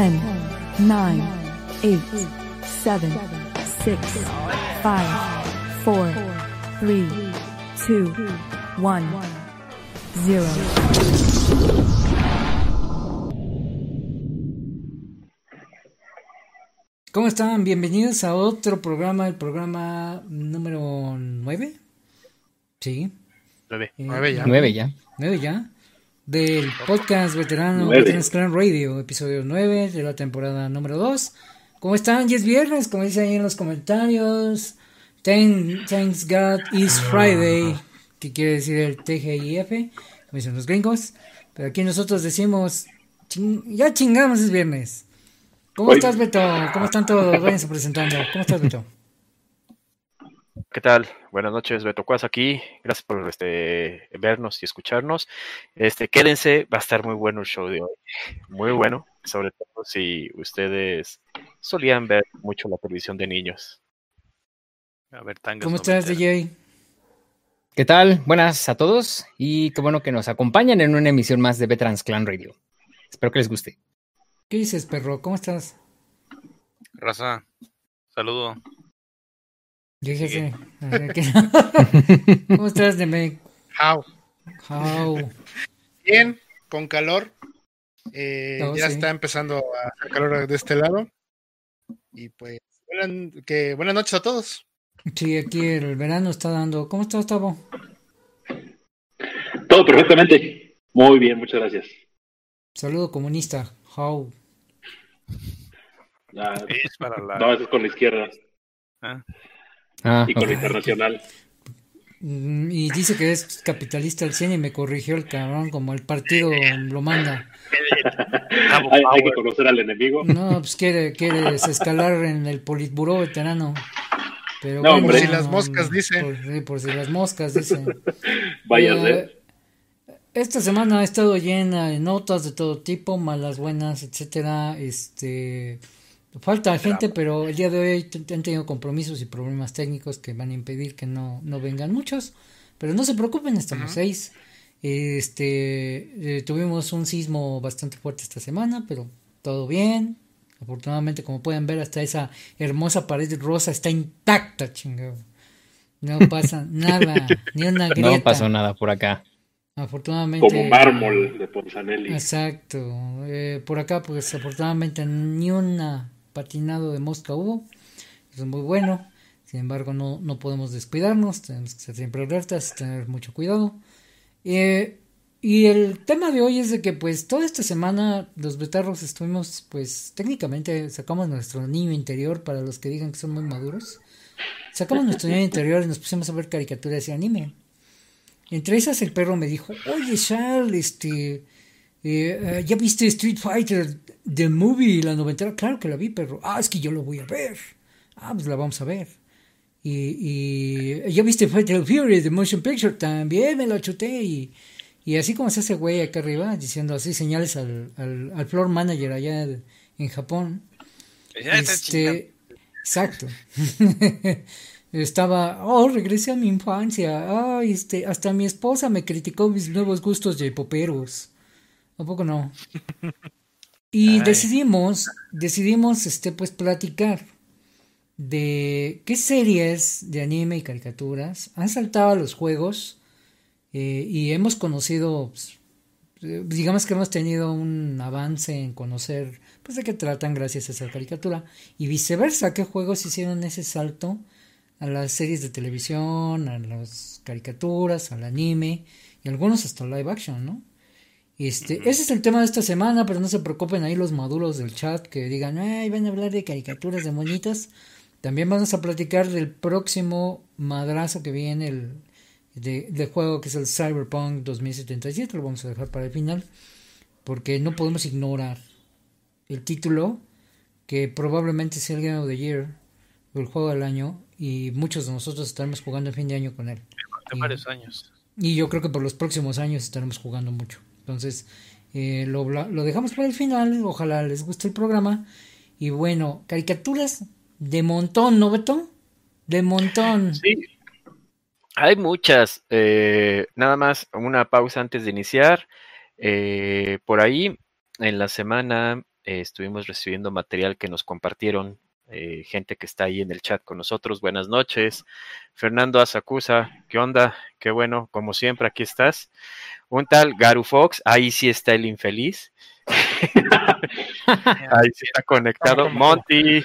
10, 9, 8, 7, 6, 5, 4, 3, 2, 1, 0. ¿Cómo están? Bienvenidos a otro programa, el programa número 9. Sí. Nueve. Eh, Nueve ya. Nueve ya. 9 ya. Del podcast veterano. Veterans Clan Radio, episodio 9 de la temporada número 2. ¿Cómo están? Ya es viernes, como dice ahí en los comentarios. Thank- thanks God is Friday, que quiere decir el TGIF, como dicen los gringos. Pero aquí nosotros decimos, "Chin- ya chingamos, es viernes. ¿Cómo Oye. estás, Beto? ¿Cómo están todos? Váyanse presentando. ¿Cómo estás, Beto? ¿Qué tal? Buenas noches, Beto Cuas aquí. Gracias por este vernos y escucharnos. Este, quédense, va a estar muy bueno el show de hoy. Muy bueno, sobre todo si ustedes solían ver mucho la televisión de niños. A ver, tangas ¿Cómo estás. DJ? ¿Qué tal? Buenas a todos y qué bueno que nos acompañan en una emisión más de Veterans Clan Radio. Espero que les guste. ¿Qué dices, perro? ¿Cómo estás? Raza, saludo. Yo dije Sigue. sí. A ver, ¿qué? ¿Cómo estás, Deme? How? How? Bien, con calor. Eh, Oh, ya sí. está empezando a hacer calor de este lado. Y pues, buenas, que, buenas noches a todos. Sí, aquí el verano está dando. ¿Cómo estás, Tavo? Todo perfectamente. Muy bien, muchas gracias. Saludo comunista. How? Ah, Es para la. no, eso es con la izquierda Ah, Ah, y con ok. la internacional. Mm, Y dice que es capitalista el cine y me corrigió el cabrón como el partido lo manda. Hay, hay que conocer al enemigo. No, pues quiere, quiere escalar en el politburó veterano. Pero No, bueno. Por si las moscas, dice. Por, si las moscas, dice. Vaya a Eh, ser. Esta semana ha estado llena de notas de todo tipo, malas, buenas, etcétera. Este falta gente, pero el día de hoy han tenido compromisos y problemas técnicos que van a impedir que no, no vengan muchos. Pero no se preocupen, estamos seis. Este eh, tuvimos un sismo bastante fuerte esta semana, pero todo bien. Afortunadamente, como pueden ver, hasta esa hermosa pared rosa está intacta, chingado. No pasa nada, ni una grieta. No pasó nada por acá. Afortunadamente. Como mármol de Ponzanelli. Exacto. Eh, por acá, pues afortunadamente ni una patinado de mosca hubo. Eso es muy bueno. Sin embargo, no, no podemos descuidarnos. Tenemos que ser siempre alertas, tener mucho cuidado. Eh, y el tema de hoy es de que, pues, toda esta semana los betarros estuvimos, pues, técnicamente sacamos nuestro niño interior para los que digan que son muy maduros. Sacamos nuestro niño interior y nos pusimos a ver caricaturas y anime. Entre esas el perro me dijo, oye Charles, este, eh, eh, ¿ya viste Street Fighter The Movie, la noventera? Claro que la vi, perro. Ah, es que yo lo voy a ver. Ah, pues la vamos a ver. Y, y ¿ya viste Fatal Fury The Motion Picture? También me la chuté y, y así como se hace güey acá arriba, diciendo así señales al, al, al floor manager allá en Japón. Ya está chingando. Este, exacto. Estaba, oh, regresé a mi infancia. Ay, este, hasta mi esposa me criticó mis nuevos gustos de poperos. ¿A poco no? Y Ay. decidimos, decidimos, este, pues, platicar de qué series de anime y caricaturas han saltado a los juegos eh, y hemos conocido, pues, eh, digamos que hemos tenido un avance en conocer pues de qué tratan gracias a esa caricatura y viceversa, qué juegos hicieron ese salto a las series de televisión, a las caricaturas, al anime y algunos hasta live action, ¿no? Este, ese es el tema de esta semana, pero no se preocupen ahí los maduros del chat que digan, ay, van a hablar de caricaturas de monitas. También vamos a platicar del próximo madrazo que viene el de, de juego que es el Cyberpunk 2077, lo vamos a dejar para el final, porque no podemos ignorar el título que probablemente sea el Game of the Year o el juego del año y muchos de nosotros estaremos jugando en fin de año con él. De varios años. Y yo creo que por los próximos años estaremos jugando mucho. Entonces, eh, lo, lo dejamos para el final. Ojalá les guste el programa. Y bueno, caricaturas de montón, ¿no, Beto? De montón. Sí, hay muchas. eh, nada más una pausa antes de iniciar. Eh, por ahí, en la semana, eh, estuvimos recibiendo material que nos compartieron eh, gente que está ahí en el chat con nosotros. Buenas noches. Fernando Asacusa, ¿qué onda? Qué bueno, como siempre, aquí estás. Un tal Garu Fox, ahí sí está el infeliz. ahí sí está conectado. Monty,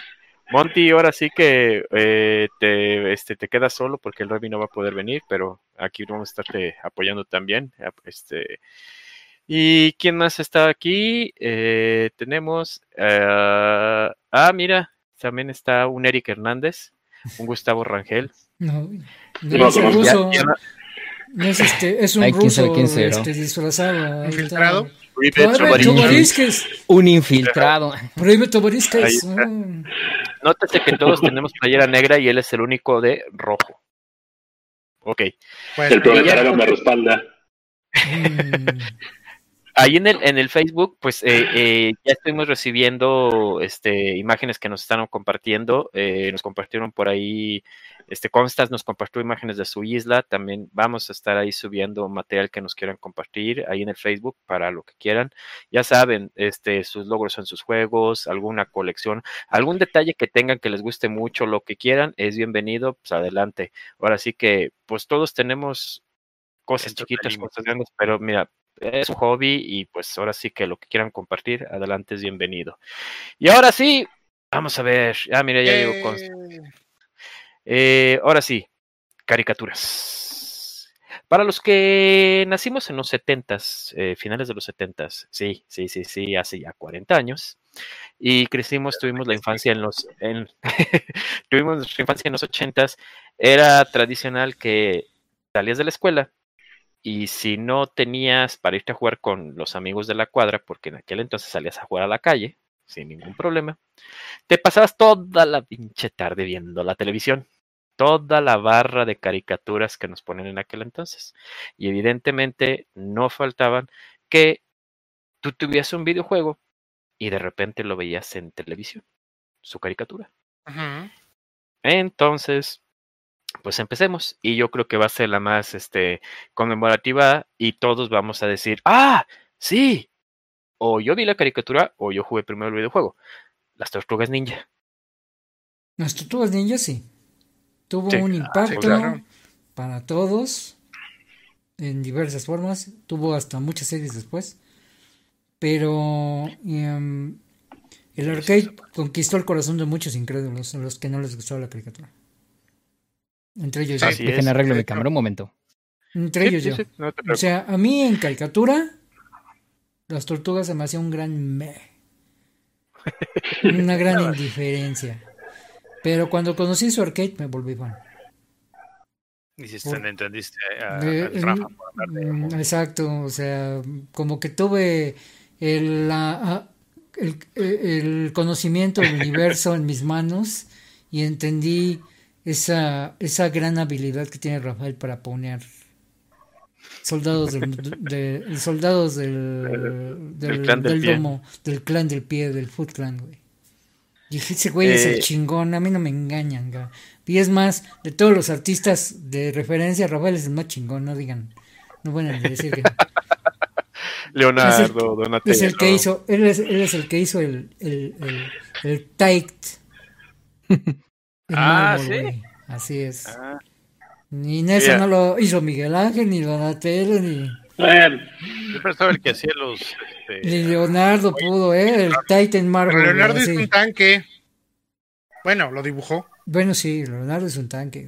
Monty, ahora sí que eh, te, este, te quedas solo porque el Remy no va a poder venir, pero aquí vamos a estarte apoyando también. Este, ¿Y quién más está aquí? Eh, tenemos. eh, ah, mira, también está un Eric Hernández, un Gustavo Rangel. No, no es ruso. Ya- ya no- No es, este, es un Ay, ruso este, disfrazado. Infiltrado. Un infiltrado. Prohíbe Tobarisques. Nótese que todos tenemos playera negra y él es el único de rojo. Ok. Pues, El proletario me respalda. Ahí en el, en el Facebook, pues eh, eh, ya estuvimos recibiendo este, imágenes que nos están compartiendo. eh, nos compartieron por ahí, este Constas nos compartió imágenes de su isla. También vamos a estar ahí subiendo material que nos quieran compartir ahí en el Facebook para lo que quieran. Ya saben, este, sus logros en sus juegos, alguna colección, algún detalle que tengan que les guste mucho, lo que quieran, es bienvenido. Pues adelante. Ahora sí que, pues todos tenemos cosas Esto chiquitas, cosas grandes, pero mira, es un hobby y pues ahora sí que lo que quieran compartir, adelante es bienvenido. Y ahora sí, vamos a ver. Ah, mira, ya con. eh, ahora sí, caricaturas. Para los que nacimos en los setentas, eh, finales de los setentas, sí, sí, sí, sí, hace ya 40 años. Y crecimos, tuvimos la infancia en los, en, tuvimos nuestra infancia en los ochentas. Era tradicional que salías de la escuela y si no tenías para irte a jugar con los amigos de la cuadra, porque en aquel entonces salías a jugar a la calle sin ningún problema, te pasabas toda la pinche tarde viendo la televisión toda la barra de caricaturas que nos ponen en aquel entonces. Y evidentemente no faltaban que tú tuvieras un videojuego y de repente lo veías en televisión, su caricatura. Entonces, pues empecemos. Y yo creo que va a ser la más este, conmemorativa y todos vamos a decir, ah, sí. O yo vi la caricatura o yo jugué primero el videojuego. Las tortugas ninja. Las tortugas ninja sí. Tuvo Sí, un ah, impacto sí, claro. para todos en diversas formas. Tuvo hasta muchas series después. Pero em, el arcade conquistó el corazón de muchos incrédulos, a los que no les gustaba la caricatura. Entre ellos yo. Así Dejen es. arreglo mi cámara un momento. Entre Sí, ellos sí, yo. sí, no te O sea, a mí en caricatura, las tortugas se me hacía un gran me. Una gran indiferencia. Pero cuando conocí su arcade me volví fan. Y si te entendiste a, De- al Rafa por hablar de Mm, Exacto, o sea, como que tuve el, la- el, el conocimiento del universo en mis manos y entendí esa, esa gran habilidad que tiene Rafael para poner soldados del, de- soldados del, del, clan del domo, del clan del pie, del Foot Clan, güey. Dije, ese güey es el Eh, chingón, a mí no me engañan, güey. Y es más, de todos los artistas de referencia, Rafael es el más chingón, no digan, no van a decir que Leonardo, Donatello. es el que hizo, él es, él es el que hizo el, el, el, el Tight. en Ah, mármol, ¿sí? Así es. Ah, Ni eso Ya. no lo hizo Miguel Ángel, ni Donatello, ni, Bueno, siempre estaba el que hacía los. este, ni Leonardo pudo, ¿eh? El Tight en mármol. Pero Leonardo es así. un tanque. Bueno, lo dibujó. Bueno, sí, Leonardo es un tanque.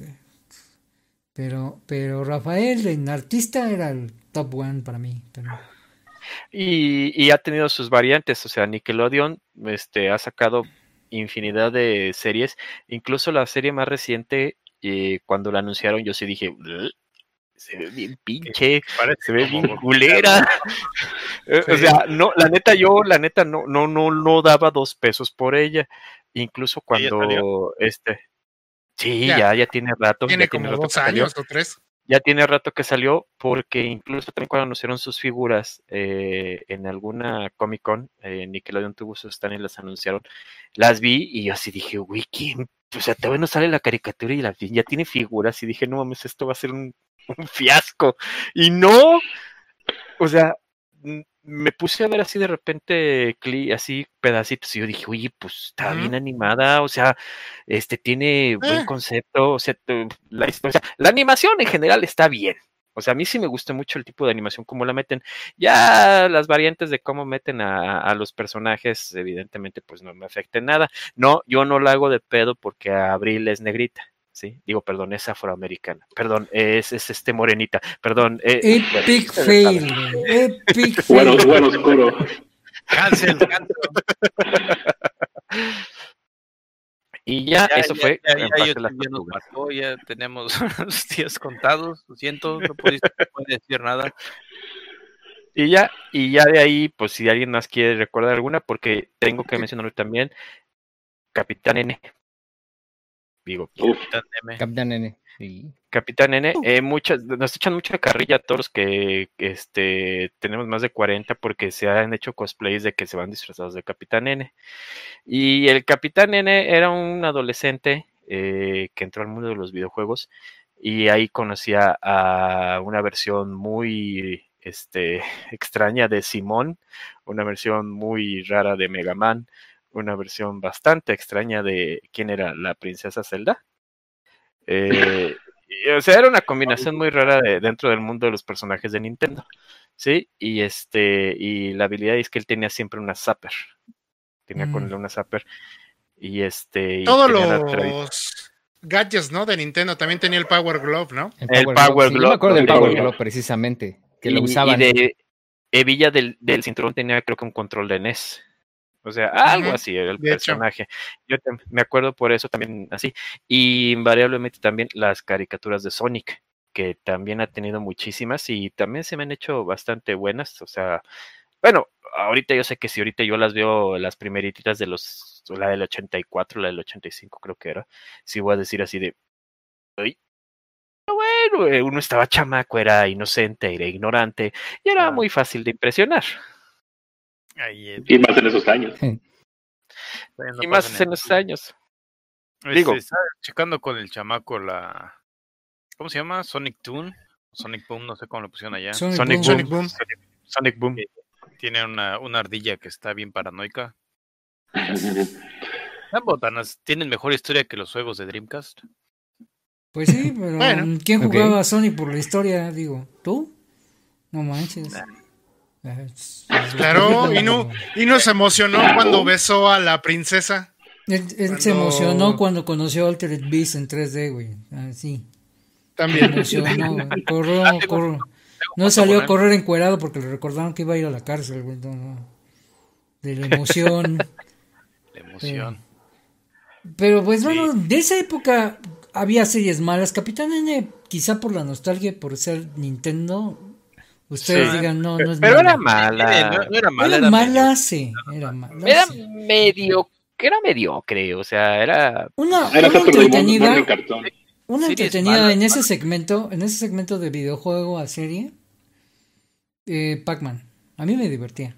Pero, pero Rafael en artista era el top one para mí. Pero... Y, y ha tenido sus variantes, o sea, Nickelodeon este, ha sacado infinidad de series, incluso la serie más reciente, eh, cuando la anunciaron, yo sí dije, "Ugh, se ve bien pinche, parece se ve bien culera. Eh, O sea, no, la neta, yo, la neta, no, no, no, no daba dos pesos por ella. Incluso ¿Ella cuando este. Sí, Ya. ya, ya tiene rato. Tiene ya tiene como rato dos años o tres. Ya tiene rato que salió porque incluso también cuando anunciaron sus figuras eh, en alguna Comic Con, eh, Nickelodeon tuvo sus stand y las anunciaron, las vi y yo así dije, güey, ¿quién? O sea, todavía no sale la caricatura y la, ya tiene figuras y dije, no mames, esto va a ser un, un fiasco. Y no, o sea, me puse a ver así de repente, así pedacitos, y yo dije, oye, pues está bien animada, o sea, este tiene buen Eh. concepto, o sea, la, o sea, la animación en general está bien. O sea, a mí sí me gusta mucho el tipo de animación, cómo la meten. Ya las variantes de cómo meten a, a los personajes, evidentemente, pues no me afecten nada. No, yo no la hago de pedo porque Abril es negrita. Sí, digo, perdón, es afroamericana. Perdón, es, es este morenita. Perdón. eh, bueno, Epic fail. Epic Bueno, fail. bueno, oscuro. Cancel, cancel. Y ya, Ya, eso ya, fue ya, en ya, parte YouTube las ya nos tenemos los días contados. Lo siento, no pudiste no puede decir nada. Y ya, y ya de ahí, pues si alguien más quiere recordar alguna, porque tengo que mencionar también Capitán N. Digo, Uf, Capitán M. Capitán N. Sí. Capitán N, eh, muchas, nos echan mucha carrilla a todos los que este, tenemos más de 40 porque se han hecho cosplays de que se van disfrazados de Capitán N. Y el Capitán N era un adolescente eh, que entró al mundo de los videojuegos y ahí conocía a una versión muy este, extraña de Simón, una versión muy rara de Mega Man, una versión bastante extraña de quién era la princesa Zelda. Eh, y, o sea, era una combinación muy rara de- dentro del mundo de los personajes de Nintendo. Sí, y este, y la habilidad es que él tenía siempre una zapper. Tenía con Mm. él una zapper. Y este. y Todos los gadgets, ¿no? De Nintendo también tenía el Power Glove, ¿no? El Power sí, yo Glove, me acuerdo del el Power Power Glove Glove. precisamente, que y, lo y usaban. de hebilla del, del cinturón tenía creo que un control de NES. O sea, algo así era el de hecho. personaje. Yo me acuerdo por eso también así. Y invariablemente también las caricaturas de Sonic, que también ha tenido muchísimas y también se me han hecho bastante buenas. O sea, bueno, ahorita yo sé que si ahorita yo las veo, las primeritas de los, la del 84, la del 85 creo que era, sí voy a decir así de, "Ay, bueno, eh, uno estaba chamaco, era inocente, era ignorante y era muy fácil de impresionar. Ahí, eh, y más en esos años. no y más en los años. Este, digo. checando con el chamaco la. ¿Cómo se llama? Sonic Toon. Sonic Boom, no sé cómo lo pusieron allá. Sonic Sonic Boom. Sonic Boom. Sonic Boom. Tiene una, una ardilla que está bien paranoica. Las botanas tienen mejor historia que los juegos de Dreamcast. Pues sí, pero Bueno. ¿quién jugaba a Sonic por la historia? Digo, ¿tú? No manches. Es- es- Claro, y no, y nos emocionó cuando besó a la princesa. Él, él se emocionó cuando conoció Altered Beast en 3D, güey. Ah, sí. Se También. emocionó, güey. Corrió, Ah, corrió. No salió a correr encuerado porque le recordaron que iba a ir a la cárcel, güey. no, no. De la emoción. La emoción. Pero pues bueno, de esa época había series malas. Capitán N, quizá por la nostalgia, por ser Nintendo. Ustedes Sí. digan, no, no es Pero era mala. No, mala. no era mala. Era era mala, medio- sí. Era mala. Era sí. medio, era mediocre, o sea, era Una, Era una entretenida, una Series entretenida malas, en ese segmento, en ese segmento de videojuego a serie. Eh, Pac-Man. A mí me divertía.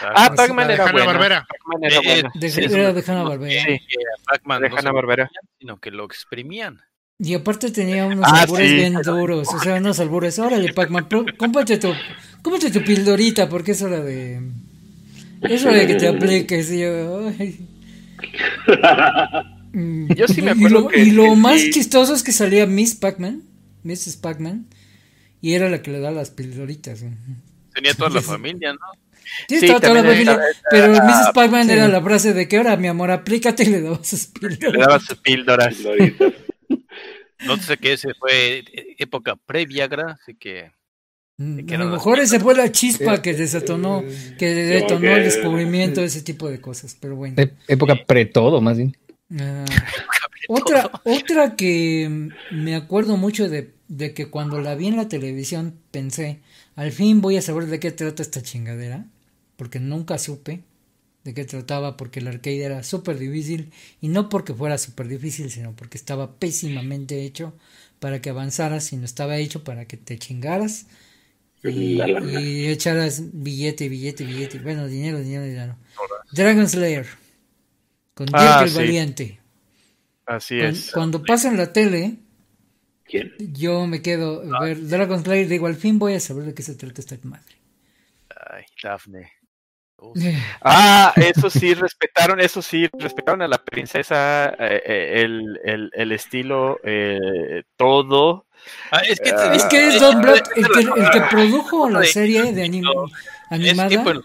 Ah, Pac-Man de era bueno. Hanna-Barbera. Pac-Man era Eh, bueno. De, Sí, era de Hanna-Barbera. Sí, que a Pac-Man de Hanna-Barbera. comían, sino que lo exprimían. Y aparte tenía unos Ah, albures sí. bien duros, o sea, unos albures. Órale, Pac-Man, cómprate tu, cómprate tu pildorita porque es hora de... Es hora de que te apliques. Y yo, ay. Yo sí me y acuerdo lo, que- y lo que más sí. chistoso es que salía Miss Pac-Man, Mrs. Pac-Man, y era la que le da las pildoritas. Tenía toda la familia, ¿no? Sí, Sí, estaba toda la familia, era- pero era- Mrs. Pac-Man sí. era la frase de que ahora, mi amor, aplícate y le dabas sus Le pildoritas. daba sus píldoras. No sé que ese fue época pre-Viagra, así que Mm, que A lo mejor esa fue la chispa que desatonó, que detonó que- el descubrimiento de ese tipo de cosas, pero bueno. E- época pre-todo, más bien. Ah, otra, otra que me acuerdo mucho de, de que cuando la vi en la televisión pensé, al fin voy a saber de qué trata esta chingadera, porque nunca supe de qué trataba, porque el arcade era súper difícil, y no porque fuera súper difícil, sino porque estaba pésimamente hecho para que avanzaras, sino estaba hecho para que te chingaras y, echaras billete, billete, billete, bueno, dinero, dinero, dinero. Dragon Slayer, con Dirk Ah, el sí. Valiente. Así es. Cuando pasa en la tele, ¿Quién? yo me quedo a ver Dragon Slayer, digo, al fin voy a saber de qué se trata esta madre. ay, Daphne. Oh, Ah, eso sí, respetaron, eso sí, respetaron a la princesa, eh, eh, el, el, el estilo, eh, todo. Ah, es que, Ah. Es que es Don Black, el que, el que produjo la serie de anim- animada. los 80s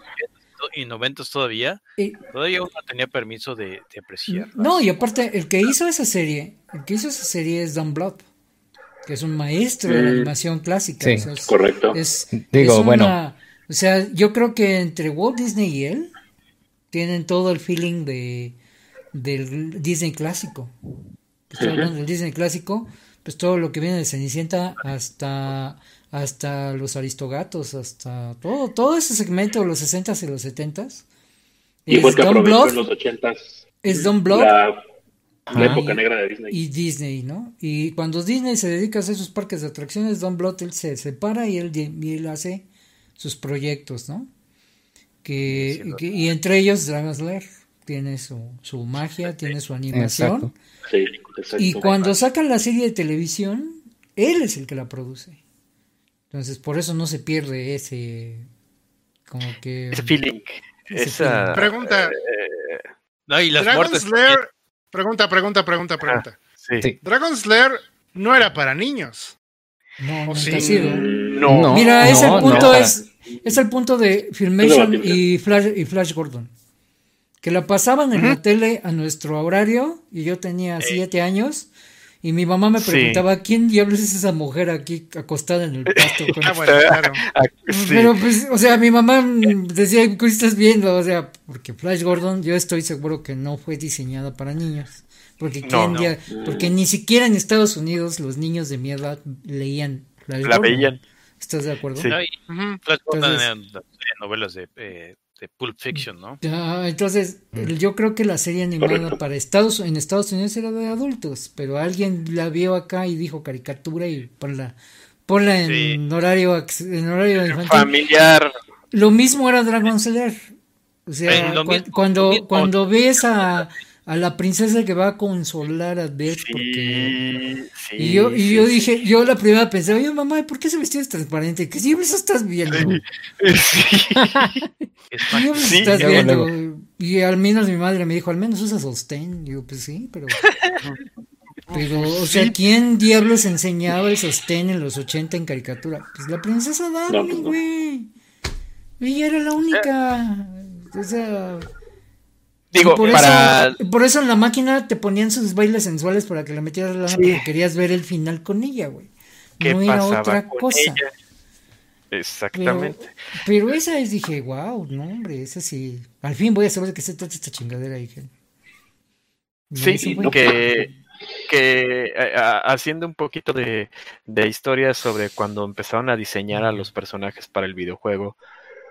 y 90 todavía, eh, todavía uno tenía permiso de, de apreciar. No, y aparte, el que hizo esa serie, el que hizo esa serie es Don Bluth, que es un maestro de la animación clásica. Sí. o sea, es- Correcto. es- Digo, es una- bueno. O sea, yo creo que entre Walt Disney y él tienen todo el feeling de del Disney clásico. Estoy hablando del Disney clásico, pues todo lo que viene de Cenicienta hasta hasta los Aristogatos, hasta todo todo ese segmento de los 60s y los 70s. Y es que Don en los ochentas es Don Bluth la, época negra de Disney. y Disney, ¿no? Y cuando Disney se dedica a hacer sus parques de atracciones, Don Bluth él se separa y él, y él hace sus proyectos, ¿no? Que, y entre ellos Dragon's Lair tiene su, su magia, tiene su animación. Exacto. Sí, exacto. Y cuando sacan la serie de televisión, él es el que la produce. Entonces, por eso no se pierde ese como que Ese feeling, Ese esa... Pregunta. No, y las Dragon's muertes. Lair. Pregunta, pregunta, pregunta, pregunta. Sí. Sí. Dragon's Lair no era para niños. no, ¿O nunca sí? ha sido. No, No. Mira, no, punto, no. es, es el punto de Filmation y Flash, y Flash Gordon. Que la pasaban en la tele a nuestro horario y yo tenía siete años y mi mamá me Sí. preguntaba quién diablos es esa mujer aquí acostada en el pasto. con-?" Ah, bueno, claro. Sí. Pero pues, o sea, mi mamá decía, ¿qué estás viendo? O sea, porque Flash Gordon yo estoy seguro que no fue diseñada para niños. Porque, No, ¿quién no. dia- porque ni siquiera en Estados Unidos los niños de mi edad leían Flash La Gordon. veían. ¿Estás de acuerdo? Sí. No, y Entonces- novelas de, eh, de Pulp Fiction, ¿no? Ah, entonces, el- yo creo que la serie animada Correcto. para Estados en Estados Unidos era de adultos, pero alguien la vio acá y dijo caricatura y ponla, ponla en Sí. horario en horario infantil. Familiar. Lo mismo era Dragon Slayer. O sea, lo cu- mismo, cuando cuando ves a, a la princesa que va a consolar a Beth porque Sí, y yo, y yo sí. dije, yo la primera pensé, oye mamá, ¿por qué ese vestido es transparente? ¿Qué diablos estás viendo? Sí. Es ¿Qué diablos Sí, estás viendo? Y al menos mi madre me dijo, al menos usa sostén. Digo, pues sí, pero. Pero, o sea, ¿quién diablos enseñaba el sostén en los 80 en caricatura? Pues la princesa No, pues no. güey. Ella era la única. O sea. Digo, por, para... eso, por eso en la máquina te ponían sus bailes sensuales para que la metieras la Sí. porque querías ver el final con ella, güey. ¿Qué No era otra con cosa. ella? Exactamente. Pero esa es, dije, wow, no, hombre, esa sí. Al fin voy a saber de qué se trata esta chingadera, dije. Sí, fue. que, que eh, a- haciendo un poquito de, de historia sobre cuando empezaron a diseñar a los personajes para el videojuego,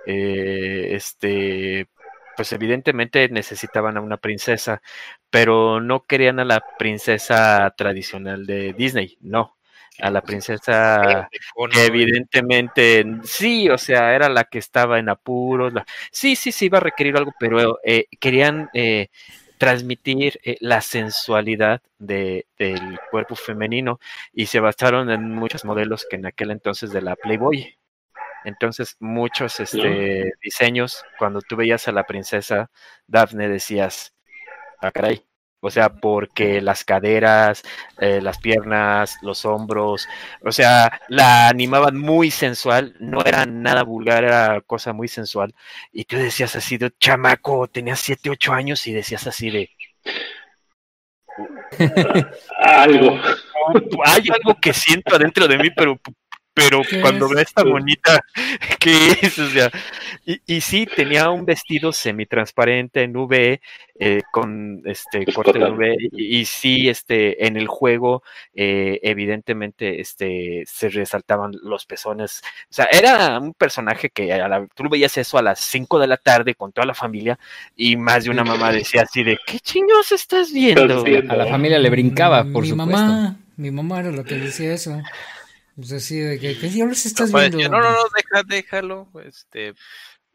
eh, este, pues evidentemente necesitaban a una princesa, pero no querían a la princesa tradicional de Disney, no, a la princesa que evidentemente sí, o sea, era la que estaba en apuros, la- sí, sí, sí iba a requerir algo, pero eh, querían eh, transmitir eh, la sensualidad de, del cuerpo femenino y se basaron en muchos modelos que en aquel entonces de la Playboy. Entonces, muchos este, diseños, cuando tú veías a la princesa Daphne, decías, ah, caray. O sea, porque las caderas, eh, las piernas, los hombros, o sea, la animaban muy sensual, no era nada vulgar, era cosa muy sensual. Y tú decías así de chamaco, tenías 7, 8 años y decías así de, Algo. hay algo que siento adentro de mí, pero pero ¿Qué cuando es? veo a esta bonita, ¿qué es? O sea, y, y sí, tenía un vestido semitransparente en V, eh, con este corte de V, y, y sí, este, en el juego, eh, evidentemente, este, se resaltaban los pezones. O sea, era un personaje que a la- tú veías eso a las 5 de la tarde con toda la familia, y más de una mamá decía así de, ¿qué chingos estás viendo? A la familia le brincaba, por mi supuesto. mamá, mi mamá era la que decía eso. Pues así de que, ¿qué diablos estás Papá viendo? decía, no, no, no, deja, déjalo. Este,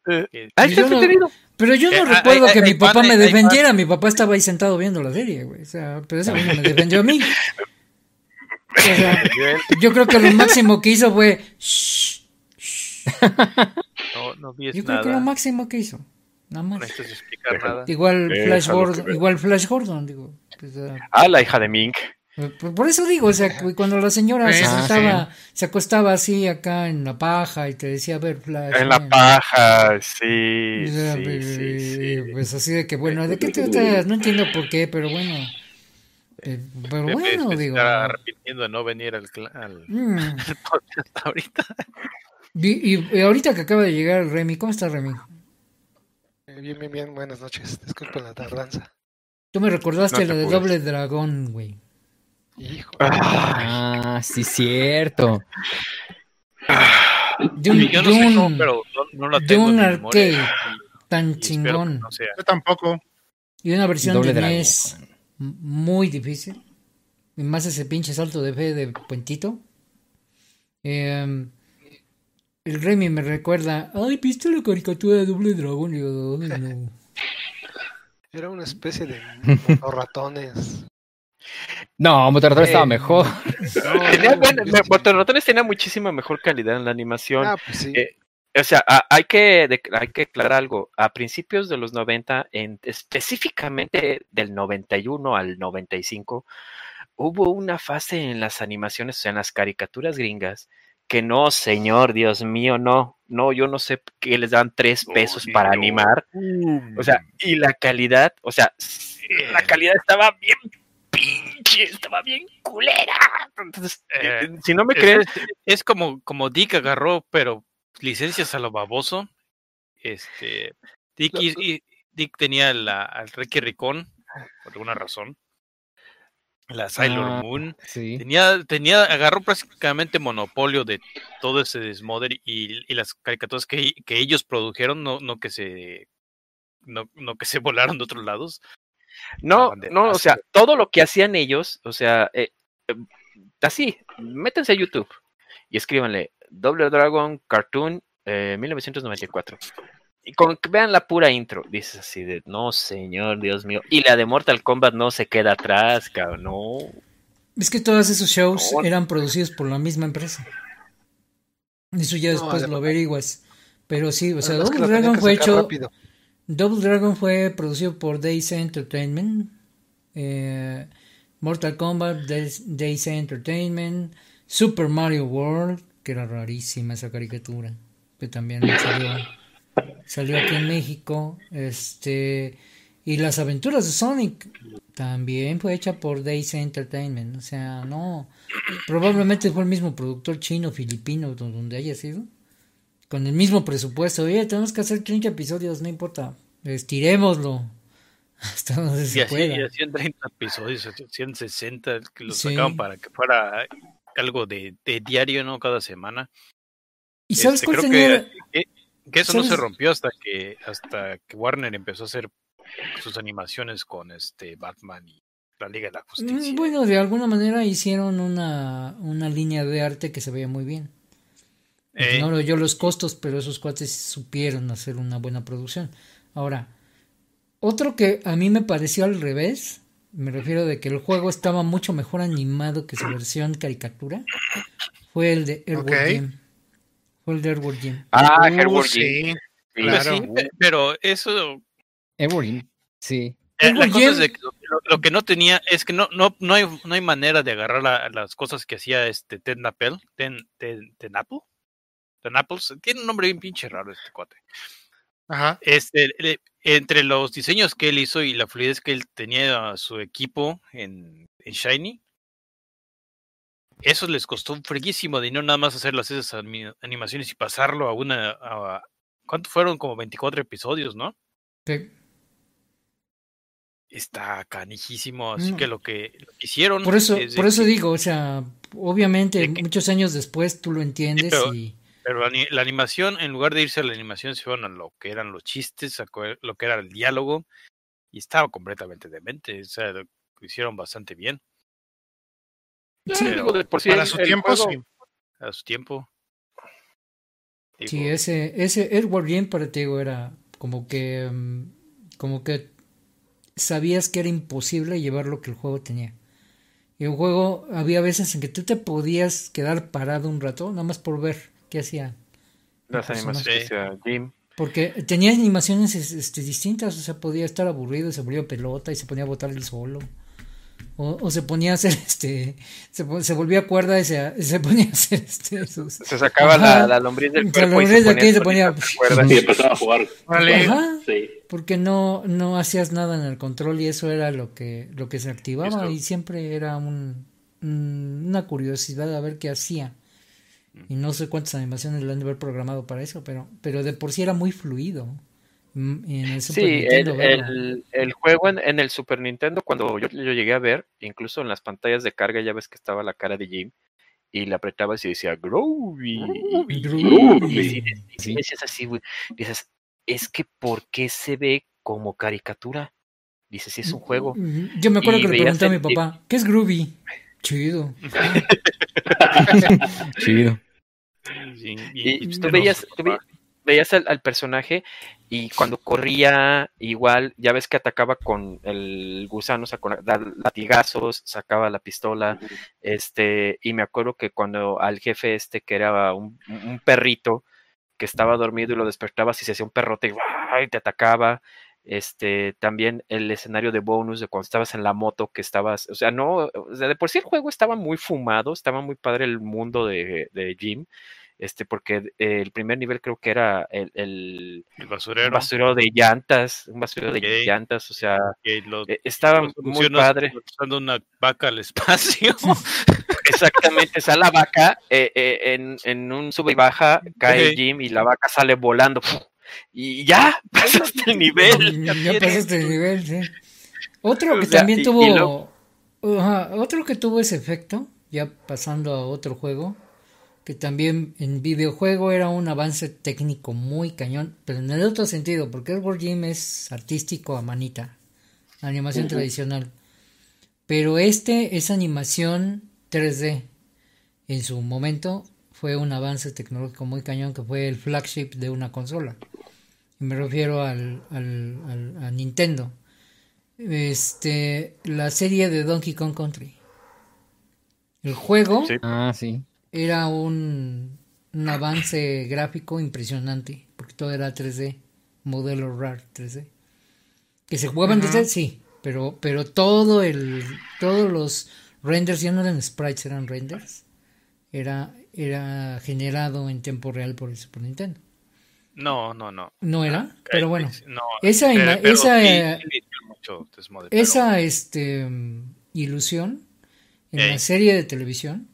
Eh, Ay, Yo no-. Pero yo no Eh, ah, recuerdo hay- que hay mi papá pan, me defendiera. Mi papá estaba ahí sentado viendo la serie, güey. O sea, pero eso no me defendió a mí. O sea, yo creo que lo máximo que hizo fue. "Shh". no, no vi Yo creo nada. que lo máximo que hizo. Nada No más. necesitas explicar nada. Igual Flash Gordon, igual Flash Gordon, digo. pues, ah, Ah, la hija de Mink. Por, por eso digo, o sea, cuando la señora se sentaba, se acostaba así acá en la paja y te decía, a ver, Flash. En la ven". paja, sí, O sea, sí, sí, sí. Pues así de que, bueno, ¿de qué te tratas? No entiendo por qué, pero bueno. Eh, pero bueno, digo. está arrepintiendo de no venir al, cla- al mm. podcast ahorita. Y, y- y ahorita que acaba de llegar Remy, ¿cómo está Remy? Eh, Bien, bien, bien, buenas noches. Disculpen la tardanza. Tú me recordaste No la de. Doble Dragón, güey. Hijo, Ah, sí, cierto. De un, Yo no sé cómo, pero no, no la de tengo un en memoria. arcade tan Y chingón. no. Yo tampoco. Y una versión Doble de dragón. NES muy difícil. Y más ese pinche salto de fe de puentito. Eh, el Remy me recuerda, ay, ¿viste la caricatura de Doble Dragón? Y yo, "Ay, no". era una especie de ratones. No, Motorratón estaba Eh, mejor. Tenía me- Botarratones tenía muchísima mejor calidad en la animación. Ah, pues sí. Eh, O sea, a- hay que, de- hay que aclarar algo. A principios de los 90, en, específicamente del 91 al 95, hubo una fase en las animaciones, o sea, en las caricaturas gringas, que no, señor, Dios mío, no, no, yo no sé qué les dan tres pesos para animar. O sea, y la calidad, o sea, la calidad estaba bien pinche, estaba bien culera. Entonces, Eh, eh, si no me Es, creen, es- es como, como Dick agarró, pero licencias a lo baboso. Este, Dick, y- y- Dick tenía la, al Ricky Ricón, por alguna razón. La Sailor Ah, Moon. Sí. Tenía, tenía, agarró prácticamente monopolio de todo ese desmoder y, y las caricaturas que, que ellos produjeron, no, no que se no, no que se volaron de otros lados. No, no, o sea, todo lo que hacían ellos, o sea, eh, eh, así, métanse a YouTube y escríbanle Double Dragon Cartoon eh, 1994. Y con que vean la pura intro, dices así de, no señor, Dios mío. Y la de Mortal Kombat no se queda atrás, cabrón, no. Es que todos esos shows No. eran producidos por la misma empresa. Eso ya No, después de lo verdad. averiguas. Pero sí, o sea, Double Dragon fue hecho. rápido. Double Dragon fue producido por Days Entertainment. eh, Mortal Kombat, Days Entertainment. Super Mario World, que era rarísima esa caricatura. Que también salió, aquí en México. Este. Y las aventuras de Sonic también fue hecha por Days Entertainment. O sea, no. Probablemente fue el mismo productor chino, filipino, do- donde haya sido. Con el mismo presupuesto. Oye, tenemos que hacer 30 episodios, no importa. Estirémoslo. Hasta donde Y se así, pueda. y hacían 30 episodios, hacían 60, que los Sí. sacaban para que fuera algo de, de diario, ¿no? Cada semana. ¿Y sabes Este, cuál creo tenía? que, que- que eso no se ¿sabes? rompió hasta que hasta que Warner empezó a hacer sus animaciones con este Batman y la Liga de la Justicia. Mm, Bueno, de alguna manera hicieron una, una línea de arte que se veía muy bien. Eh, No yo los costos, pero esos cuates supieron hacer una buena producción. Ahora, otro que a mí me pareció al revés, me refiero de que el juego estaba mucho mejor animado que su versión caricatura, fue el de Airworld. Jim. Fue el de Airworld Jim. Ah, Uh, Hairworld sí. Jim. Sí. pues claro. sí, pe- pero eso Evergreen, sí. Eh, la Algo cosa es de que lo, que no tenía es que no, no, no, hay, no hay manera de agarrar la- las cosas que hacía este Ted Napel, Ten, Ten, Tenapple, Tenaples, tiene un nombre bien pinche raro este cuate. Ajá. Este, entre los diseños que él hizo y la fluidez que él tenía a su equipo en, en Shiny, eso les costó un freguísimo dinero nada más hacer las esas ani- animaciones y pasarlo a una... A, ¿Cuánto fueron? Como 24 episodios, ¿no? Sí. Está canijísimo, así Mm. que lo que, lo que hicieron... Por eso, es de por eso que- digo, o sea, obviamente de que- muchos años después tú lo entiendes pero- y Pero la, ani- la animación, en lugar de irse a la animación, se fueron a lo que eran los chistes, a lo que era el diálogo, y estaba completamente demente. O sea, lo hicieron bastante bien Sí, Pero digo, de por sí Para su tiempo, juego- sí. a su tiempo. Sí, Digo, ese, ese Edward Game para ti era como que, mm, como que sabías que era imposible llevar lo que el juego tenía. Y el juego, había veces en que tú te podías quedar parado un rato, nada más por ver hacía Las animaciones que personaje. hacía Jim. Porque tenía animaciones es- este, distintas, o sea, podía estar aburrido y se volvía pelota y se ponía a botar el solo. O, o se ponía a hacer este. Se, se volvía cuerda y se, se ponía a hacer este. sus- Se sacaba Ajá. la, la lombriz del La cuerpo y se aquí ponía, se ponía- solita, ¿te acuerdas? Y empezaba a jugar. Órale. Ajá, Sí. porque no, no hacías nada en el control y eso era lo que, lo que se activaba y siempre era un, un- una curiosidad a ver qué hacía. Y no sé cuántas animaciones le han de haber programado para eso, pero, pero de por sí era muy fluido. Mm, y en el Super Sí, Nintendo el, el, el juego en, en el Super Nintendo, cuando yo, yo llegué a ver, incluso en las pantallas de carga, ya ves que estaba la cara de Jim, y le apretabas y decía Groovy. y- Groovy. Y, sí, y sí decías así, güey. Dices, es que ¿por qué se ve como caricatura? Dices, si es un juego. Yo me acuerdo Y que le pregunté a mi papá, ¿qué es Groovy? Chido. Chido. Y, Y, y tú veías, tú menos- ve- veías al, al personaje y cuando corría, igual, ya ves que atacaba con el gusano, o sea, con da- latigazos, sacaba la pistola, este, y me acuerdo que cuando al jefe este, que era un, un perrito, que estaba dormido y lo despertabas y se hacía un perrote y te atacaba. Este, también el escenario de bonus de cuando estabas en la moto, que estabas, o sea, no, o sea, de por sí el juego estaba muy fumado, estaba muy padre el mundo de, de Jim, este, porque eh, el primer nivel creo que era el, el el un basurero. basurero de llantas, un basurero de llantas, o sea, lo- eh, estaba lo muy padre. lanzando una vaca al espacio. Exactamente, sale la vaca eh, eh, en, en un sube y baja, cae. Jim y la vaca sale volando. Y ya, pasaste el nivel. Ya, pasaste el nivel, sí. Otro que O sea, también y- y tuvo. otro que tuvo ese efecto, ya pasando a otro juego, que también en videojuego era un avance técnico muy cañón, pero en el otro sentido, porque el War Gym es artístico a manita, animación tradicional. Pero este es animación 3D. En su momento fue un avance tecnológico muy cañón que fue el flagship de una consola. Y me refiero al, al, al- a Nintendo. Este, la serie de Donkey Kong Country. El juego Sí. Ah, sí. era un, un avance gráfico impresionante, porque todo era 3D, modelo RAR 3D. Que se jugaban desde sí, pero pero todo el todos los renders ya no eran sprites, eran renders. Era era generado en tiempo real por el Super Nintendo. No, no, no. No era, pero bueno. No, Esa pero- pero esa, sí, eh, sí pero- Esa este mm, ilusión en la serie de televisión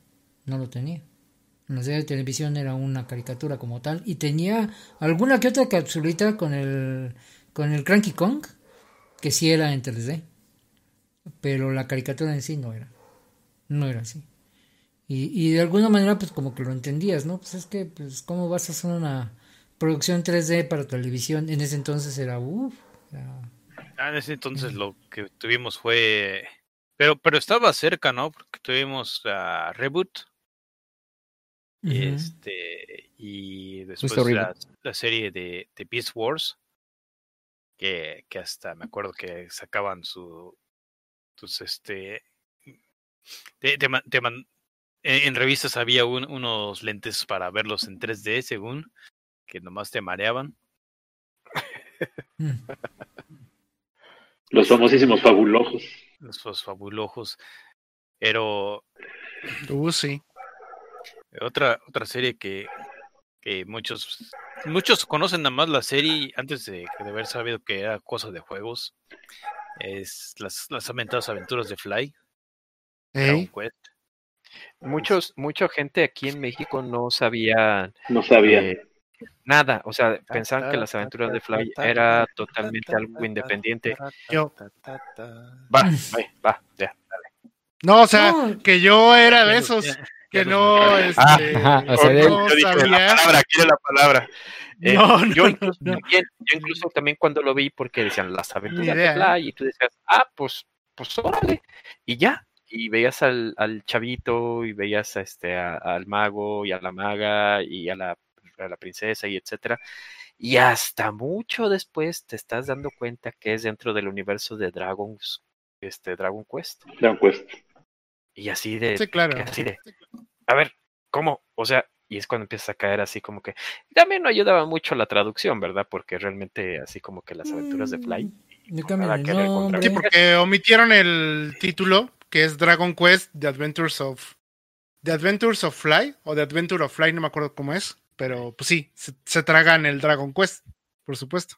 no lo tenía. En la serie de televisión era una caricatura como tal y tenía alguna que otra capsulita con el con el Cranky Kong que sí era en 3D. Pero la caricatura en sí no era. No era así. Y, y de alguna manera pues como que lo entendías, ¿no? Pues es que pues cómo vas a hacer una producción 3D para televisión. En ese entonces era uff. Ah, en ese entonces lo que tuvimos fue. Pero, pero estaba cerca, ¿no? Porque tuvimos a Reboot. Este. Y después la, la serie de, de Beast Wars. Que, que hasta me acuerdo que sacaban su. Sus este. te- te man- te man- en, en revistas había un- unos lentes para verlos en 3D, según. Que nomás te mareaban. Mm. Los famosísimos fabulojos. Los, los fabulojos. Pero Uh, sí. Otra, otra serie que, que muchos, muchos conocen nada más la serie antes de, de haber sabido que era cosa de juegos. Es las, las aventadas aventuras de Fly. Dragon Ey, Quest. Muchos, mucha gente aquí en México no sabía No sabía. eh, nada, o sea, pensaban que las aventuras de Fly era totalmente algo independiente. Yo. Va, va, va, ya. No, o sea, No. que yo era de esos que no, buscaron. este, Ajá, o sea, no Yo dije, la sabía. palabra, quiero la palabra. Eh, No, no, yo, incluso no. También, yo incluso también cuando lo vi porque decían las aventuras de Fly y tú decías, ah, pues, pues órale, y ya. Y veías al, al chavito y veías a este, a- al mago y a la maga y a la, a la princesa y etcétera. Y hasta mucho después te estás dando cuenta que es dentro del universo de Dragons, este, Dragon Quest. Dragon Quest. Y así de, Sí, claro. así de, a ver, ¿cómo? O sea, y es cuando empiezas a caer así como que también no ayudaba mucho la traducción, ¿verdad? Porque realmente así como que las aventuras de Fly. Mm, nombre. Sí, porque omitieron el título, que es Dragon Quest The Adventures of The Adventures of Fly, o The Adventure of Fly, no me acuerdo cómo es, pero pues sí, se, se tragan el Dragon Quest, por supuesto.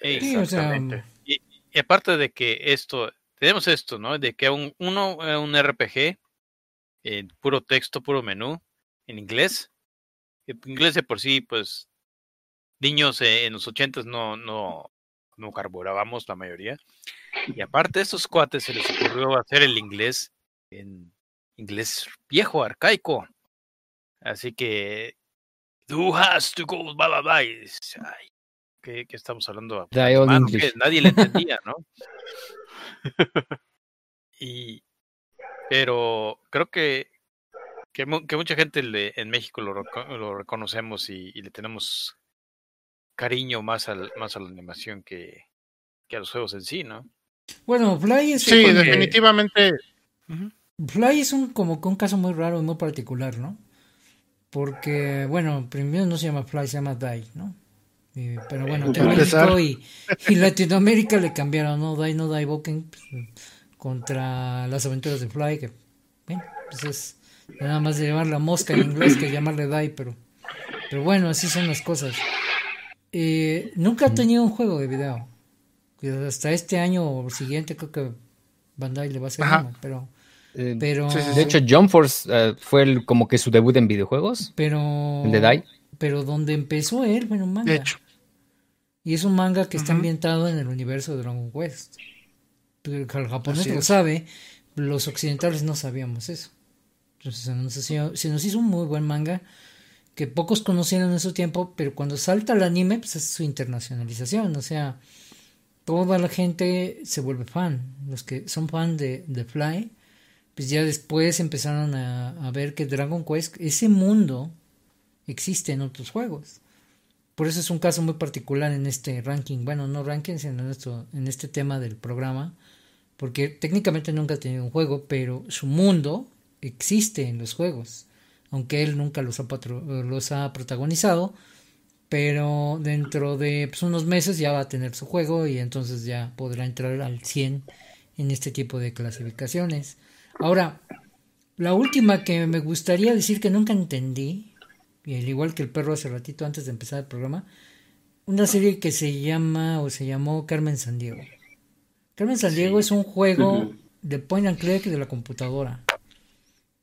Exactamente. Y aparte de que esto, tenemos esto, ¿no? De que un, uno, eh, un RPG en puro texto, puro menú, en inglés. En inglés de por sí, pues, niños eh, en los ochentas no, no, no carburábamos la mayoría. Y aparte, a estos cuates se les ocurrió hacer el inglés en inglés viejo, arcaico. Así que, tú has to go, blah. y dices, Ay, ¿qué, qué estamos hablando? Mano, que nadie le entendía, ¿no? y, pero creo que, que, mu- que mucha gente le- en México lo reconocemos y, y le tenemos cariño más, al, más a la animación que, que a los juegos en sí, ¿no? Bueno, Fly es, Sí, porque- definitivamente. Fly es un como que un caso muy raro y muy particular, ¿no? Porque, bueno, primero no se llama Fly, se llama Die, ¿no? Y- pero bueno, que. México y, y Latinoamérica le cambiaron, ¿no? Die, no Die Boken pues, contra las aventuras de Fly, que, bueno, pues es nada más de llamar la mosca en inglés que llamarle Die, pero, pero bueno, así son las cosas. Eh, nunca ha tenido un juego de video. Hasta este año o siguiente creo que Bandai le va a hacer Ajá. uno, pero... Eh, Pero, Sí, sí, de hecho, Jump Force eh, fue el- como que su debut en videojuegos. pero, ¿El de Dai? pero donde empezó él fue en un manga. De hecho. Y es un manga que está ambientado en el universo de Dragon Quest. El japonés lo sabe, los occidentales no sabíamos eso. Entonces se nos, hacía- se nos hizo un muy buen manga que pocos conocieron en su tiempo, pero cuando salta el anime, pues es su internacionalización. O sea, toda la gente se vuelve fan. Los que son fan de, de Fly, pues ya después empezaron a, ver que Dragon Quest, ese mundo, existe en otros juegos. Por eso es un caso muy particular en este ranking. Bueno, no ranking, sino en, en este tema del programa. Porque técnicamente nunca ha tenido un juego, pero su mundo existe en los juegos. Aunque él nunca los ha, los ha protagonizado. Pero dentro de pues, unos meses ya va a tener su juego y entonces ya podrá entrar al 100 en este tipo de clasificaciones. Ahora, la última que me gustaría decir que nunca entendí, y al igual que el perro hace ratito antes de empezar el programa, una serie que se llama o se llamó Carmen Sandiego. Carmen Sandiego es un juego de point and click de la computadora.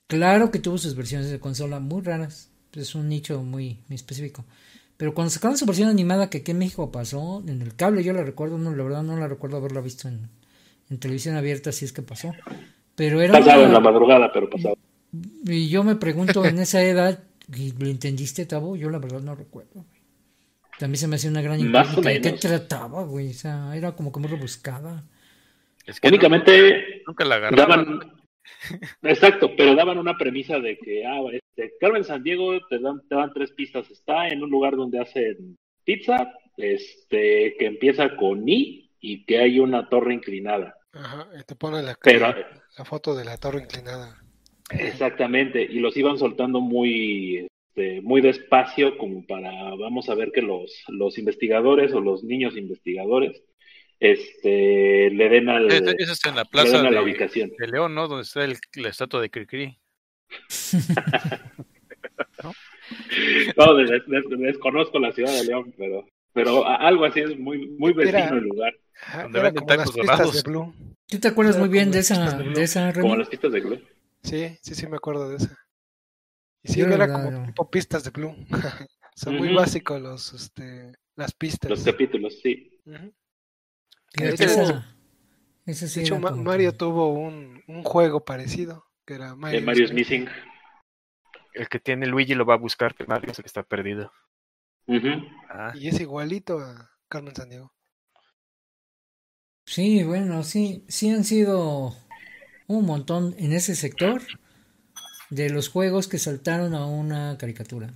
Claro que tuvo sus versiones de consola muy raras, es un nicho muy, muy específico. Pero cuando sacaron su versión animada que aquí en México pasó, en el cable yo la recuerdo, no, la verdad no la recuerdo haberla visto en, en televisión abierta, si es que pasó. Pero era Pasaba en la madrugada, pero pasaba. y yo me pregunto en esa edad, ¿y ¿lo entendiste, Tabo? Yo la verdad no recuerdo. También se me hacía una gran incógnita. ¿De qué trataba, güey? O sea, era como que muy rebuscada. Es que Únicamente nunca la agarraban. daban. Exacto, pero daban una premisa de que, ah, este, Carmen San Diego te dan, te dan tres pistas. Está en un lugar donde hacen pizza, este, que empieza con I y que hay una torre inclinada. Ajá, y te pone la, Pero, la foto de la torre inclinada. exactamente, y los iban soltando muy, este, muy despacio, como para, vamos a ver que los, los investigadores o los niños investigadores, este, le den al, Esa es en la den plaza a la de, ubicación. de León, ¿no? Donde está el- la estatua de Cricri. No, des- des- desconozco la ciudad de León, pero, pero algo así es muy, muy vecino Era- el lugar, Donde venden tacos dorados. Blue. ¿Tú te acuerdas Era muy bien de esa, de Blue. de esa como las pistas de Glue. Sí, sí, sí me acuerdo de esa. Y sí, era verdad como no. tipo pistas de Blue. Son muy básicos los, este, las pistas. Los capítulos, sí. De hecho- esa, esa sí De hecho, era Ma- como Mario tuvo un, un juego parecido, que era Mario, Eh, Mario's Missing. El que tiene Luigi lo va a buscar, que Mario es el que está perdido. Ah, Y es igualito a Carmen Sandiego. Sí, bueno, sí, sí han sido un montón en ese sector de los juegos que saltaron a una caricatura.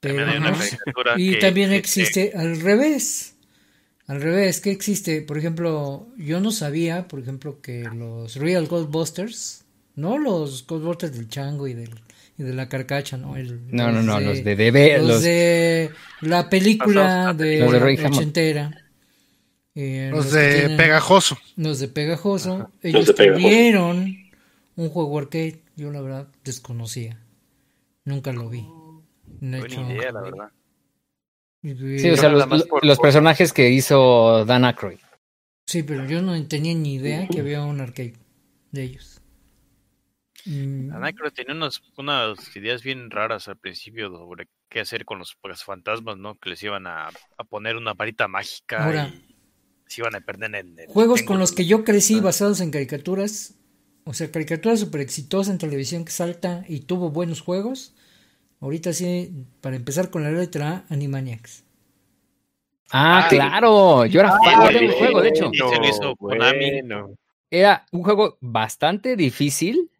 Pero También una caricatura y que- también que- existe al revés. Al revés, ¿qué existe? Por ejemplo, yo no sabía, por ejemplo, que los Real Ghostbusters, no los Ghostbusters del Chango y del y de la carcacha, ¿no? El- No, no, no, los de DB, los, los, de la película de Los de ochentera. Eh, Los de tienen- Pegajoso. Los de Pegajoso. Los Ellos de Pegajoso. tuvieron un juego arcade. Yo la verdad desconocía. Nunca lo vi. De Buena hecho, idea, la verdad. Sí, o sea, los, por- personajes que hizo Dan Aykroyd. sí, pero yo no tenía ni idea que había un arcade de ellos. Mm, La Nightcrawler tenía unas, unas ideas bien raras al principio sobre qué hacer con los fantasmas, ¿no? Que les iban a, a poner una varita mágica Ahora. y se iban a perder en el Juegos con los que yo crecí basados en caricaturas. O sea, caricaturas super exitosas en televisión que salta y tuvo buenos juegos. Ahorita sí, para empezar con la letra A, Animaniacs. Ah, Ah, claro, yo era fan de sí, un sí, juego, de hecho. Y se lo hizo Konami. bueno. Era un juego bastante difícil,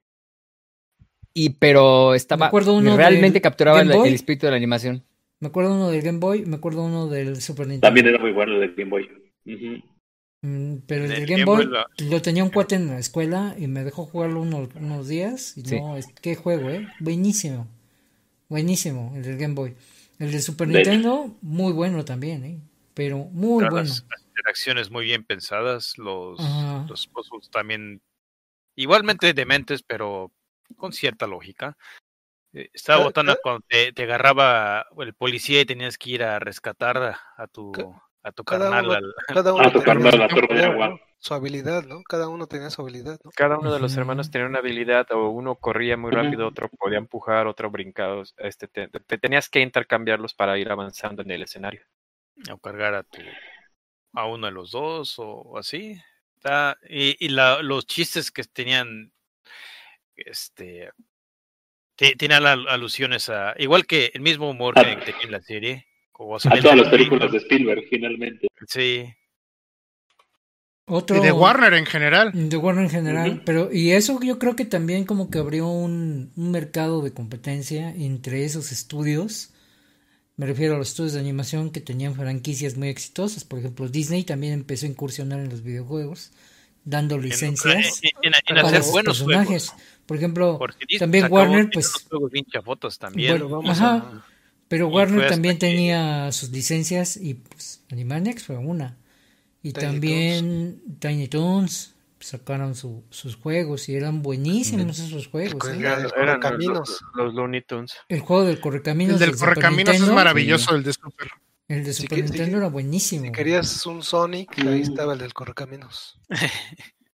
y pero estaba acuerdo uno realmente del capturaba el, espíritu de la animación. Me acuerdo uno del Game Boy, me acuerdo uno del Super Nintendo. También era muy bueno el de Game Boy. Mm, Pero el El del Game Game Boy Boy lo tenía un cuate en la escuela y me dejó jugarlo unos, unos días. Y Sí. no, es, qué juego, ¿eh? Buenísimo. Buenísimo, el del Game Boy. El de Super De hecho. Nintendo, muy bueno también, ¿eh? Pero muy Claro, bueno. Las, las interacciones muy bien pensadas, los, Ajá. los puzzles también igualmente dementes, pero con cierta lógica. Eh, Estaba ca- cuando te, te agarraba el policía y tenías que ir a rescatar a, tu a tu cada carnal. uno- al- Cada tenía la su torre de agua. ¿no? Su habilidad, ¿no? Cada uno tenía su habilidad, ¿no? Cada uno de los hermanos tenía una habilidad, o uno corría muy rápido, otro podía empujar, otro brincaba. Este, te, te tenías que intercambiarlos para ir avanzando en el escenario. o cargar a tu a uno de los dos o así y, y la- los chistes que tenían este te- tenían al- alusiones a igual que el mismo humor que Ah. tenía en la serie como A todas las películas de. Spielberg, finalmente. sí Otro, Y de Warner en general. De Warner en general. Pero, y eso yo creo que también como que abrió un, un mercado de competencia entre esos estudios. Me refiero a los estudios de animación que tenían franquicias muy exitosas. Por ejemplo, Disney también empezó a incursionar en los videojuegos, dando en, licencias en- en- en para hacer buenos personajes. juegos Por ejemplo, porque también Warner, pues, unos juegos también Bueno, vamos ajá. a- pero Warner también tenía sus licencias y pues Animaniacs fue una. Y Tiny también Tiny Toons sacaron su- sus juegos y eran buenísimos esos juegos. Recuerda- ¿eh? Eran, los eran los, Looney Tunes. El juego del Correcaminos El del Correcaminos es maravilloso, el de Super. El de Super si Nintendo que- era buenísimo. Si querías un Sonic, ahí Mm. estaba el del Correcaminos.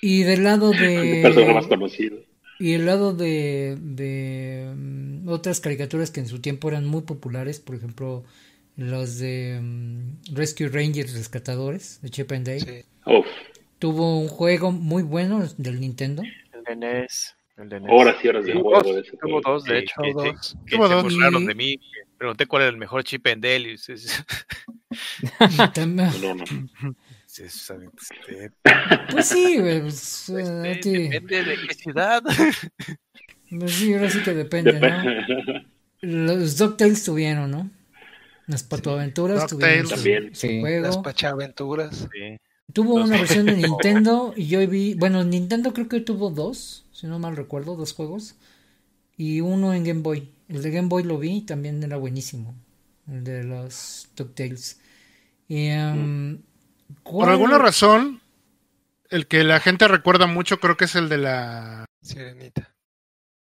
Y del lado El personaje más de conocido. Y el lado de, de mm, otras caricaturas que en su tiempo eran muy populares, por ejemplo, los de mm, Rescue Rangers Rescatadores de Chip and Dale. Sí. Uf, Tuvo un juego muy bueno del Nintendo. El de NES. El de NES. horas y horas de Tuvo juego dos, de ese tuvo dos, de hecho. que, Tuvo dos. que Tuvo se dos. burlaron Y- de mí pregunté cuál era el mejor chip en Dell y No, no. este, pues sí, pues, pues, aquí- depende de qué ciudad pues sí, ahora sí que depende, ¿no? Dep- Los DuckTales tuvieron, ¿no? Las patoaventuras tuvieron su, También. su Sí. Las juego. Pachaventuras. Sí. Tuvo Los- una versión de Nintendo y yo vi, bueno, Nintendo creo que tuvo dos, si no mal recuerdo, dos juegos y uno en Game Boy. El de Game Boy lo vi y también era buenísimo, el de los DuckTales. Y, um, Por ¿cuál- alguna razón, el que la gente recuerda mucho creo que es el de la. Sirenita.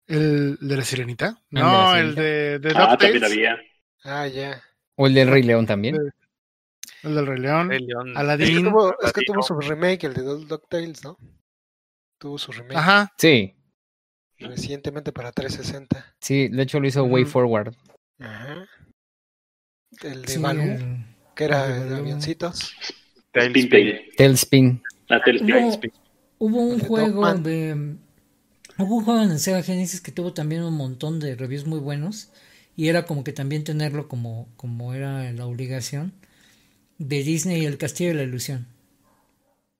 ¿El de la sirenita? de No, la el de, de Ah, también DuckTales, había. Ah, ya. O el del Rey León también. el del Rey León, Rey León. Es que tuvo, es que Aladino. tuvo su remake, el de Duck- DuckTales, ¿no? Tuvo su remake Ajá, Sí, recientemente para 360. sí, de hecho lo hizo Way. Forward. Ajá. El de sí, Baloo, el- que era de avioncitos. Spin Tailspin. Tail. Tailspin. Ah, Tailspin. Hubo, hubo un juego Dogman. de. Hubo un juego en el Sega Genesis que tuvo también un montón de reviews muy buenos. Y era como que también tenerlo como, como era la obligación. De Disney y el Castillo de la Ilusión.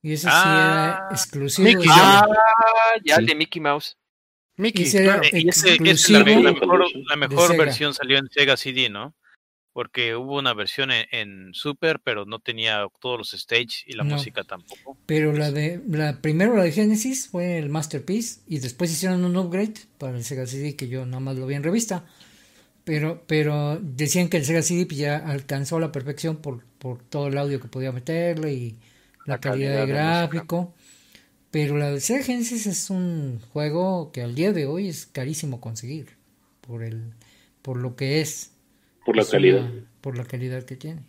Y eso sí Ah, era exclusivo. Mickey. Ah, ya, el de Mickey Mouse. Mickey. Claro. Eh, y ese- ese- la, mejor, la mejor versión salió en Sega CD, ¿no? Porque hubo una versión en, en Super, pero no tenía todos los stage y la No. música tampoco. Pero la de la primero la de Genesis fue el Masterpiece y después hicieron un upgrade para el Sega CD que yo nada más lo vi en revista. Pero pero decían que el Sega CD pues, ya alcanzó la perfección por, por todo el audio que podía meterle y la, La calidad, calidad de de gráfico. Pero la de Sega Genesis es un juego que al día de hoy es carísimo conseguir por el por lo que es. Por la Es calidad. una- por la calidad que tiene.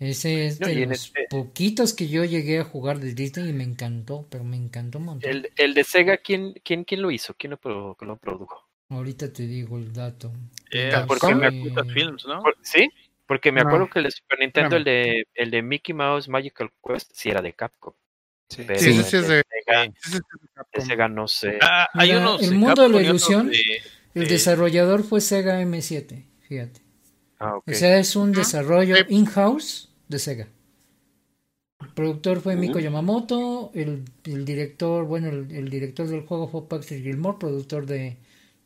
Ese es de los este- poquitos que yo llegué a jugar de Disney y me encantó, pero me encantó un montón. El, el de Sega, ¿quién, quién, quién lo hizo? ¿Quién lo, produ- lo produjo? Ahorita te digo el dato. Eh, porque me. Lucas Films, ¿no? Por- ¿Sí? Porque me No. acuerdo que el de Super Nintendo, el de, el de Mickey Mouse Magical Quest, sí era de Capcom. Sí. Sí, ese sí es de- Sega, Ese es el de Capcom. Sega no sé. Ah, hay Mira, unos el mundo de la ilusión, de- El de- desarrollador fue Sega M7, fíjate. Ah, ok. O sea, es un desarrollo in-house de Sega. El productor fue Miko Ujú. Yamamoto, el, el director, bueno, el, el director del juego fue Patrick Gilmore, productor de,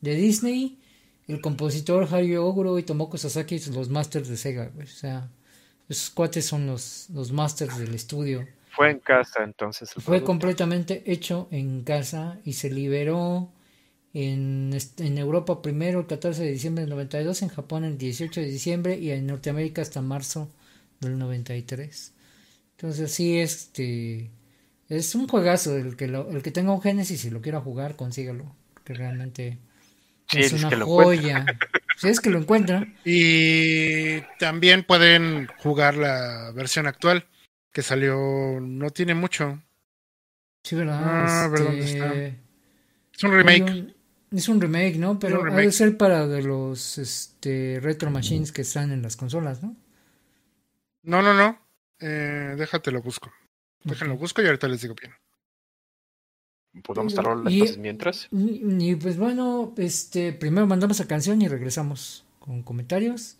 de Disney. El compositor Haruo Oguro y Tomoko Sasaki, los masters de Sega. güey. O sea, esos cuates son los, los masters del estudio. Fue en casa entonces. el Fue producto. completamente hecho en casa y se liberó en, en Europa primero el 14 de diciembre del 92, en Japón el 18 de diciembre y en Norteamérica hasta marzo del 93. Entonces sí, este es un juegazo el que lo- el que tenga un Genesis y lo quiera jugar, consígalo, que realmente Sí, es es una joya. Si es que lo encuentra, Y también pueden jugar la versión actual que salió no tiene mucho. sí, ¿verdad? Ah, a ver dónde Este, está. Es un Hay remake. Es un remake, ¿no? Pero remake. ser para de los este, retro machines que están en las consolas, ¿no? No, no, no. Eh, déjate lo busco. Déjenlo busco y ahorita les digo bien. Podemos estar Y- entonces mientras. Y, y, pues bueno, este, primero mandamos a canción y regresamos con comentarios.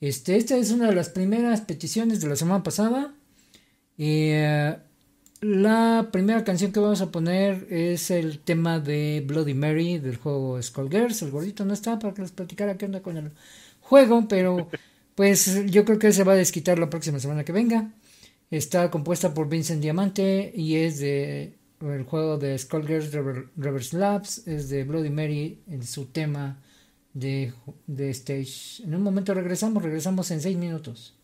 Este, esta es una de las primeras peticiones de la semana pasada. Eh, la primera canción que vamos a poner es el tema de Bloody Mary del juego Skullgirls. El gordito no está para que les platicara qué onda con el juego, pero pues yo creo que se va a desquitar la próxima semana que venga. Está compuesta por Vincent Diamante y es de el juego de Skullgirls Rever- Reverse Labs, es de Bloody Mary en su tema de, de stage. En un momento regresamos, regresamos en seis minutos.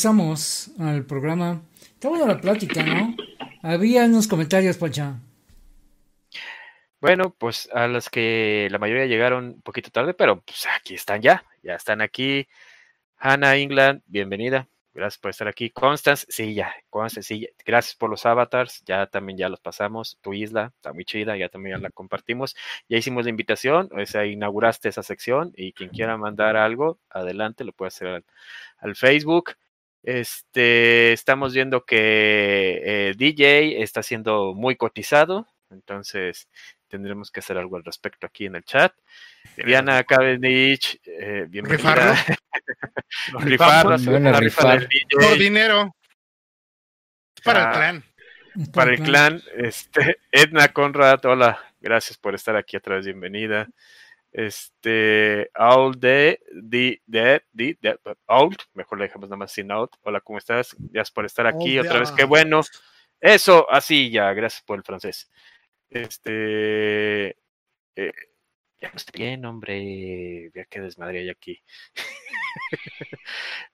Regresamos al programa. Está buena la plática, ¿no? Había unos comentarios, Pacha. Bueno, pues a los que la mayoría llegaron un poquito tarde, pero pues aquí están ya, ya están aquí. Hannah England, bienvenida. Gracias por estar aquí. Constance, sí, ya, Constance, sí, gracias por los avatars, ya también ya los pasamos. Tu isla está muy chida, ya también ya la compartimos. Ya hicimos la invitación, o sea, inauguraste esa sección y quien quiera mandar algo, adelante, lo puede hacer al Facebook. Este, estamos viendo que eh, DJ está siendo muy cotizado, entonces tendremos que hacer algo al respecto aquí en el chat. Diana Cavendish, eh, bienvenida. Rifarlo. Rifarlo, Bueno, la rifa del rifar. DJ. Por dinero. Para el Ah, clan. Para el clan, este, Edna Conrad, hola, gracias por estar aquí otra vez, bienvenida. Este, All de, de, de, de, de- Old, mejor le dejamos nada más sin Out. Hola, ¿cómo estás? Gracias por estar aquí otra vez, ya. qué bueno. Eso, así ya, gracias por el francés. Este, eh, ya no estoy bien, hombre, ya que desmadre hay aquí.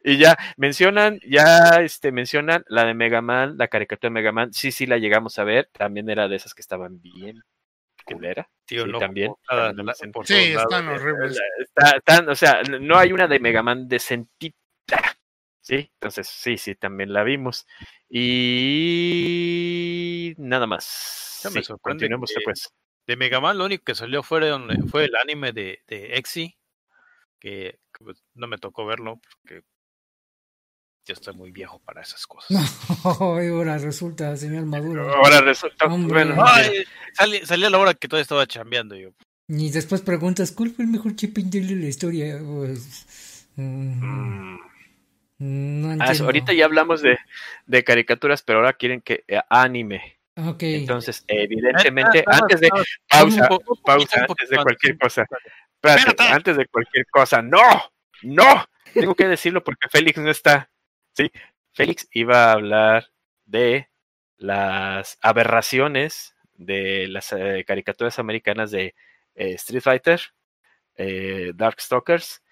y ya mencionan, ya este mencionan la de Mega Man, la caricatura de Mega Man, sí, sí la llegamos a ver, también era de esas que estaban bien culera. Tío, Sí, no, también, por Sí, lados. están horribles. Está- están- o sea, no hay una de Mega Man decentita. Sí, entonces sí, sí, también la vimos. Y nada más. Ya me sorprende continuemos que- después. De Mega Man, lo único que salió fue, fue el anime de, de Exy, que, que, pues, no me tocó verlo, porque yo estoy muy viejo para esas cosas. Ahora resulta, señor Maduro. Ahora resulta, Hombre. bueno, Ay, salí, salí a la hora que todavía estaba chambeando yo. Y después preguntas, ¿cuál fue el mejor chip Intel de la historia? Pues, mm, mm, no ah, ahorita ya hablamos de, de caricaturas, pero ahora quieren que eh, anime. Ok. Entonces, evidentemente, Ah, ah, antes de ah, pausa, pausa, un antes de cualquier un cosa. Espérate. antes de cualquier cosa, no, no, tengo que decirlo porque Félix no está. Sí, Félix iba a hablar de las aberraciones de las eh, caricaturas americanas de eh, Street Fighter, eh, Darkstalkers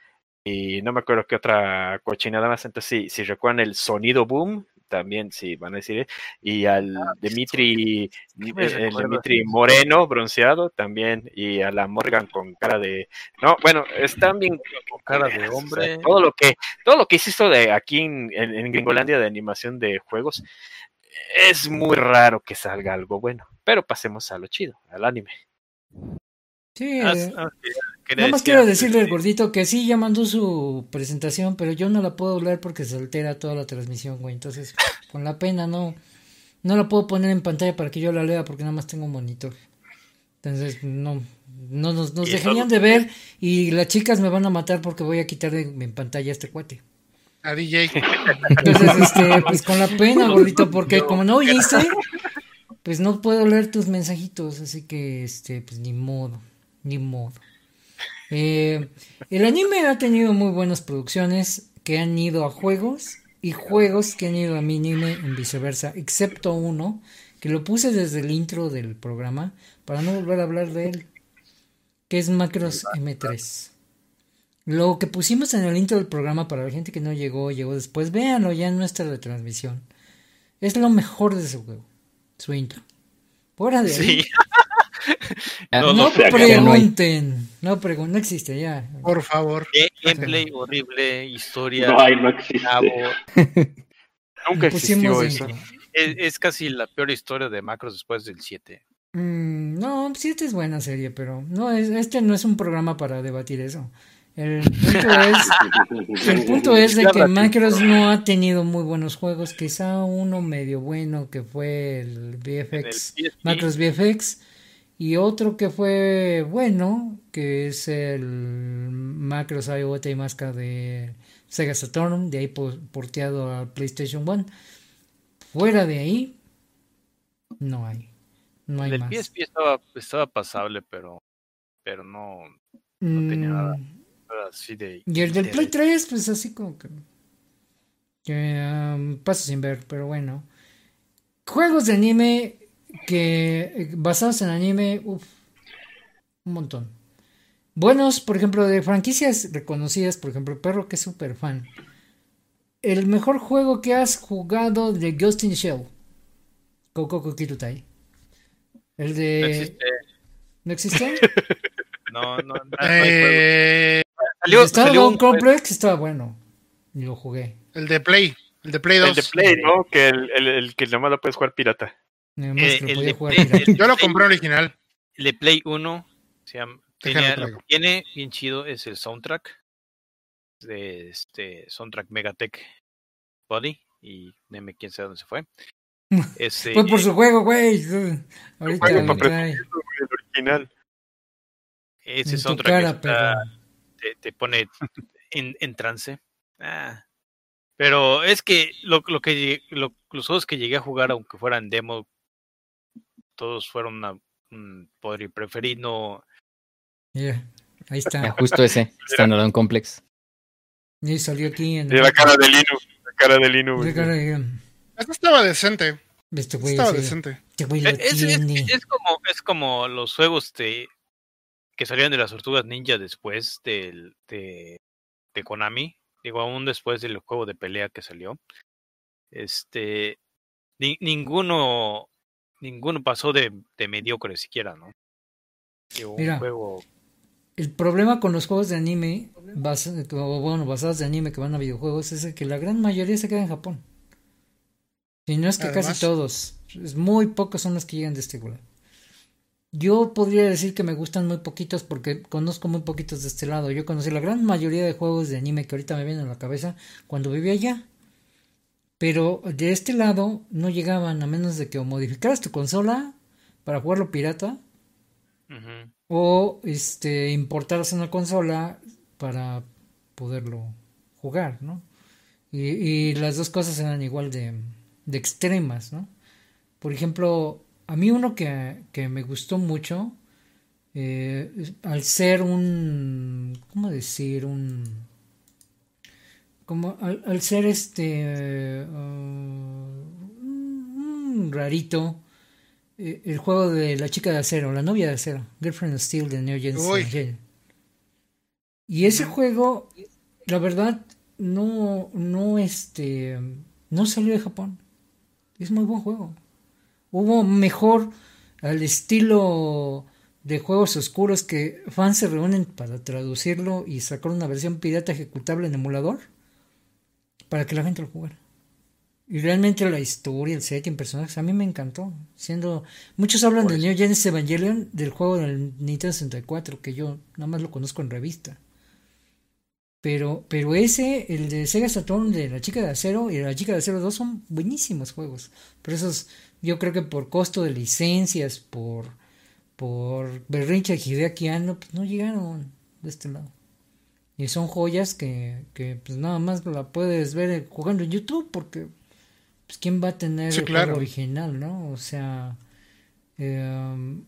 y no me acuerdo qué otra cochinada más. Entonces, si, si recuerdan el sonido boom, también sí van a decir, eh, y al Dimitri, me eh, el? Dimitri Moreno, bronceado, también, y a la Morgan con cara de. No, bueno, están bien. Con cara de o sea, hombre. todo lo que, todo lo que hiciste de aquí en, en, en Gringolandia de animación de juegos, es muy raro que salga algo bueno. Pero pasemos a lo chido, al anime. Sí, Ah, eh, ah, Nada más quiero decirle al gordito que sí, ya mandó su presentación, pero yo no la puedo hablar porque se altera toda la transmisión, güey. Entonces, con la pena, no, no la puedo poner en pantalla para que yo la lea porque nada más tengo un monitor. Entonces, no, no nos, nos dejarían de ver y las chicas me van a matar porque voy a quitar de mi pantalla a este cuate. A DJ. Entonces, este, pues con la pena, gordito, porque como no oíste, pues no puedo leer tus mensajitos, así que, este, pues ni modo, ni modo. Eh, el anime ha tenido muy buenas producciones que han ido a juegos y juegos que han ido a anime en viceversa, excepto uno que lo puse desde el intro del programa para no volver a hablar de él, que es Macros M3. Lo que pusimos en el intro del programa para la gente que no llegó, llegó después, véanlo ya en nuestra retransmisión. Es lo mejor de ese juego, su intro. Fuera de ahí, Sí, No, pregunten, no pregunten, no existe ya. Por favor. Game- gameplay horrible, historia, No hay, no existe. Nunca existió eso. Es, es casi la peor historia de Macros después del 7. Mm, no, sí, esta es buena serie, pero no es, este no es un programa para debatir eso. El punto es, el punto es de que Macros no ha tenido muy buenos juegos, quizá uno medio bueno que fue el VFX, el. Macros VFX, y otro que fue bueno, que es el Macros IoT y Masca de Sega Saturn, de ahí po- porteado a PlayStation 1. Fuera de ahí, no hay. No hay El más. PSP estaba, estaba pasable, pero, pero no no tenía nada. Mm, así de. Y el del Play interés. 3, pues así como que. que um, paso sin ver, pero bueno. Juegos de anime que. eh, basados en anime. Un montón. Buenos, por ejemplo, de franquicias reconocidas, por ejemplo, Perro, que es súper fan. el mejor juego que has jugado de Ghost in the Shell. Kokoko Kirutai. El de. No existe. ¿No existe? No, no. Eh, Salió, estaba salió un Complex, estaba bueno. Y lo jugué. el de Play. El de Play 2. El de Play, ¿no? Que el, el, el que nomás lo puedes jugar pirata. Eh, el de jugar Play-. Yo lo compré original. El de Play 1 se llama, Déjalo tenía- lo traigo. que tiene bien chido es el soundtrack de este soundtrack Megatech Body y dime quién sabe dónde se fue. Ese, Fue por su juego, güey. Ahorita juego El original. ese en soundtrack cara, está- perro. te, te pone en, en trance. Ah. Pero es que lo, lo que llegué- lo- los juegos que llegué a jugar, aunque fueran demo, todos fueron una, un podría preferir no ahí Ah, está. justo ese, Standalone Complex. Y salió aquí en. Y la cara de Linu. La cara de Linu. La güey. cara de- Este estaba decente. Este güey, Estaba sí, decente. este güey lo Eh, Es, es- tiene. es como, es como los juegos de, que salieron de las tortugas ninja después del, de, de Konami. Digo, aún después del juego de pelea que salió. Este. ni- ninguno. Ninguno pasó de, de mediocre siquiera, ¿no? Mira. juego. El problema con los juegos de anime, bas- o bueno, basados de anime que van a videojuegos, es el que la gran mayoría se queda en Japón. Si no es que Además- casi todos. Es muy pocos son los que llegan de este lugar. Yo podría decir que me gustan muy poquitos porque conozco muy poquitos de este lado. Yo conocí la gran mayoría de juegos de anime que ahorita me vienen a la cabeza cuando vivía allá. Pero de este lado no llegaban a menos de que o modificaras tu consola para jugarlo pirata o este importaras una consola para poderlo jugar, ¿no? Y, y las dos cosas eran igual de, de extremas, ¿no? Por ejemplo, a mí uno que, que me gustó mucho, eh, al ser un, ¿cómo decir? Un, como al, al ser este, uh, un rarito, eh, el juego de la chica de acero, la novia de acero, Girlfriend of Steel de Neo. Evangelion. Y ese juego, la verdad, no, no, este, no salió de Japón. Es muy buen juego. Hubo mejor al estilo de juegos oscuros que fans se reúnen para traducirlo y sacar una versión pirata ejecutable en emulador para que la gente lo jugara. Y realmente la historia, el setting, personajes, a mí me encantó. Siendo muchos hablan de Neo Genesis Evangelion del juego del Nintendo 64 que yo nada más lo conozco en revista. Pero, pero ese, el de Sega Saturn de la chica de acero y la chica de acero 2 son buenísimos juegos. Pero esos, yo creo que por costo de licencias, por, por berrinche de Hideaki Anno, pues no llegaron de este lado. Y son joyas que, que pues nada más la puedes ver jugando en YouTube porque pues quién va a tener Sí, el claro. juego original, ¿no? O sea, eh,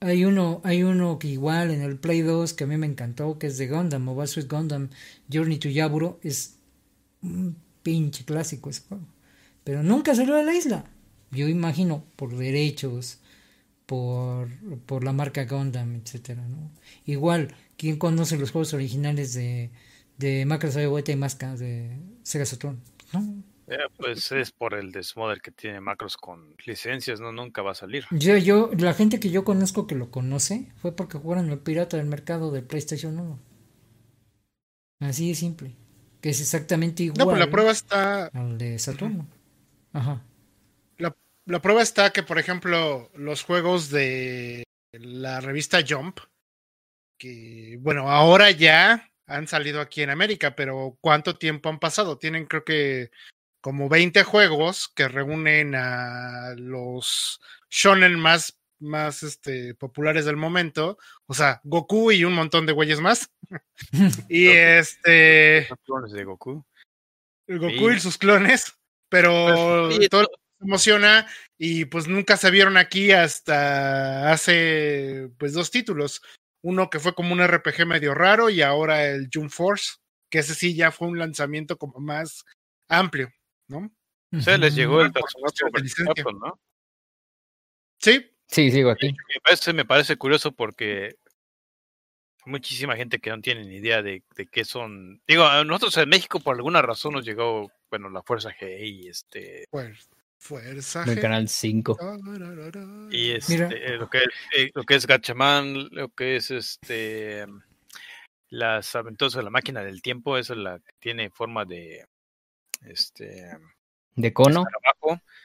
hay uno, hay uno que igual en el Play 2 que a mí me encantó, que es de Gundam, Mobile Suit Gundam Journey to Yaburo, es un pinche clásico ese juego. Pero nunca salió de la isla. Yo imagino por derechos, por, por la marca Gundam, etcétera, ¿no? Igual, ¿quién conoce los juegos originales de, de Macros Beta y Masca de Sega Saturn? No, Eh, pues es por el desmodel que tiene macros con licencias, no nunca va a salir. Yo, yo, la gente que yo conozco que lo conoce fue porque jugaron el pirata del mercado de PlayStation 1. Así de simple. Que es exactamente igual No, pues la prueba está. al de Saturno. Ajá. La, la prueba está que, por ejemplo, los juegos de la revista Jump, que, bueno, ahora ya han salido aquí en América, pero ¿cuánto tiempo han pasado? Tienen, creo que, como 20 juegos que reúnen a los shonen más, más este, populares del momento. O sea, Goku y un montón de güeyes más. y este. Los clones de Goku. Goku Sí. y sus clones, pero sí, todo se emociona y pues nunca se vieron aquí hasta hace pues dos títulos. Uno que fue como un RPG medio raro y ahora el Jump Force, que ese sí ya fue un lanzamiento como más amplio, ¿no? O sea, les llegó el personaje ¿no? Sí, Sí, sigo aquí. Me parece, me parece curioso porque hay muchísima gente que no tiene ni idea de, de qué son. Digo, a nosotros en México por alguna razón nos llegó bueno, la Fuerza G y este Fuer- Fuerza. del canal 5. y este, Mira. eh, lo que es, eh, lo que es Gatchaman, lo que es este las aventuras de la máquina del tiempo, esa es la que tiene forma de este ¿De cono?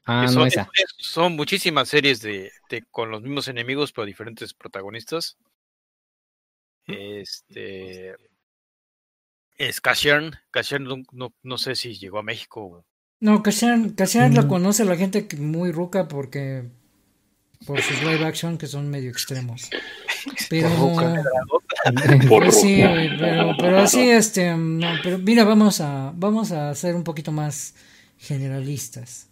Ah, no son, esa. son muchísimas series de, de- con los mismos enemigos, pero diferentes protagonistas. Este es Cashiern. Cashiern no, no, no sé si llegó a México. No, Cashan la Mm. conoce la gente muy ruca porque por sus live action que son medio extremos. Pero Por sí, pero, pero así este, no, pero mira, vamos a vamos a ser un poquito más generalistas.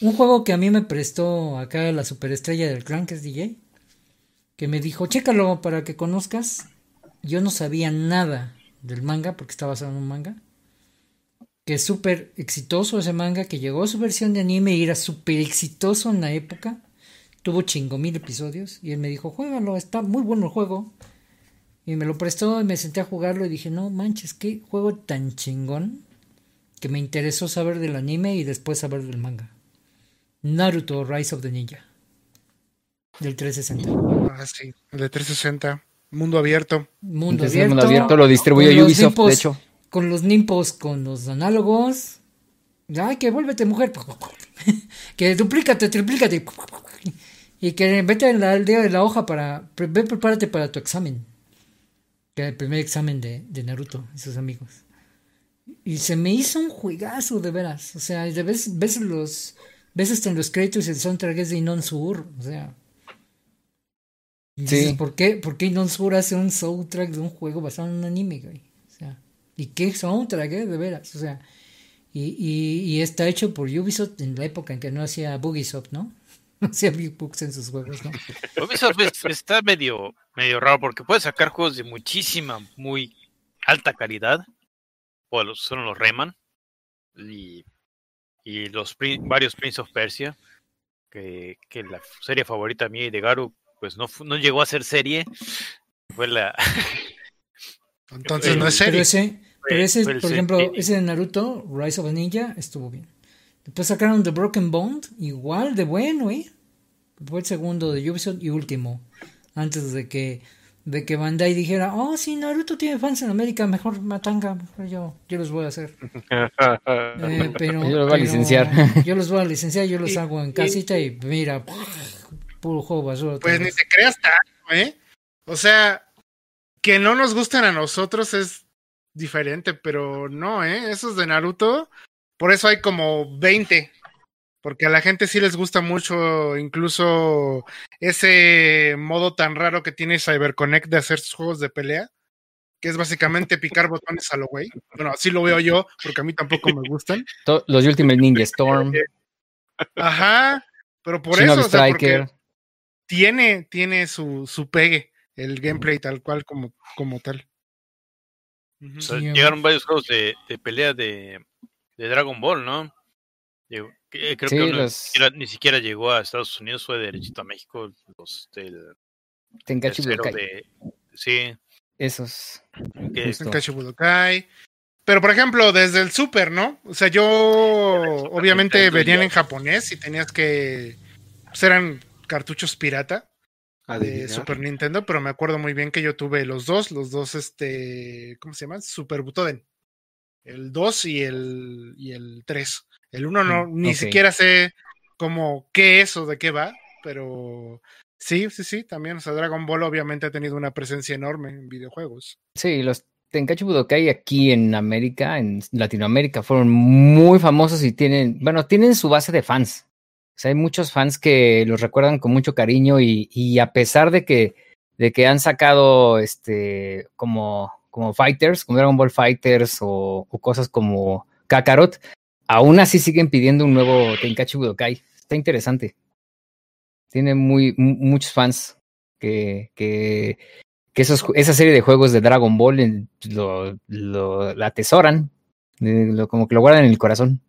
Un juego que a mí me prestó acá la superestrella del clan que es DJ, que me dijo, "Chécalo para que conozcas." Yo no sabía nada del manga porque está basado en un manga que es súper exitoso ese manga, que llegó a su versión de anime y era súper exitoso en la época. Tuvo chingo mil episodios y él me dijo, juégalo, está muy bueno el juego. Y me lo prestó y me senté a jugarlo y dije, no manches, qué juego tan chingón que me interesó saber del anime y después saber del manga. Naruto Rise of the Ninja. Del 360. Ah, sí, el de 360. Mundo abierto. Mundo Entonces, abierto. mundo abierto lo los Ubisoft, de hecho. Con los nimpos, con los análogos. Ay, que vuélvete mujer. que duplícate, triplícate. Y que vete en la aldea de la hoja para. pre- Ve, prepárate para tu examen. Que era el primer examen de, de Naruto y sus amigos. Y se me hizo un juegazo, de veras. O sea, de vez, ves los. Ves hasta en los créditos y el soundtrack es de Inon Sur. O sea. Y Sí. dices, ¿por qué, ¿Por qué Inon Sur hace un soundtrack de un juego basado en un anime, güey? ¿Y qué soundtrack, eh? De veras. O sea. Y, y, y está hecho por Ubisoft en la época en que no hacía Bugisoft, ¿no? No hacía Big Books en sus juegos, ¿no? Ubisoft es- está medio, medio raro porque puede sacar juegos de muchísima, muy alta calidad. O los, son los Rayman. Y, y los prin- varios Prince of Persia. Que, que la serie favorita mía y de Garu, pues no, no llegó a ser serie. Fue la. Entonces no es Pero serie. ese, pero ese por ejemplo, ese de Naruto, Rise of a Ninja, estuvo bien. Después sacaron The Broken Bond, igual de bueno, ¿eh? Fue el segundo de Ubisoft y último. Antes de que, de que Bandai dijera, oh, si Naruto tiene fans en América, mejor Matanga, mejor yo, yo los voy a hacer. Eh, pero, Yo los voy a licenciar. Yo los voy a licenciar, yo los Y- hago en casita y mira, puro juego basura. Pues ni te creas tanto, ¿eh? O sea, que no nos gusten a nosotros es diferente, pero no, ¿eh? Esos de Naruto, por eso hay como 20. Porque a la gente sí les gusta mucho, incluso ese modo tan raro que tiene CyberConnect de hacer sus juegos de pelea, que es básicamente picar botones a lo güey. Bueno, así lo veo yo, porque a mí tampoco me gustan. Los Ultimate Ninja Storm, Ajá, pero por eso, o sea, porque tiene, tiene su, su pegue, el gameplay tal cual como, como tal. Ujú. O sea, Sí, llegaron varios juegos de, de pelea de, de Dragon Ball, ¿no? Creo Sí, que uno ni, siquiera, ni siquiera llegó a Estados Unidos, fue derechito a México. Los del Tenkachi Budokai. de. Sí, Esos. Tenkaichi Budokai. Pero por ejemplo, desde el Super, ¿no? O sea, yo obviamente venían en japonés y tenías que. Pues eran cartuchos pirata de. Super Nintendo, pero me acuerdo muy bien que yo tuve los dos, los dos, este. ¿Cómo se llaman? Super Butoden. El 2 y el, y el 3. El 1 no, Mm, ni siquiera sé cómo qué es o de qué va, pero sí, sí, sí, también. O sea, Dragon Ball obviamente ha tenido una presencia enorme en videojuegos. Sí, los Tenkachi Budokai aquí en América, en Latinoamérica, fueron muy famosos y tienen, bueno, tienen su base de fans. O sea, hay muchos fans que los recuerdan con mucho cariño y, a pesar de que, han sacado este como, Fighters, como Dragon Ball Fighters o, cosas como Kakarot, aún así siguen pidiendo un nuevo Tenkachi Budokai. Está interesante. Tiene muchos fans que, esa serie de juegos de Dragon Ball lo, la atesoran, eh, como que lo guardan en el corazón.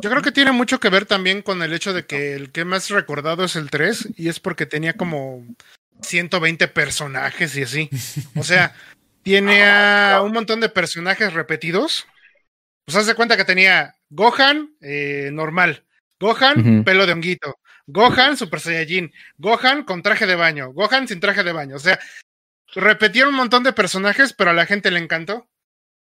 Yo creo que tiene mucho que ver también con el hecho de que el que más recordado es el 3 y es porque tenía como 120 personajes y así. O sea, tiene a un montón de personajes repetidos, pues haz de cuenta que tenía Gohan eh, normal, Gohan pelo de honguito, Gohan Super Saiyajin, Gohan con traje de baño, Gohan sin traje de baño. O sea, repetieron un montón de personajes, pero a la gente le encantó.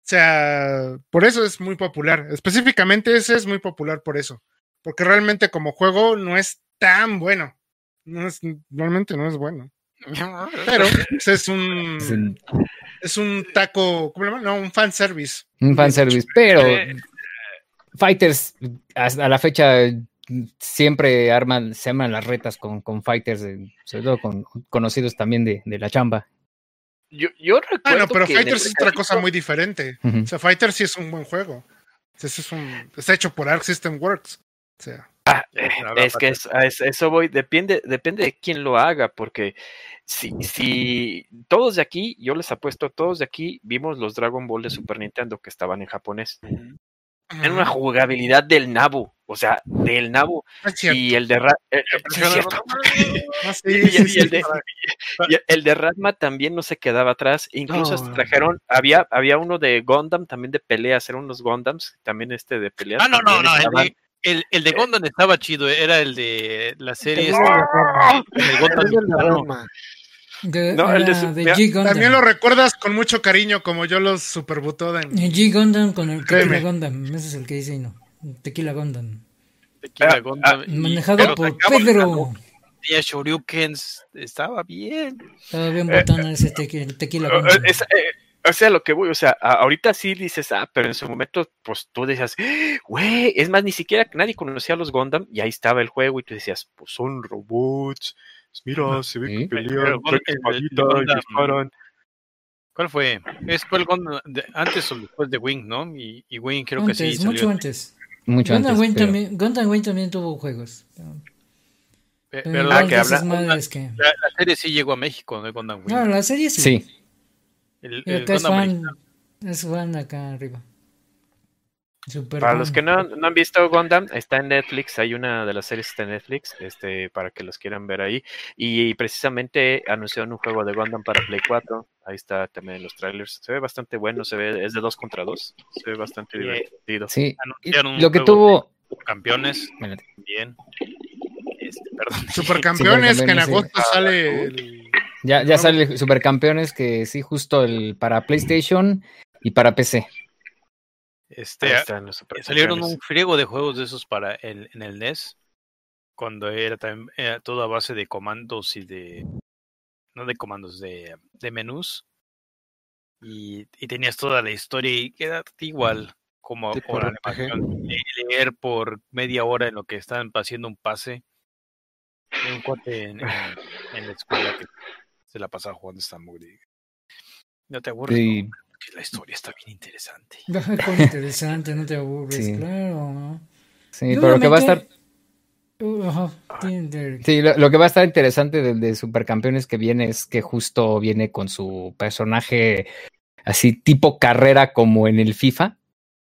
O sea, por eso es muy popular. Específicamente ese es muy popular por eso. Porque realmente como juego no es tan bueno. No es, realmente no es bueno. Pero pues, es un Es un, es un taco, ¿cómo le llaman? No, un fanservice. un fanservice. Pero Eh, Fighters, hasta a la fecha, siempre arman, se arman las retas con, con Fighters, eh, sobre todo con conocidos también de, de la chamba. Yo, yo recuerdo Ah, no, pero que Fighters es otra cosa muy diferente. O sea, Fighters sí es un buen juego. Ese es un, está hecho por Arc System Works. O sea, Eh, Ahora Es que es- a es- eso voy, depende, depende de quién lo haga, porque si, si todos de aquí, yo les apuesto, todos de aquí vimos los Dragon Ball de Super Nintendo que estaban en japonés. En una jugabilidad del nabo, o sea, del cierto. Y el de el de, Ratma también no se quedaba atrás. Incluso hasta trajeron, había, había uno de Gundam también de peleas, eran unos Gundams, también este de peleas. Ah, no, no, no. El estaban- el, el de Gondon estaba chido. Era el de la serie. Ese es de. El mexicano. Roma. De, No, el de era su- de mira, G Gundam. También lo recuerdas con mucho cariño, como yo los Super Butoden. El G Gundam con el Créeme. Tequila Gundam. Ese es el que dice y no. Tequila Gundam. Tequila Ah, Gondon, y- Manejado por Pedro. Tenía Shoryukens. Estaba bien. Estaba bien botana ese tequi- Tequila Eh, Gundam. es- eh, o sea, lo que voy, o sea, ahorita sí dices, ah, pero en su momento, pues tú decías, "Ah, güey, es más, ni siquiera nadie conocía a los Gundam y ahí estaba el juego y tú decías, pues son robots, mira, se ve Sí. que pelean, espadita y Gundam- disparan. ¿Cuál fue? Es fue el Gondon de- antes o después de Wing, ¿no? Y, y Wing creo que antes, sí mucho salió. antes. Mucho Gundam antes. Wing, pero- también, Gundam Wing también tuvo juegos. Pero, Pe- pero la, que habla- madres que... la- la serie sí llegó a México, ¿no? Gondam Wing. No, la serie sí. Sí, El, el acá es Gundam fan, americano. es fan acá arriba. Super Para los que no, no han visto Gundam, está en Netflix, hay una de las series está en Netflix, este, para que los quieran ver ahí. Y precisamente anunciaron un juego de Gundam para Play 4. Ahí está también en los trailers. Se ve bastante bueno, se ve, es de 2 contra 2. Se ve bastante divertido. sí. Y Anunciaron un Lo que juego tuvo. de campeones bien. Este, perdón. Supercampeones, que en sí. agosto sale el... Ya, ya No. sale Supercampeones que sí, justo el para PlayStation y para PC. Este, están los salieron un friego de juegos de esos para el, en el NES. Cuando era también era todo a base de comandos y de. No de comandos, de, de menús. Y, y tenías toda la historia y era igual como por animación. Le- Leer por media hora en lo que estaban haciendo un pase. Hay un cuate en, en, en la escuela que se la pasaba jugando esta mugre. No te aburres, Y- ¿no? La historia está bien interesante. Interesante, no te aburres, Sí. claro. ¿no? Sí, pero lo que va a estar. Uh, Derek. Sí, lo, lo que va a estar interesante del de Supercampeones que viene es que justo viene con su personaje así tipo carrera como en el FIFA,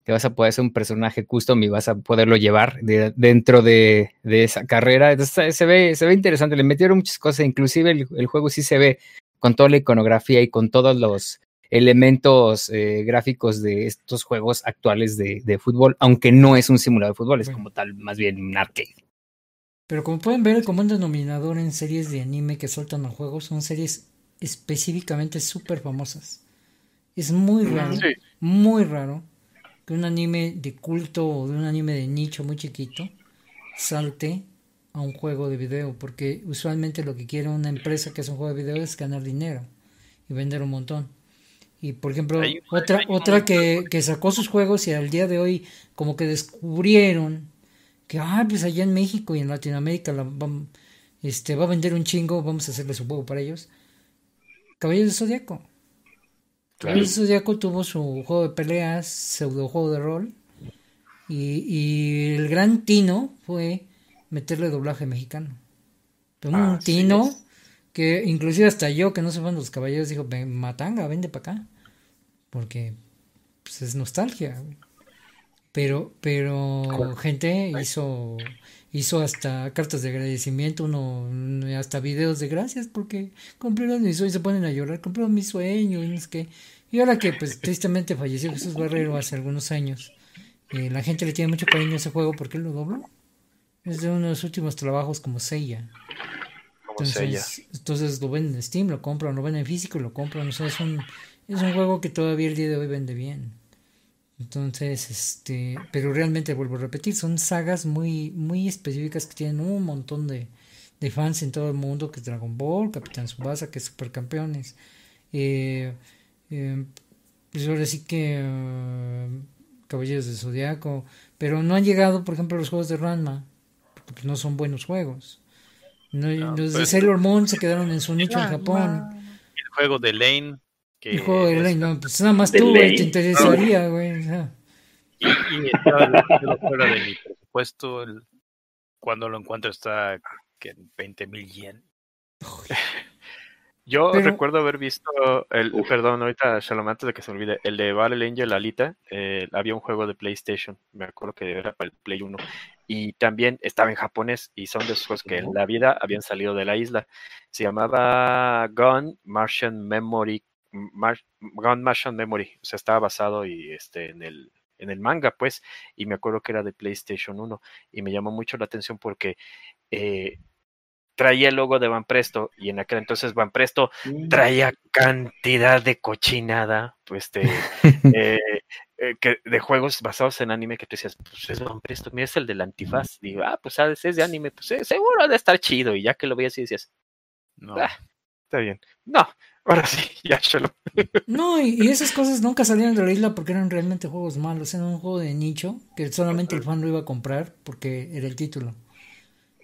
que vas a poder hacer un personaje custom y vas a poderlo llevar de- dentro de, de esa carrera. Entonces, se ve, se ve interesante, le metieron muchas cosas, inclusive el, el juego sí se ve con toda la iconografía y con todos los elementos eh, gráficos de estos juegos actuales de, de fútbol, aunque no es un simulador de fútbol, es Bueno. como tal, más bien un arcade. Pero como pueden ver, el común denominador en series de anime que sueltan a juegos son series específicamente súper famosas. Es muy raro, Sí. muy raro que un anime de culto o de un anime de nicho muy chiquito salte a un juego de video, porque usualmente lo que quiere una empresa que es un juego de video es ganar dinero y vender un montón. Y por ejemplo, Hay- otra, hay un- otra que, que sacó sus juegos y al día de hoy como que descubrieron que ah, pues allá en México y en Latinoamérica la, vam- este, va a vender un chingo, vamos a hacerle su juego para ellos. Caballeros de Zodíaco. Caballeros de Zodíaco tuvo su juego de peleas, pseudo juego de rol. Y, y el gran tino fue meterle doblaje mexicano. Pero un tino es. que inclusive hasta yo, que no fan de los caballeros, dijo, "Ven, Matanga, vende para acá. Porque pues, es nostalgia. Pero, pero gente hizo, hizo hasta cartas de agradecimiento, uno, hasta videos de gracias porque cumplieron mis sueños, se ponen a llorar, cumplieron mis sueños, y no sé qué. Y ahora que pues tristemente falleció Jesús Barrero hace algunos años, Eh, la gente le tiene mucho cariño a ese juego porque él lo dobló. Es de uno de los últimos trabajos como Seiya. Como. Entonces, entonces lo ven en Steam, lo compran, lo ven en físico lo compran. O sea, es un, es un juego que todavía el día de hoy vende bien. Entonces, este, pero realmente vuelvo a repetir, son sagas muy, muy específicas que tienen un montón de, de fans en todo el mundo, que es Dragon Ball, Capitán Subasa, que es Supercampeones. Eh, eh, pues ahora sí que eh, Caballeros del Zodiaco, pero no han llegado, por ejemplo, los juegos de Ranma, porque pues, no son buenos juegos. No, No, los de pues- Sailor Moon se quedaron en su nicho en. Japón. El juego de Lane. Que El juego de es- Lane, no, pues nada más tú, güey, te interesaría, güey. o sea. Y, y estaba fuera de mi presupuesto. el- cuando lo encuentro está que en 20 mil yen. Yo Pero- recuerdo haber visto, el, Uf. perdón, ahorita Shalom, antes de que se me olvide, el de Battle Angel Alita, eh, había un juego de PlayStation, me acuerdo que era para el Play 1, y también estaba en japonés, y son de esos juegos que en la vida habían salido de la isla. Se llamaba Gun Martian Memory, Gun Martian Memory, o sea, estaba basado y este en el en el manga, pues, y me acuerdo que era de PlayStation 1, y me llamó mucho la atención porque eh, traía el logo de Van Presto, y en aquel entonces Van Presto traía cantidad de cochinada, pues de, eh, eh, que, de juegos basados en anime que tú decías, pues es Van Presto, mira, es el del antifaz. Digo, ah, pues sabes, es de anime, pues seguro ha de estar chido. Y ya que lo veías y decías, No. Ah. Está bien. No, ahora sí, ya Shalom. No, y, y esas cosas nunca salieron de la isla porque eran realmente juegos malos. Era un juego de nicho que solamente el fan lo iba a comprar porque era el título.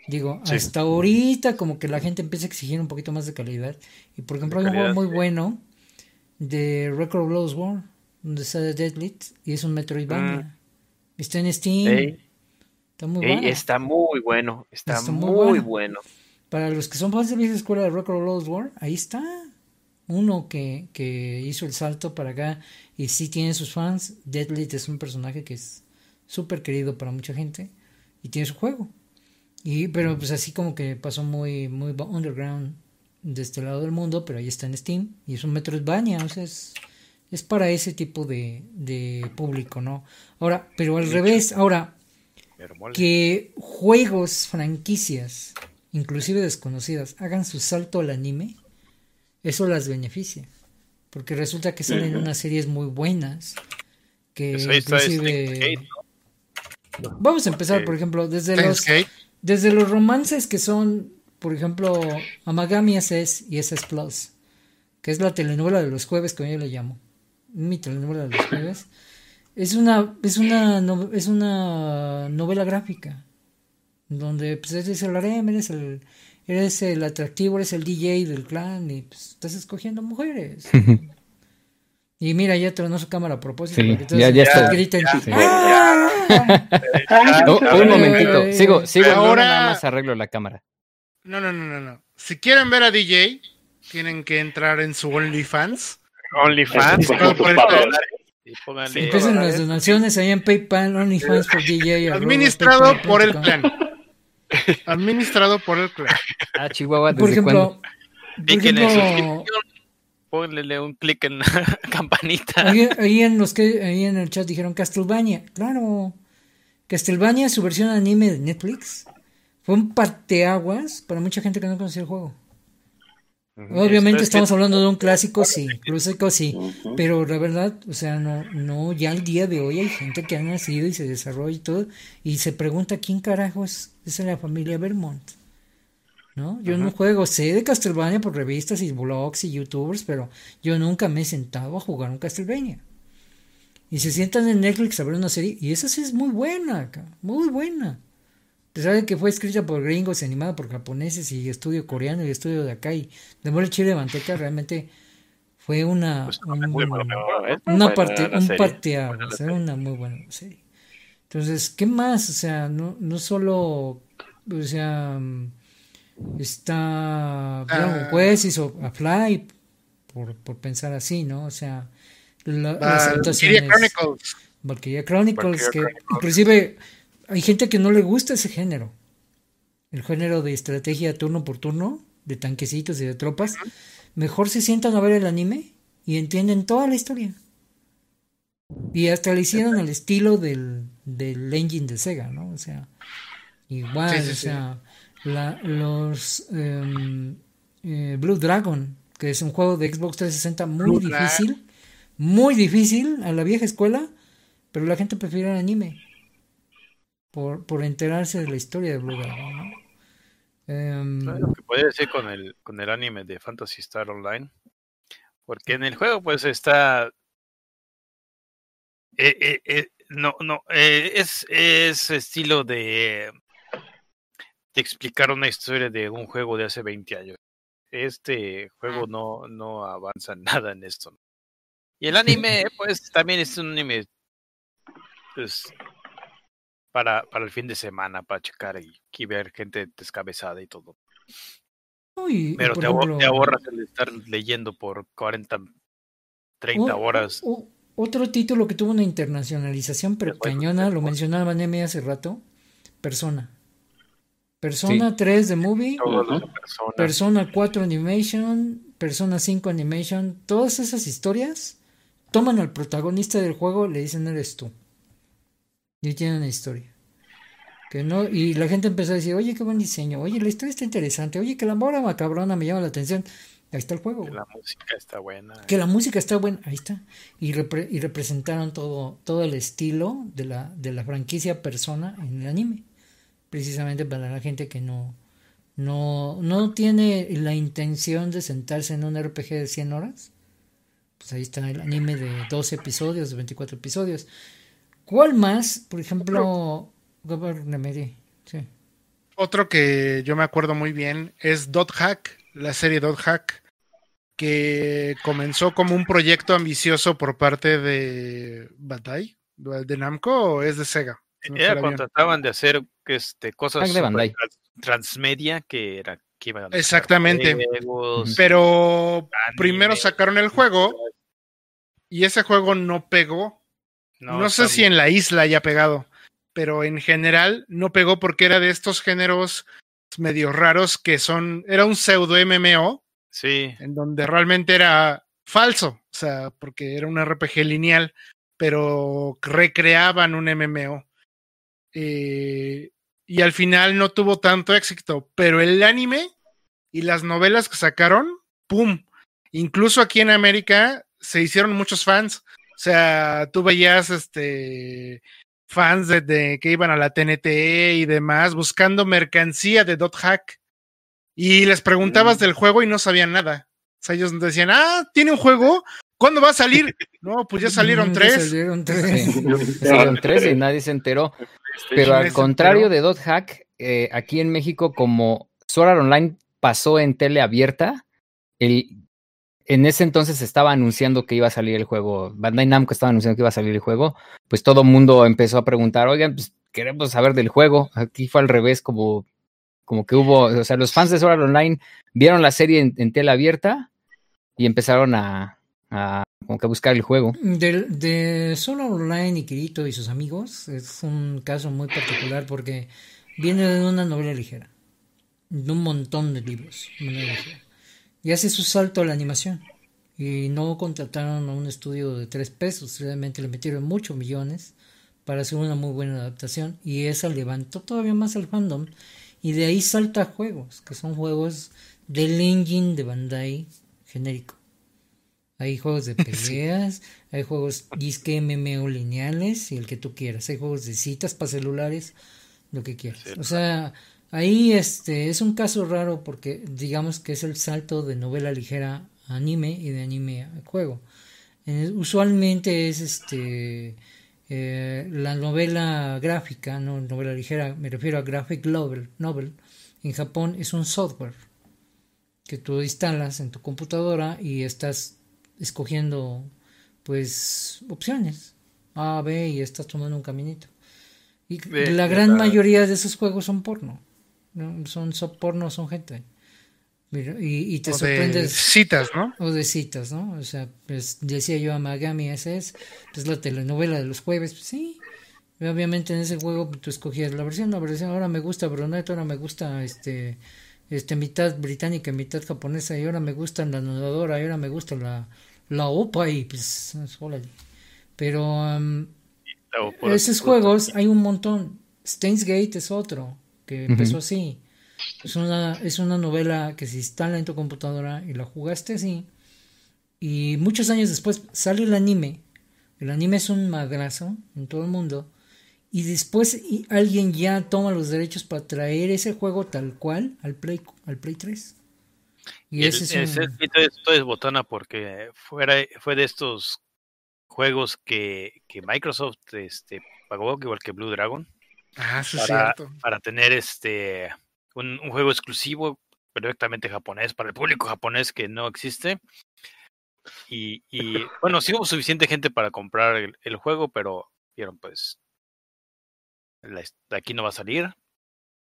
Digo, Sí. hasta ahorita como que la gente empieza a exigir un poquito más de calidad. Y por ejemplo, hay un juego muy sí. bueno de Record of Lost War, donde está de Deadlit y es un Metroidvania. Está en Steam. Ey, Está muy ey, está muy bueno, está, Está muy muy, bueno. bueno. Para los que son fans de vieja escuela de Record of Lost War, ahí está. Uno que, que hizo el salto para acá y sí tiene sus fans. Deadlit es un personaje que es súper querido para mucha gente y tiene su juego. Y, pero pues así como que pasó muy, muy underground de este lado del mundo, pero ahí está en Steam y es un Metroidvania, o sea, es, es para ese tipo de, de público, ¿no? Ahora, pero al revés, ahora, que juegos, franquicias, inclusive desconocidas, hagan su salto al anime, eso las beneficia. Porque resulta que salen unas series muy buenas. Que Pues inclusive... Vamos a empezar, por ejemplo, desde los, desde los romances que son, por ejemplo, Amagami SS y SS Plus, que es la telenovela de los jueves, que yo le llamo. Mi telenovela de los jueves. Es una, es una, no- es una novela gráfica. Donde pues, eres el harem, eres el, eres el atractivo, eres el DJ del clan y pues, estás escogiendo mujeres. y mira, ya tronó su cámara a propósito. Sí, ya- ya está. griten. Sí. ¡Ah! No, un momentito, sigo, sigo, ahora- nada más arreglo la cámara. No, no, no, no, no. Si quieren ver a DJ, tienen que entrar en su OnlyFans. OnlyFans. Plan. Y pónganle- Sí, Empiecen ¿verdad? las donaciones ahí en PayPal, OnlyFans por DJ. Administrado por el clan. Administrado por el clan. Ah, Chihuahua, Por ¿desde cuándo? ejemplo, por ejemplo. Pónganle un clic en la campanita. ahí, ahí en los que ahí en el chat dijeron Castlevania, claro. Castlevania, su versión anime de Netflix, fue un parteaguas para mucha gente que no conocía el juego. Obviamente que- estamos hablando de un clásico, sí, clásico, sí, pero la verdad, o sea, no, no, ya al día de hoy hay gente que ha nacido y se desarrolla y todo, y se pregunta quién carajo es, es la familia Vermont, ¿no? Yo no juego, sé de Castlevania por revistas y blogs y youtubers, pero yo nunca me he sentado a jugar un Castlevania. Y se sientan en Netflix a ver una serie, y esa sí es muy buena, muy buena. A pesar de que fue escrita por gringos y animada por japoneses y estudio coreano y estudio de acá y de mole chile de manteca, realmente fue una, Pues, un- muy una buena parte, un parteaguas, era una muy buena serie. Entonces, ¿qué más? O sea, no, no solo, o sea, está Dragon Ah. Quest hizo a Fly por, por pensar así, ¿no? O sea, la- las Valkyria adaptaciones. Chronicles. Valkyria Chronicles, que Chronicles. inclusive hay gente que no le gusta ese género. El género de estrategia turno por turno, de tanquecitos y de tropas. Mejor se sientan a ver el anime y entienden toda la historia. Y hasta le hicieron el estilo del, del engine de Sega, ¿no? O sea, igual, Sí, sí, o sí. sea, la- los eh, Blue Dragon, que es un juego de Xbox 360 muy Blue difícil, muy difícil a la vieja escuela, pero la gente prefiere el anime por, por enterarse de la historia de Blue Dragon, ¿no? Em, ¿Sabes lo que puede decir con el, con el anime de Fantasy Star Online? Porque en el juego, pues está. eh, eh, eh, no, no, eh, es, es estilo de, de explicar una historia de un juego de hace 20 años. Este juego no, no avanza nada en esto. Y el anime, pues también es un anime pues, para, para el fin de semana, para checar y, y ver gente descabezada y todo. Pero te, ejemplo, te ahorras el estar leyendo por 40, 30 O- horas. o- otro título que tuvo una internacionalización pero cañona, lo mencionaba Neme hace rato, Persona. Persona 3 de Movie, personas. Persona 4 Animation, Persona 5 Animation, todas esas historias toman al protagonista del juego, le dicen eres tú. Y tiene una historia. Que no, y la gente empezó a decir, oye, qué buen diseño, oye, la historia está interesante, oye, que la mora macabrona me llama la atención. Ahí está el juego. que la música está buena. Que la música está buena, ahí está. Y, repre- y representaron todo, todo el estilo de la, de la franquicia persona en el anime. Precisamente para la gente que no, no, no tiene la intención de sentarse en un RPG de 100 horas. Pues ahí está el anime de 12 episodios, de 24 episodios. ¿Cuál más? Por ejemplo, Gabriel Remedy, sí. Otro que yo me acuerdo muy bien es Dot Hack, la serie Dot Hack, que comenzó como un proyecto ambicioso por parte de Bandai, de Namco o es de Sega. Era cuando trataban de hacer este, cosas transmedia que era que iban a Exactamente. juegos, Pero anime, primero sacaron el juego y ese juego no pegó. No, sé si en la isla haya pegado, pero en general no pegó porque era de estos géneros medio raros que son, era un pseudo MMO Sí, en donde realmente era falso, o sea, porque era un RPG lineal, pero recreaban un MMO. Eh, y al final no tuvo tanto éxito, pero el anime y las novelas que sacaron, ¡pum! Incluso aquí en América se hicieron muchos fans. O sea, tú veías este fans de, que iban a la TNT y demás buscando mercancía de Dot Hack y les preguntabas Mm. del juego y no sabían nada. O sea, ellos decían, ah, tiene un juego, ¿cuándo va a salir? No, pues ya salieron Mm, ya tres. salieron tres. Sí. Salieron tres y nadie se enteró. Pero Nadie al se contrario de Dot Hack, eh, aquí en México, como Sword Art Online pasó en tele abierta, el, en ese entonces estaba anunciando que iba a salir el juego, Bandai Namco estaba anunciando que iba a salir el juego, pues todo el mundo empezó a preguntar, oigan, pues queremos saber del juego. Aquí fue al revés, como, como que hubo, o sea, los fans de Sword Online vieron la serie en, tele abierta y empezaron a, a como que buscar el juego. De, de Online y Kirito y sus amigos es un caso muy particular porque viene de una novela ligera, de un montón de libros, y hace su salto a la animación. Y no contrataron a un estudio de tres pesos, realmente le metieron muchos millones para hacer una muy buena adaptación y esa levantó todavía más al fandom y de ahí salta juegos, que son juegos del engine de Bandai genérico. Hay juegos de peleas, hay juegos disque MMO lineales y el que tú quieras. Hay juegos de citas para celulares, lo que quieras. O sea, ahí este es un caso raro porque digamos que es el salto de novela ligera a anime y de anime a juego. Usualmente es este eh, la novela gráfica, no novela ligera, me refiero a graphic novel, novel. En Japón es un software que tú instalas en tu computadora y estás escogiendo pues opciones A, B y estás tomando un caminito. Y la gran la- mayoría de esos juegos son porno. ¿no? Son, son porno, son gente. Mira, Y, y te O de sorprendes. citas, ¿no? O de citas, ¿no? O sea, pues decía yo a Magami, esa es pues, la telenovela de los jueves. Pues, sí. Y obviamente en ese juego pues, tú escogías la versión, la versión, ahora me gusta Brunette, ahora me gusta este este mitad británica, mitad japonesa, y ahora me gusta la nadadora, y ahora me gusta la, la OPA, y pues, órale. Pero um, esos juegos hay un montón. Steins Gate es otro que empezó así. Es una, es una novela que se instala en tu computadora y la jugaste así. Y muchos años después sale el anime. El anime es un madrazo en todo el mundo. Y después y alguien ya toma los derechos para traer ese juego tal cual al Play, al Play 3. Y ese es ese- un... esto es- esto es botana porque fuera, fue de estos juegos que, que Microsoft este, pagó, igual que Blue Dragon, Ah, sí, es para, cierto. para tener este un, un juego exclusivo perfectamente japonés para el público japonés que no existe. Y, y bueno, sí hubo suficiente gente para comprar el, el juego, pero vieron pues la aquí no va a salir.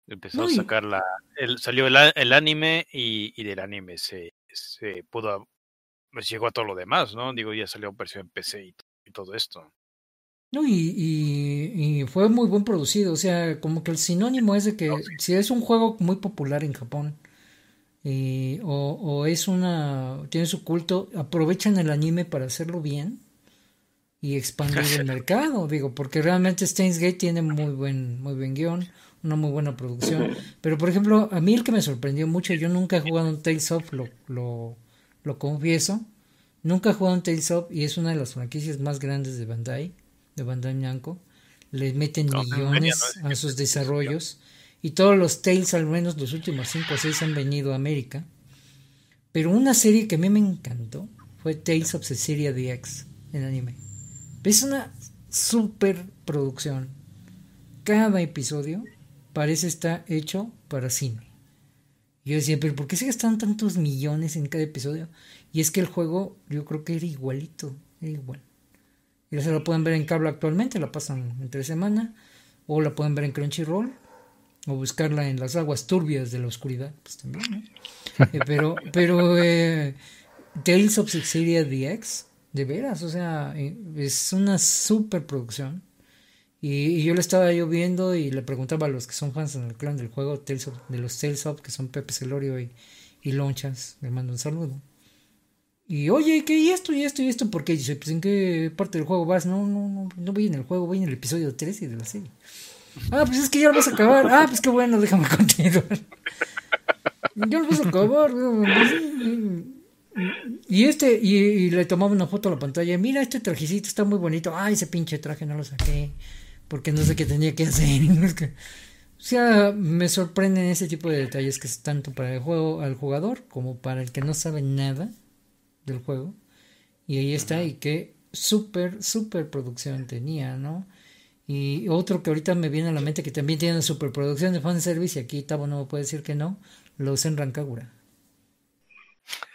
Empezó a sacar la, el, salió el, el anime y, y del anime se, se pudo pues llegó a todo lo demás, ¿no? Digo, ya salió versión en PC y, y todo esto. No, y, y, y fue muy buen producido, o sea, como que el sinónimo es de que si es un juego muy popular en Japón y- o, o es una, tiene su culto, aprovechan el anime para hacerlo bien y expandir el mercado, digo, porque realmente Steins Gate tiene muy buen, muy buen guion, una muy buena producción, pero por ejemplo, a mí el que me sorprendió mucho, yo nunca he jugado un Tales of, lo, lo, lo confieso, nunca he jugado un Tales of y es una de las franquicias más grandes de Bandai, de Bandai Namco, le meten No, millones no, a sus desarrollos y todos los Tales, al menos los últimos 5 o 6 han venido a América. Pero una serie que a mí me encantó fue Tales of Cecilia DX en anime. Es una super producción. Cada episodio parece estar hecho para cine. Yo decía, pero ¿por qué se gastan tantos millones en cada episodio? Y es que el juego yo creo que era igualito, era igual. Y se la pueden ver en cable actualmente, la pasan entre semana, o la pueden ver en Crunchyroll, o buscarla en las aguas turbias de la oscuridad, pues también, ¿no? Eh, pero, pero eh, Tales of Cecilia DX, de veras, o sea, eh, es una super producción. Y, y yo le estaba yo viendo y le preguntaba a los que son fans en el clan del juego Tales of- de los Tales of, que son Pepe Celorio y, y Lonchas, le mando un saludo. Y oye, ¿qué? ¿Y esto? ¿Y esto? ¿Y esto? ¿Por qué? Dice, pues ¿en qué parte del juego vas? No, no, no, no voy en el juego, voy en el episodio 13 de la serie. Ah, pues es que ya lo vas a acabar. Ah, pues qué bueno, déjame continuar. Ya lo vas a acabar. Y este, y, le tomaba una foto a la pantalla. Mira, este trajecito está muy bonito. Ay, ese pinche traje no lo saqué. Porque no sé qué tenía que hacer. O sea, me sorprenden ese tipo de detalles que es tanto para el juego, al jugador, como para el que no sabe nada del juego. Y ahí está, y qué súper, súper producción tenía, ¿no? Y otro que ahorita me viene a la mente que también tiene una superproducción de fanservice, y aquí Tabo no me puede decir que no, los en Rancagura.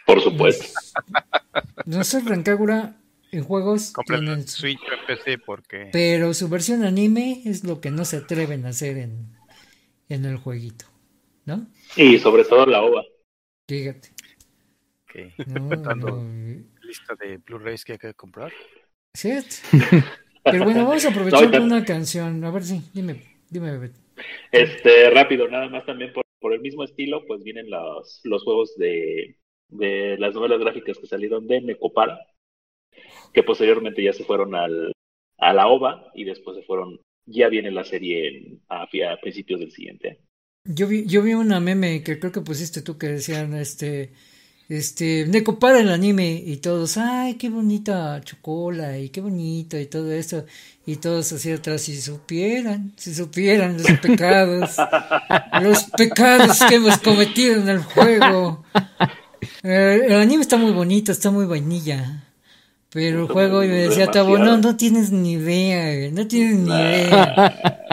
Por supuesto. Los en Rancagura en juegos tienen su- Switch o PC porque pero su versión anime es lo que no se atreven a hacer en, en el jueguito, ¿no? Y sobre todo la OVA. Fíjate. Que No, Tanto. no, lista de Blu-rays que hay que comprar. ¿cierto? Pero bueno, vamos a aprovechar con una canción. A ver si, dime, dime, Beto. Este, rápido, nada más también por, por el mismo estilo, pues vienen los, los juegos de, de las novelas gráficas que salieron de Necopara, que posteriormente ya se fueron al, a la OVA y después se fueron, ya viene la serie en- a, a principios del siguiente. Yo vi, yo vi una meme que creo que pusiste tú que decían, este, este, Neko para el anime y todos, ay, qué bonita chocola y qué bonito y todo esto y todos hacia atrás, si supieran, si supieran los pecados, los pecados que hemos cometido en el juego. Eh, el anime está muy bonito, está muy vainilla. Pero el juego, y me decía Tabo, no, no tienes ni idea, no tienes ni idea.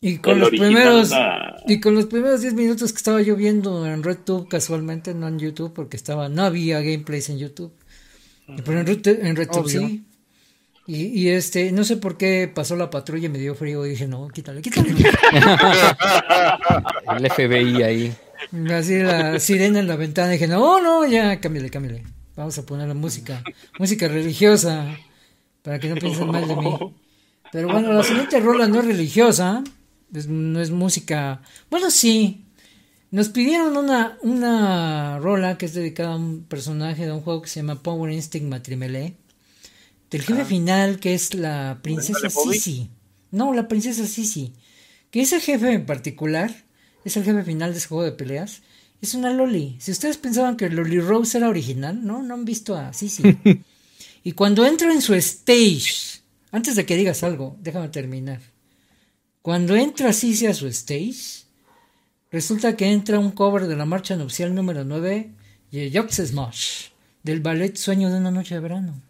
Y con los primeros, y con los primeros 10 minutos que estaba yo viendo en RedTube casualmente, no en YouTube, porque estaba, no había gameplays en YouTube. Pero en, Red- en RedTube Obvio. sí. Y, y este, no sé por qué pasó la patrulla y me dio frío y dije, no, quítale, quítale. El FBI ahí. Así la sirena en la ventana. Dije, no, no, ya, cámbiale, cámbiale. Vamos a poner la música, música religiosa, para que no piensen mal de mí. Pero bueno, la siguiente rola no es religiosa, es- no es música. Bueno, sí. Nos pidieron una, una rola que es dedicada a un personaje de un juego que se llama Power Instinct Matrimelee. del jefe Ah. final que es la princesa. Sisi. No, la princesa Sisi. Que ese jefe en particular es el jefe final de ese juego de peleas. Es una Loli. Si ustedes pensaban que Loli Rose era original, no, no han visto a Sisi. y cuando entra en su stage, antes de que digas algo, déjame terminar. Cuando entra Sisi a su stage, resulta que entra un cover de la marcha nupcial número 9 de Smash, del ballet Sueño de una noche de verano.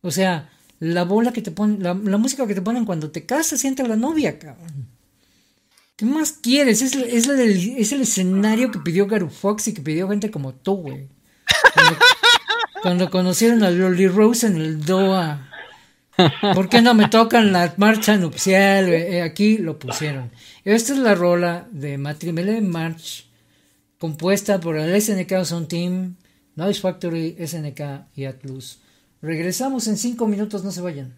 O sea, la bola que te ponen, la, música que te ponen cuando te casas y entra la novia, cabrón. ¿Qué más quieres? Es, el escenario que pidió Garu Fox y que pidió gente como tú, güey. Cuando, conocieron a Loli Rose en el DOA. ¿Por qué no me tocan la marcha nupcial? Eh, aquí lo pusieron. Esta es la rola de Matrimele March, compuesta por el SNK Sound Team, Noise Factory, SNK y Atlus. Regresamos en cinco minutos, no se vayan.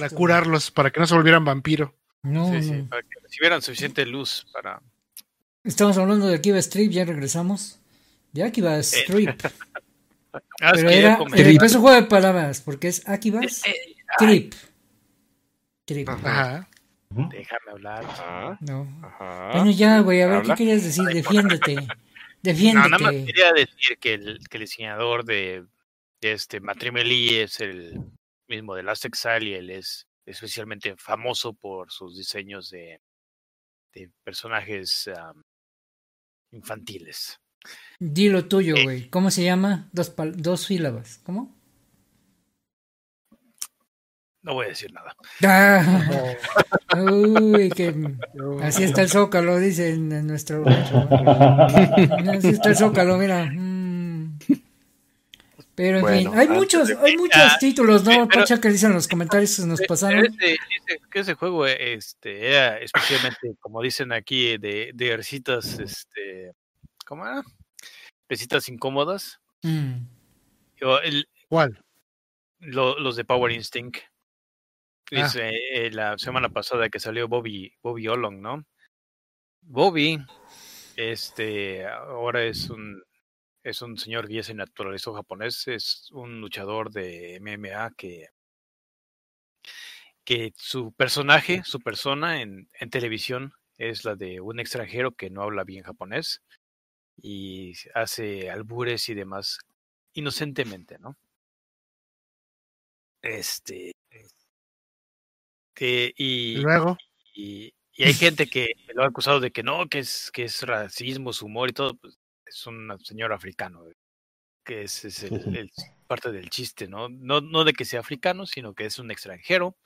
Para Listo. curarlos, para que no se volvieran vampiro. No, Sí, sí, no. para que recibieran suficiente luz para. Estamos hablando de Akiva Strip, ya regresamos. De Akiva Strip. Ah, es pero era, pero es un juego de palabras, porque es Akiva Eh, Strip. Trip. Ajá. Déjame hablar. Ajá, No. ajá. Bueno, ya, güey, a ver, Habla. ¿qué querías decir? Defiéndete. No, Defiéndete. nada más quería decir que el, que el diseñador de, de este Matrimony es el mismo de Last Exile y él es especialmente famoso por sus diseños de, de personajes am, infantiles. Dilo tuyo, Eh. güey. ¿Cómo se llama? Dos, dos sílabas. ¿Cómo? No voy a decir nada. Ah, uy, que así está el zócalo, dicen en nuestro. Así está el zócalo, mira. Pero en Bueno, fin, hay muchos, de- hay muchos Ah, títulos, ¿no? pero- Pacha, que dicen en los comentarios que nos Pero pasaron. ese, ese- que ese juego este, era especialmente, como dicen aquí, de, de risitas, este, ¿cómo era? Risitas incómodas. Mm. Yo, el- ¿Cuál? lo- los de Power Instinct. Ah. Eh, la semana pasada que salió Bobby, Bobby Olong, ¿no? Bobby, este, ahora es un, es un señor que ya se naturalizó japonés, es un luchador de MMA que, que su personaje, su persona en, en televisión es la de un extranjero que no habla bien japonés y hace albures y demás inocentemente, ¿no? Este. Que, Y luego, y, y hay gente que lo ha acusado de que no, que es, que es racismo, su humor y todo. Pues, es un señor africano, eh, que es, es el- parte del chiste, ¿no? ¿no? No de que sea africano, sino que es un extranjero.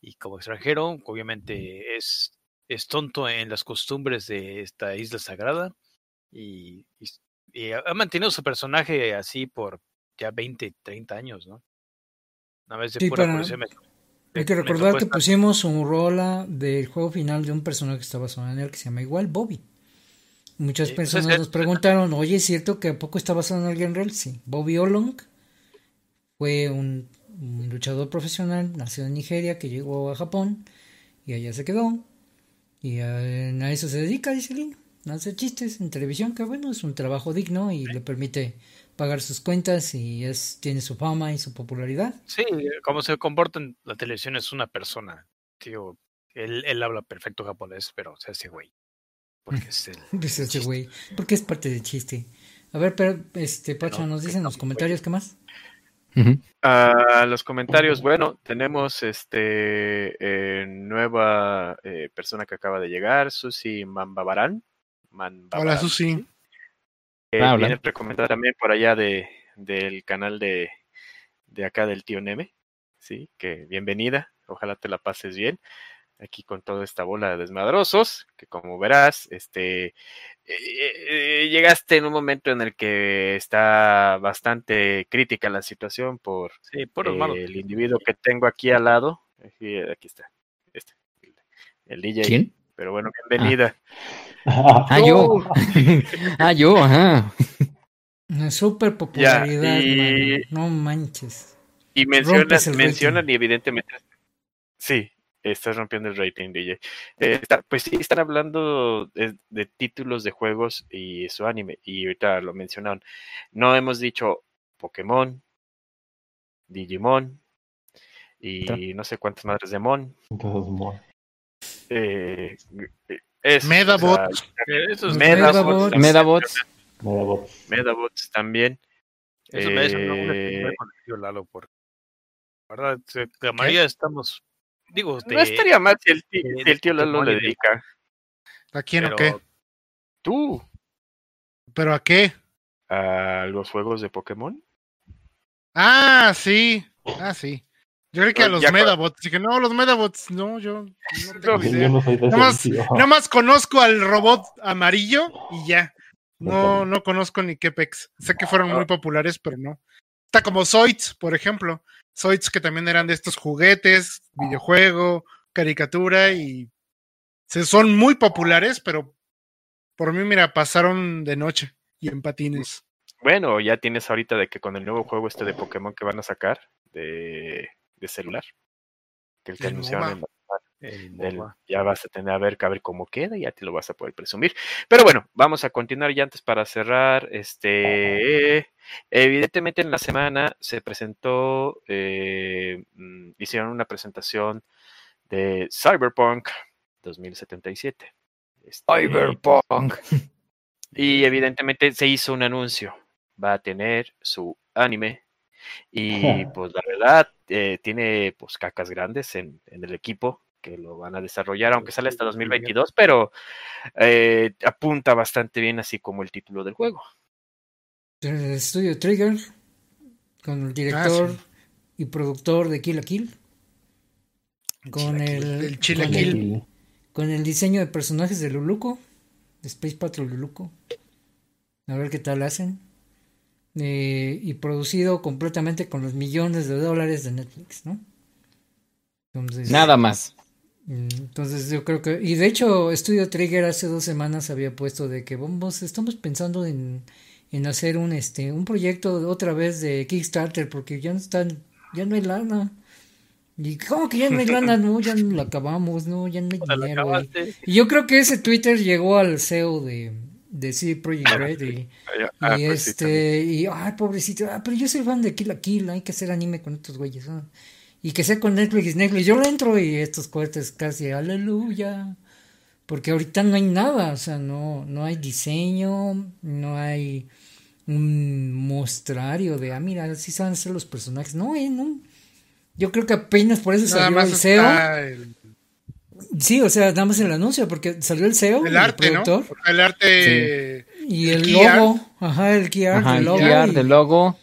Y como extranjero, obviamente es, es tonto en las costumbres de esta isla sagrada. Y, y, y ha mantenido su personaje así por ya 20, 30 años, ¿no? Una vez de Sí, pura para- me- Hay que recordar que pusimos un rola del juego final de un personaje que está basado en él que se llama igual Bobby. Muchas Sí, pues es personas nos preguntaron, oye, ¿es cierto que a poco está basado en alguien real? Sí. Bobby Olong fue un, un luchador profesional, nació en Nigeria, que llegó a Japón y allá se quedó. Y a, a eso se dedica, dice el niño. Hace chistes en televisión, que bueno, es un trabajo digno y le permite pagar sus cuentas y es tiene su fama y su popularidad. Sí, como se comporta en la televisión es una persona. Tío, él, él habla perfecto japonés, pero se hace güey. Porque es el. Dice ese chiste. güey, porque es parte del chiste. A ver, pero este Pacho, No, nos dicen los comentarios qué más. Ah, los comentarios, bueno, tenemos este eh, nueva eh, persona que acaba de llegar, Susi Mambabarán. Mambabarán, hola Susi. que Ah, hola. viene recomendada también por allá de del canal de, de acá del tío Neme. Sí, que bienvenida, ojalá te la pases bien aquí con toda esta bola de desmadrosos, que como verás, este eh, eh, llegaste en un momento en el que está bastante crítica la situación por Sí, eh, el individuo que tengo aquí al lado. Aquí, aquí está, este, el DJ. ¿Quién? Pero bueno, bienvenida. Ah, yo. ah, yo, ajá. Una super popularidad, y-. No manches. Y mencionan, mencionan y evidentemente, sí, estás rompiendo el rating, DJ. Eh, está- pues sí, están hablando de, de títulos de juegos y su anime, y ahorita lo mencionaron. No hemos dicho Pokémon, Digimon, y no sé cuántas madres de Mon. Entonces, mo- Eh, es, Medabot. o sea, Eh, Eso es, Los Medabots, Medabots. también, Medabots. Medabots. Medabots también. eso me hace una Eh, con el tío Lalo, verdad, estamos, digo, no estaría mal si el, ti- de- si el tío Lalo Pokémon le dedica. ¿A quién o qué? ¿Tú? ¿Pero a qué? ¿A los juegos de Pokémon? Ah, sí. Ah, sí. Yo creí que a No, los ya Medabots. Dije, no, los Medabots, no, yo no tengo idea. no soy de Nada más- vicio. Nada más conozco al robot amarillo y ya. No, no conozco ni qué pex. Sé que fueron muy populares, pero no. Está como Zoids, por ejemplo. Zoids que también eran de estos juguetes, videojuego, caricatura y se son muy populares, pero por mí, mira, pasaron de noche y en patines. Bueno, ya tienes ahorita de que con el nuevo juego este de Pokémon que van a sacar de, de celular. que el que anunciaron en la- El ya vas a tener a ver, a ver cómo queda y ya te lo vas a poder presumir. Pero bueno, vamos a continuar ya antes para cerrar. Este, evidentemente en la semana se presentó, eh, mm, hicieron una presentación de Cyberpunk 2077. Este, Cyberpunk. y evidentemente se hizo un anuncio. Va a tener su anime. Y pues la verdad, eh, tiene pues cacas grandes en, en el equipo que lo van a desarrollar, aunque sale hasta 2022, pero eh, apunta bastante bien, así como el título del juego. El estudio Trigger, con el director y productor de Kill la Kill, con el, El con chilaquil. el, con el diseño de personajes de Luluco, de Space Patrol Luluco. A ver qué tal hacen. Eh, y producido completamente con los millones de dólares de Netflix, ¿no? Entonces, Nada más. Entonces yo creo que, y de hecho Studio Trigger hace dos semanas había puesto de que vamos, estamos pensando en, en hacer un este, un proyecto otra vez de Kickstarter porque ya no están, ya no hay lana. Y cómo que ya no hay lana, no, ya no la acabamos, no, ya no hay dinero. Y, yo creo que ese Twitter llegó al CEO de, de CD Projekt Red y, Ah, y pues sí, este, y ay, pobrecito, ah, pero yo soy fan de Kill la Kill, hay que hacer anime con estos güeyes. ah. Y que sea con Netflix, Netflix, yo le entro y estos cohetes casi, aleluya. Porque ahorita no hay nada, o sea, no, no hay diseño, no hay un mostrario de, ah, mira, así saben ser los personajes. No, eh, no. Yo creo que apenas por eso Nada salió más el CEO. está el, Sí, o sea, nada más el anuncio, porque salió el CEO, el arte, ¿no? productor, El arte. y el el, key art. logo, ajá, el key art, Ajá, el el logo. PR y- del logo.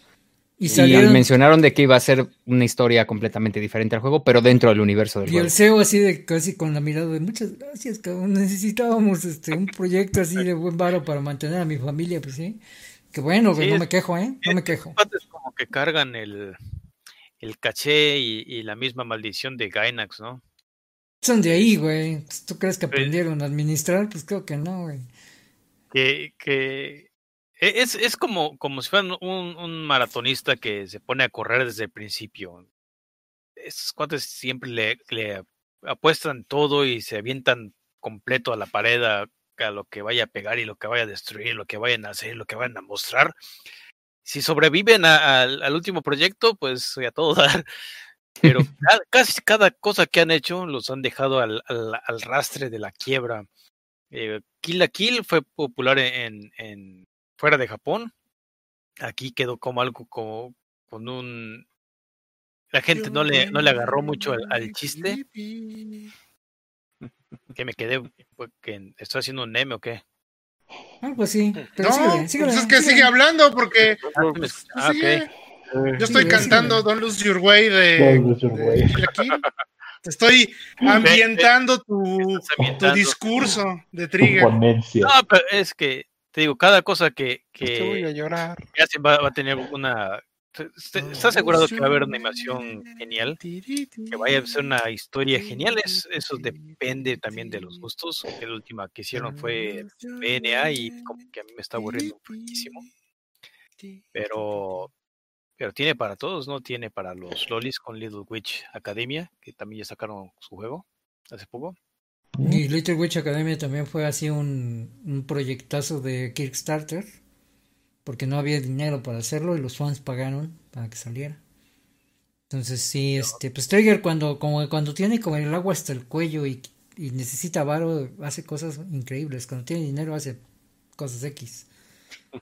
Y Y mencionaron de que iba a ser una historia completamente diferente al juego, pero dentro del universo del Y juego. el CEO así de casi con la mirada de muchas gracias, cabrón. Necesitábamos este un proyecto así de buen varo para mantener a mi familia, pues sí. Que bueno, güey, Sí, no es- me quejo, ¿eh? No me quejo. cuates como que cargan el, el caché y, y la misma maldición de Gainax, ¿no? Son de ahí, güey. Pues, ¿Tú crees que aprendieron a administrar? Pues creo que no, güey. Que, que es, es como, como si fueran un, un maratonista que se pone a correr desde el principio. Esos cuates siempre le, le apuestan todo y se avientan completo a la pared a, a lo que vaya a pegar y lo que vaya a destruir, lo que vayan a hacer, lo que vayan a mostrar. Si sobreviven a- al, al último proyecto, pues a todo dar. Pero ca- casi cada cosa que han hecho los han dejado al, al, al rastre de la quiebra. Eh, Kill la Kill fue popular en, en fuera de Japón. Aquí quedó como algo como con un la gente no le no le agarró mucho al, al chiste que me quedé pues, que estoy haciendo un meme o qué. Algo así. Pero No, síguele, síguele, pues es que síguele. sigue hablando porque Ah, pues, ah, ok. yo estoy cantando. Don't Lose Your Way de, Don't Lose Your Way. Estoy ambientando tu, Estás tu ambientando. discurso de Trigger. No, pero es que te digo, cada cosa que, voy a que, llorar. que hacen va, va a tener una ¿Estás asegurado que va a haber una animación genial? que vaya a ser una historia genial, es, eso depende también de los gustos. La última que hicieron fue BNA y como que a mí me está aburriendo muchísimo. Pero, pero tiene para todos, ¿no? Tiene para los lolis con Little Witch Academia, que también ya sacaron su juego hace poco. Y Little Witch Academia también fue así un, un proyectazo de Kickstarter, porque no había dinero para hacerlo y los fans pagaron para que saliera. Entonces sí, este, pues Trigger cuando, como cuando tiene como el agua hasta el cuello y, y necesita varo, hace cosas increíbles. Cuando tiene dinero hace cosas X.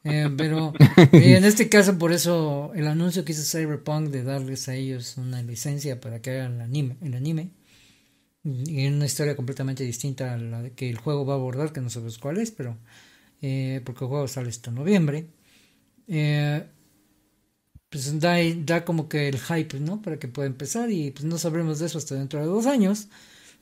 Eh, pero eh, en este caso por eso el anuncio que hizo Cyberpunk de darles a ellos una licencia para que hagan el anime, el anime y en una historia completamente distinta a la que el juego va a abordar, que no sabemos cuál es, pero eh, porque el juego sale hasta noviembre. Eh, pues da, da como que el hype, ¿no? Para que pueda empezar y pues no sabremos de eso hasta dentro de dos años.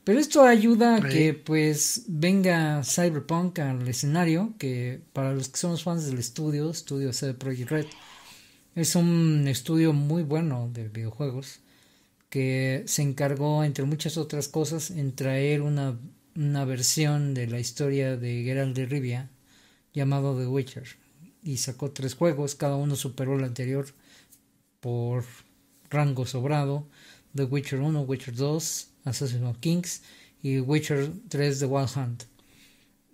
Pero esto ayuda a que pues venga Cyberpunk al escenario, que para los que somos fans del estudio, estudio CD Projekt Red, es un estudio muy bueno de videojuegos que se encargó, entre muchas otras cosas, en traer una, una versión de la historia de Geralt de Rivia llamado The Witcher. Y sacó tres juegos, cada uno superó el anterior por rango sobrado. The Witcher 1, Witcher 2, Assassin's Kings y Witcher 3 The Wild Hunt.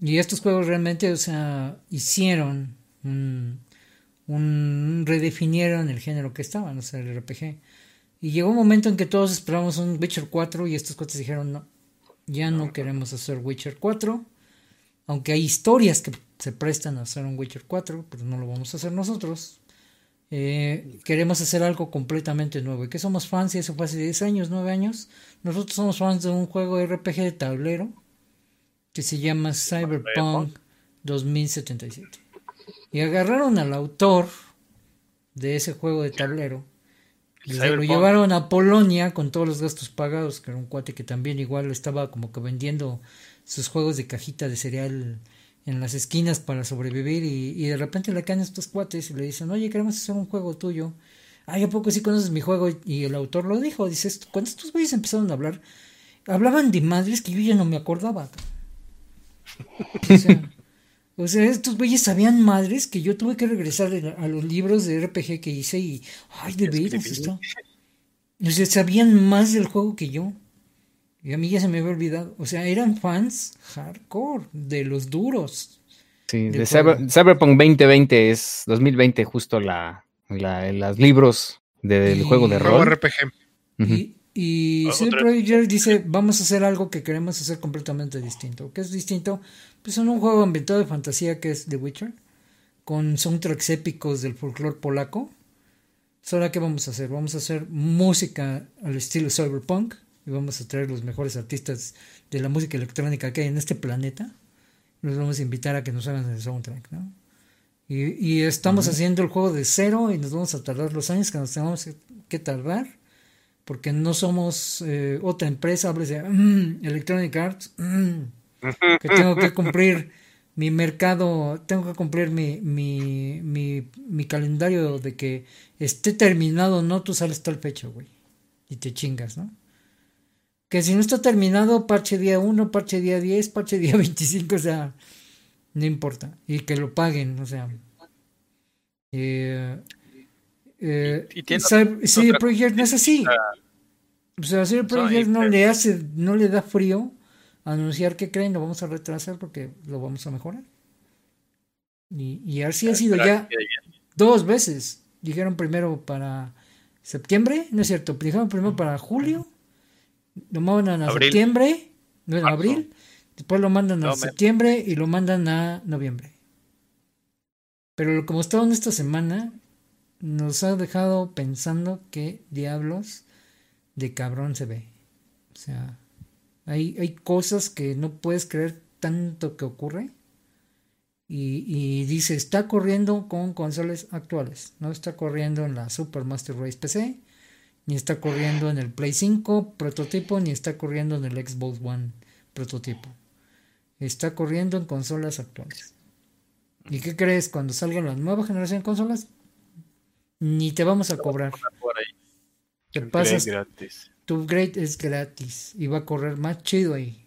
Y estos juegos realmente, o sea, hicieron un redefinieron el género que estaban, o sea, el RPG. Y llegó un momento en que todos esperábamos un Witcher 4 y estos cuates dijeron, no, ya no queremos hacer Witcher 4. Aunque hay historias que se prestan a hacer un Witcher 4, pero no lo vamos a hacer nosotros. Eh, queremos hacer algo completamente nuevo. ¿Y que somos fans? Y eso fue hace 10 años, 9 años. Nosotros somos fans de un juego RPG de tablero que se llama Cyberpunk 2077. Y agarraron al autor de ese juego de tablero y se lo llevaron a Polonia con todos los gastos pagados, que era un cuate que también igual estaba como que vendiendo sus juegos de cajita de cereal en las esquinas para sobrevivir y, de repente le caen estos cuates y le dicen, oye, queremos hacer un juego tuyo. Ay, ¿a poco sí conoces mi juego? Y el autor lo dijo, dice, cuando estos güeyes empezaron a hablar, hablaban de madres que yo ya no me acordaba. O sea, estos güeyes sabían madres que yo tuve que regresar a los libros de RPG que hice y, ay, de veras esto. O sea, sabían más del juego que yo. Y a mí ya se me había olvidado. O sea, eran fans hardcore, de los duros. Sí, de Cyberpunk 2020 es 2020 justo la, la los libros del juego de rol. RPG. Y, y CD dice, vamos a hacer algo que queremos hacer completamente distinto. ¿Qué es distinto? Pues en un juego ambientado de fantasía que es The Witcher, con soundtracks épicos del folclore polaco. ¿Ahora qué vamos a hacer? Vamos a hacer música al estilo cyberpunk, y vamos a traer los mejores artistas de la música electrónica que hay en este planeta. Los vamos a invitar a que nos hagan el soundtrack, ¿no? Y, estamos haciendo el juego de cero y nos vamos a tardar los años que nos tenemos que tardar, porque no somos eh, otra empresa, hables de mm, Electronic Arts, mm, que tengo que cumplir mi mercado, tengo que cumplir mi, mi, mi, mi calendario de que esté terminado, no tú sales tal fecha, güey, y te chingas, ¿no? que si no está terminado, parche día 1, parche día 10, parche día 25, o sea, no importa. Y que lo paguen, o sea. Eh, eh, CD Projekt no es así. O sea, CD Projekt no, le hace, no le da frío anunciar que creen, lo vamos a retrasar porque lo vamos a mejorar. Y, y así ha sido ya dos veces. Dijeron primero para septiembre, no es cierto, dijeron primero para julio lo mandan a septiembre, no, en abril, después lo mandan a septiembre y lo mandan a noviembre. Pero como estaban esta semana, nos ha dejado pensando que diablos de cabrón se ve. O sea, hay, hay cosas que no puedes creer tanto que ocurre. Y, y, dice, está corriendo con consolas actuales, no está corriendo en la Super Master Race PC, ni está corriendo en el Play 5 prototipo, ni está corriendo en el Xbox One prototipo. Está corriendo en consolas actuales. ¿Y qué crees? Cuando salga la nueva generación de consolas, ni te vamos a cobrar. Te pasas, gratis. Tu upgrade es gratis y va a correr más chido ahí.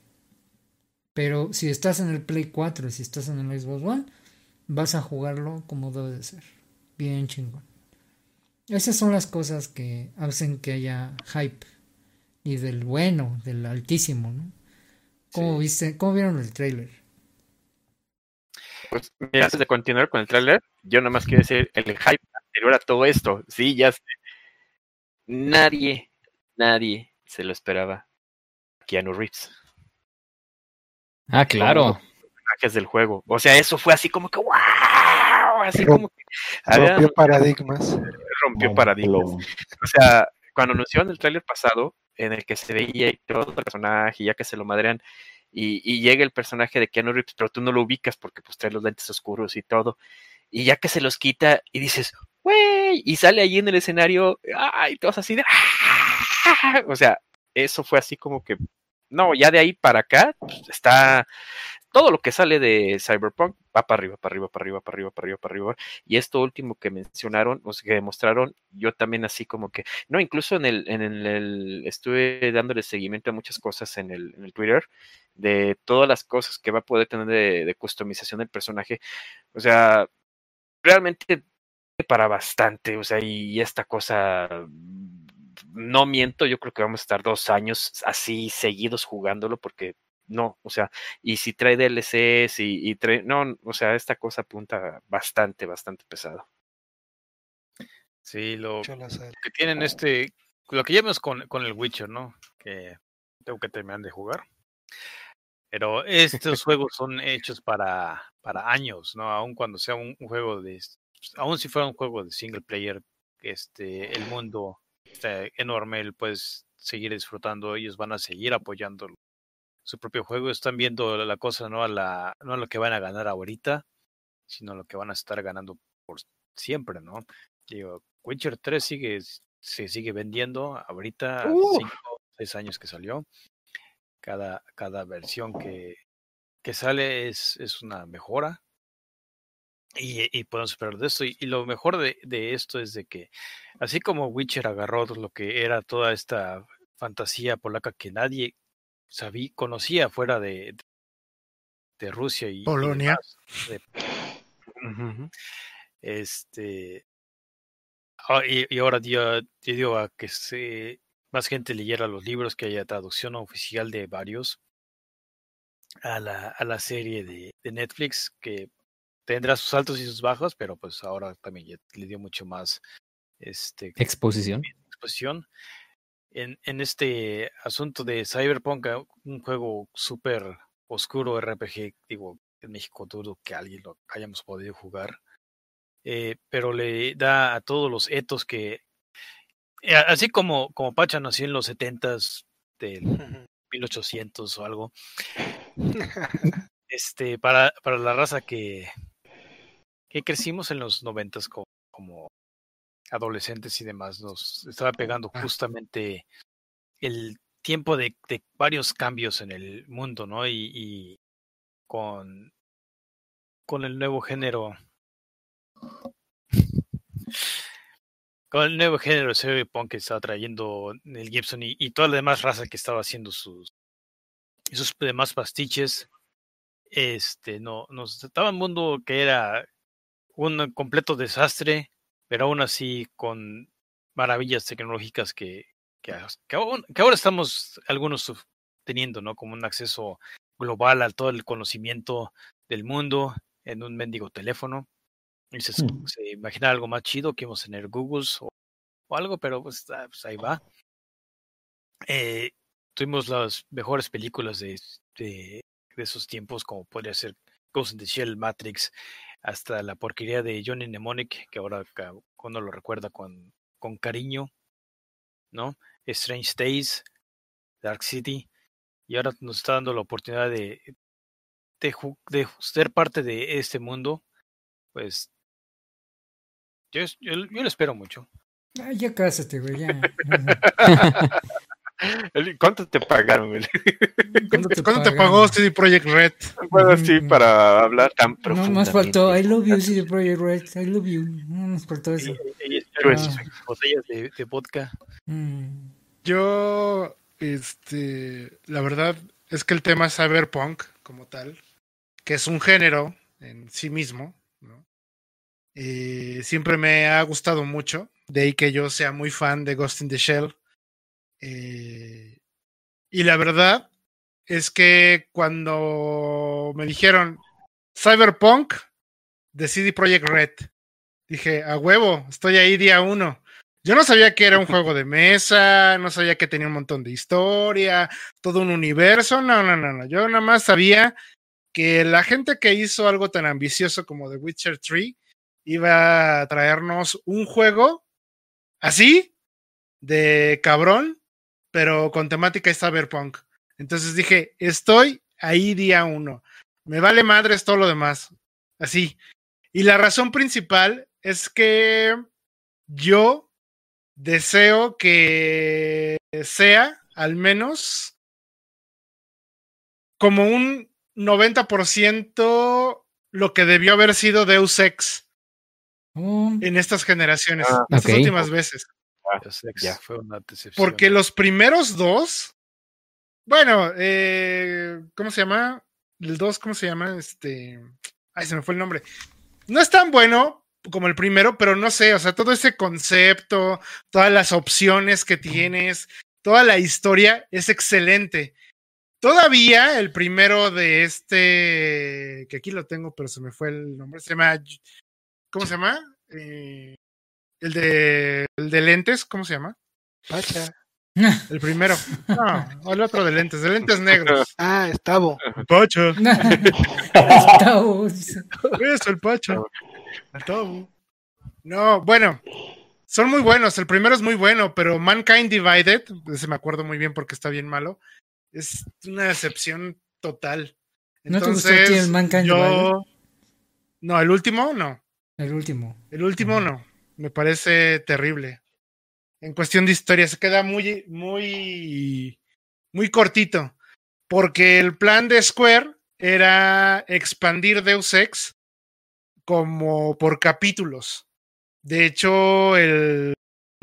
Pero si estás en el Play 4 y si estás en el Xbox One, vas a jugarlo como debe de ser. Bien chingón. Esas son las cosas que hacen que haya hype. Y del bueno, del altísimo, ¿no? ¿Cómo, viste, ¿Cómo vieron el trailer? Pues mira, antes de continuar con el trailer, yo nomás quiero decir el hype anterior a todo esto. Sí, ya sé. Nadie, nadie se lo esperaba. Keanu Reeves. Ah, claro. personajes del juego. O sea, eso fue así como que ¡wow! Así como que. Rompió paradigmas rompió paradigmas. O sea, cuando anunciaron el tráiler pasado, en el que se veía y todo el personaje, ya que se lo madrean, y, llega el personaje de Keanu Reeves, pero tú no lo ubicas porque pues trae los lentes oscuros y todo, y ya que se los quita y dices, y sale allí en el escenario, ay, todos así de, ¡ah! o sea, eso fue así como que, no, ya de ahí para acá pues, está, todo lo que sale de Cyberpunk va para arriba, para arriba, para arriba, para arriba, para arriba, para arriba. Y esto último que mencionaron, o sea, que demostraron, yo también así como que, no, incluso en el, en el, estuve dándole seguimiento a muchas cosas en el, en el Twitter, de todas las cosas que va a poder tener de, de customización del personaje. O sea, realmente para bastante, o sea, y esta cosa no miento, yo creo que vamos a estar dos años así seguidos jugándolo porque no, o sea, y si trae DLCs y, y trae, no, o sea, esta cosa apunta bastante, bastante pesado. Sí, lo sé. que tienen este, lo que llevamos con, con el Witcher, ¿no? Que tengo que terminar de jugar. Pero estos juegos son hechos para, para años, ¿no? Aun cuando sea un, un juego de, aun si fuera un juego de single player, este, el mundo está enorme, el puedes seguir disfrutando, ellos van a seguir apoyando su propio juego, están viendo la cosa no a la, no a lo que van a ganar ahorita, sino a lo que van a estar ganando por siempre, ¿no? Digo, Witcher 3 sigue, se sigue vendiendo ahorita, Uh. cinco, seis años que salió. Cada, cada versión que, que sale es, es una mejora. Y, y podemos esperar de esto. Y, y lo mejor de, de esto es de que, así como Witcher agarró lo que era toda esta fantasía polaca que nadie sabía, conocía fuera de, de Rusia y Polonia. de este ah, y, y ahora dio, dio a que se, más gente leyera los libros, que haya traducción oficial de varios a la, a la serie de, de Netflix, que tendrá sus altos y sus bajos, pero pues ahora también ya le dio mucho más este Exposición. exposición. En, en este asunto de Cyberpunk, a- un juego súper oscuro RPG, digo, en México dudo que alguien lo hayamos podido jugar, eh, pero le da a todos los etos que, eh, así como, como Pacha nació en los 70s del 1800 o algo, este, para, para la raza que, que crecimos en los 90s como, como adolescentes y demás, nos estaba pegando Ah. justamente el tiempo de, de varios cambios en el mundo, ¿no? Y, y con, con el nuevo género. Con el nuevo género de cyberpunk que estaba trayendo el Gibson y, y toda la demás raza que estaba haciendo sus, sus demás pastiches, este, no, nos estaba un mundo que era un completo desastre, pero aún así con maravillas tecnológicas que, que, as- que aún- que ahora estamos algunos teniendo, ¿no? Como un acceso global a todo el conocimiento del mundo en un mendigo teléfono. Y se, Mm. imagina algo más chido que íbamos a tener Googles o, o algo, pero pues, ah, pues ahí va. Eh, tuvimos las mejores películas de, de, de esos tiempos, como podría ser Ghost in the Shell, Matrix, hasta la porquería de Johnny Mnemonic, que ahora uno lo recuerda con, con cariño, ¿no? Strange Days, Dark City, y ahora nos está dando la oportunidad de, de, ser parte de este mundo, pues yo, yo, yo lo espero mucho. Ay, ya cásate, güey, ya. ¿Cuánto te pagaron, ¿Cuánto te pagó CD Projekt Red? Bueno, así Mm. para hablar tan No profundamente. más faltó, I love you, CD Projekt Red, I love you. No nos faltó eso. Y- y espero Ah. botellas de, de vodka. Mm. Yo, este, la verdad es que el tema es cyberpunk como tal, que es un género en sí mismo, ¿no? Eh, siempre me ha gustado mucho, de ahí que yo sea muy fan de Ghost in the Shell. Eh, y la verdad es que cuando me dijeron Cyberpunk de CD Projekt Red, dije, a huevo, estoy ahí día uno. Yo no sabía que era un juego de mesa, no sabía que tenía un montón de historia, todo un universo, no, no, no, no. Yo nada más sabía que la gente que hizo algo tan ambicioso como The Witcher 3 iba a traernos un juego así, de cabrón, pero con temática cyberpunk. Entonces dije, estoy ahí día uno. Me vale madres todo lo demás. Así. Y la razón principal es que yo deseo que sea al menos como un 90% lo que debió haber sido Deus Ex Oh, en estas generaciones, Ah, estas ok. últimas veces. Deus Ex ya. fue una decepción. Porque los primeros dos, bueno, eh, ¿cómo se llama? El dos, ¿cómo se llama? Este, ay, se me fue el nombre. No es tan bueno, como el primero, pero no sé, o sea, todo ese concepto, todas las opciones que tienes, toda la historia es excelente. Todavía el primero de este, que aquí lo tengo, pero se me fue el nombre, se llama, ¿cómo se llama? Eh, el, de, el de lentes, ¿cómo se llama? Pacha. El primero. No, el otro de lentes, de lentes negros. Ah, Estavo. Pacha. Estavo. Eso, el Pacha. El Tabo. No, bueno, son muy buenos. El primero es muy bueno, pero Mankind Divided, ese me acuerdo muy bien porque está bien malo, es una decepción total. ¿No te gustó el Entonces, Mankind yo... No, el último no. El último. El último no. Me parece terrible. En cuestión de historia, se queda muy, muy, muy cortito. Porque el plan de Square era expandir Deus Ex como por capítulos. De hecho, el,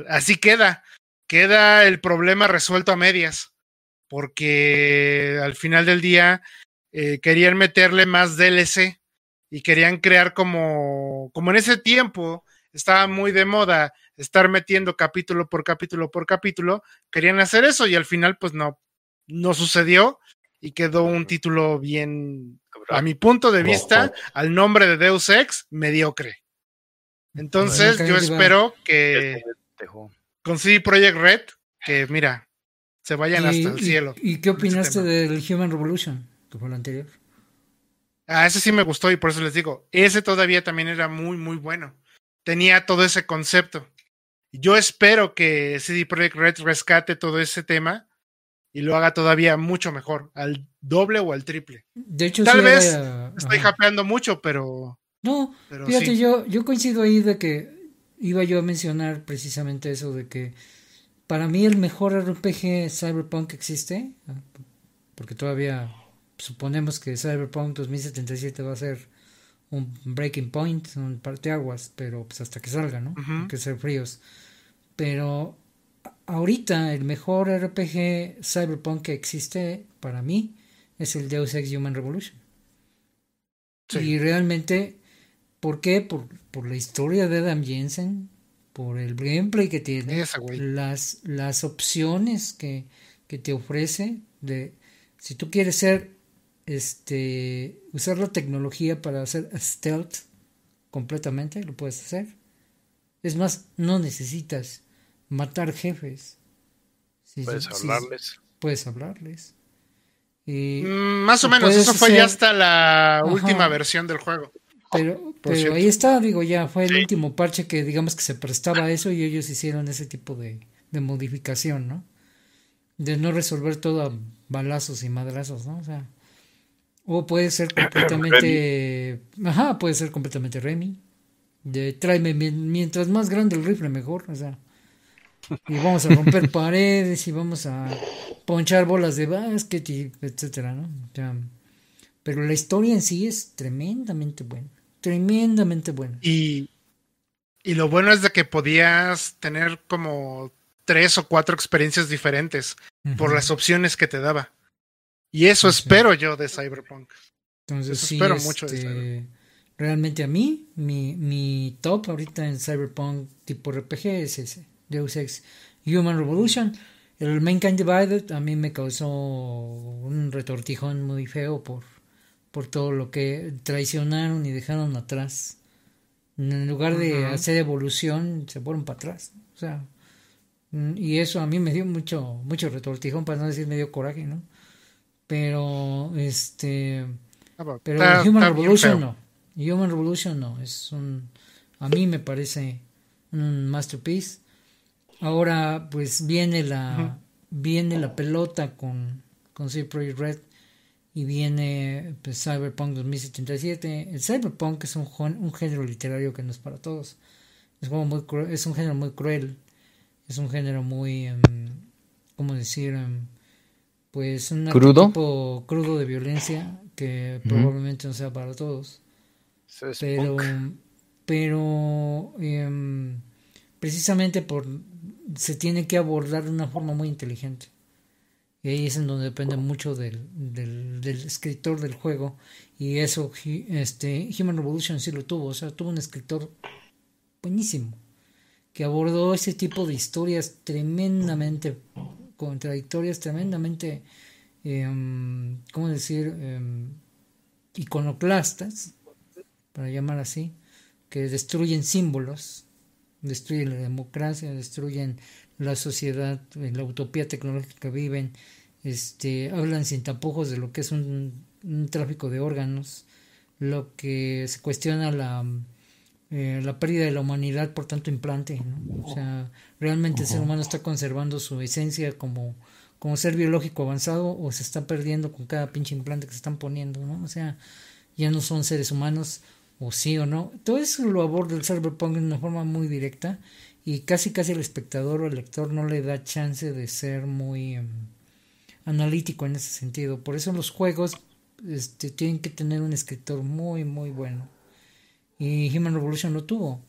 así queda. Queda el problema resuelto a medias. Porque al final del día eh, querían meterle más DLC y querían crear como, como en ese tiempo estaba muy de moda estar metiendo capítulo por capítulo por capítulo, querían hacer eso y al final pues no, no sucedió y quedó un título bien, a mi punto de vista, al nombre de Deus Ex, mediocre. Entonces yo espero que con CD Projekt Red, que mira, se vayan ¿Y, hasta el cielo. ¿Y qué opinaste tema. del Human Revolution? Que fue el anterior. Ah, ese sí me gustó y por eso les digo, ese todavía también era muy, muy bueno. Tenía todo ese concepto. Yo espero que CD Projekt Red rescate todo ese tema y lo haga todavía mucho mejor, al doble o al triple. De hecho, Tal sí vez Estoy japeando mucho, pero, No, pero fíjate, sí. yo, yo coincido ahí de que iba yo a mencionar precisamente eso de que para mí el mejor RPG Cyberpunk que existe, ah, porque todavía suponemos que Cyberpunk 2077 va a ser un breaking point, un parteaguas, pero pues hasta que salga, ¿no? Hay que ser fríos. Pero ahorita el mejor RPG Cyberpunk que existe para mí es el Deus Ex Human Revolution. Sí. Y realmente, ¿por qué? Por, por la historia de Adam Jensen, por el gameplay que tiene, Esa, las, las opciones que, que te ofrece de si tú quieres ser este usar la tecnología para hacer stealth completamente, lo puedes hacer. Es más, no necesitas matar jefes. Si- Puedes si- hablarles. puedes hablarles. Y, Mm, más o menos, eso fue ya hasta la Ajá. última versión del juego. Pero, pero ahí está, digo, ya fue el Sí. último parche que digamos que se prestaba a eso y ellos hicieron ese tipo de, de modificación, ¿no? De no resolver todo a balazos y madrazos, ¿no? O sea, o puede ser completamente, ajá, puede ser completamente Remy. De tráeme mi- mientras más grande el rifle mejor, o sea. Y vamos a romper paredes y vamos a ponchar bolas de básquet y etcétera, ¿no? O sea, pero la historia en sí es tremendamente buena. Tremendamente buena. Y, y lo bueno es de que podías tener como tres o cuatro experiencias diferentes por las opciones que te daba. Y eso espero yo de Cyberpunk. Entonces eso sí, espero mucho de este, realmente a mí, mi, mi top ahorita en Cyberpunk tipo RPG es ese, Deus Ex Human Revolution. El Mankind Divided a mí me causó un retortijón muy feo por, por todo lo que traicionaron y dejaron atrás. En lugar de hacer evolución, se fueron para atrás. O sea, mm, y eso a mí me dio mucho, mucho retortijón, para no decir me dio coraje, ¿no? Pero, este... Ah, Pero está- Human Revolution no. Human Revolution no. Es un. A mí me parece un masterpiece. Ahora, pues viene la. Viene la pelota con. Con Projekt Red. Y viene pues, Cyberpunk 2077. El Cyberpunk es un, un género literario que no es para todos. Es, como muy es un género muy cruel. Es un género muy. em, ¿Cómo decir? Em, pues un ¿Crudo? arquetipo crudo de violencia que probablemente no sea para todos. Pero punk. pero em, precisamente por se tiene que abordar de una forma muy inteligente. Y ahí es en donde depende mucho del, del, del escritor del juego. Y eso este Human Revolution sí lo tuvo. O sea tuvo un escritor buenísimo, que abordó ese tipo de historias tremendamente contradictorias, tremendamente, eh, ¿cómo decir?, eh, iconoclastas, para llamar así, que destruyen símbolos, destruyen la democracia, destruyen la sociedad, la utopía tecnológica que viven, este, hablan sin tapujos de lo que es un, tráfico de órganos, lo que se cuestiona la, eh, la pérdida de la humanidad por tanto implante. O sea, realmente el ser humano está conservando su esencia como, como ser biológico avanzado o se está perdiendo con cada pinche implante que se están poniendo, ¿no? O sea, ya no son seres humanos, o sí o no. Todo eso lo aborda el cyberpunk de una forma muy directa y casi casi el espectador o el lector no le da chance de ser muy em, analítico en ese sentido. Por eso los juegos este, tienen que tener un escritor muy, muy bueno. Y Human Revolution lo tuvo.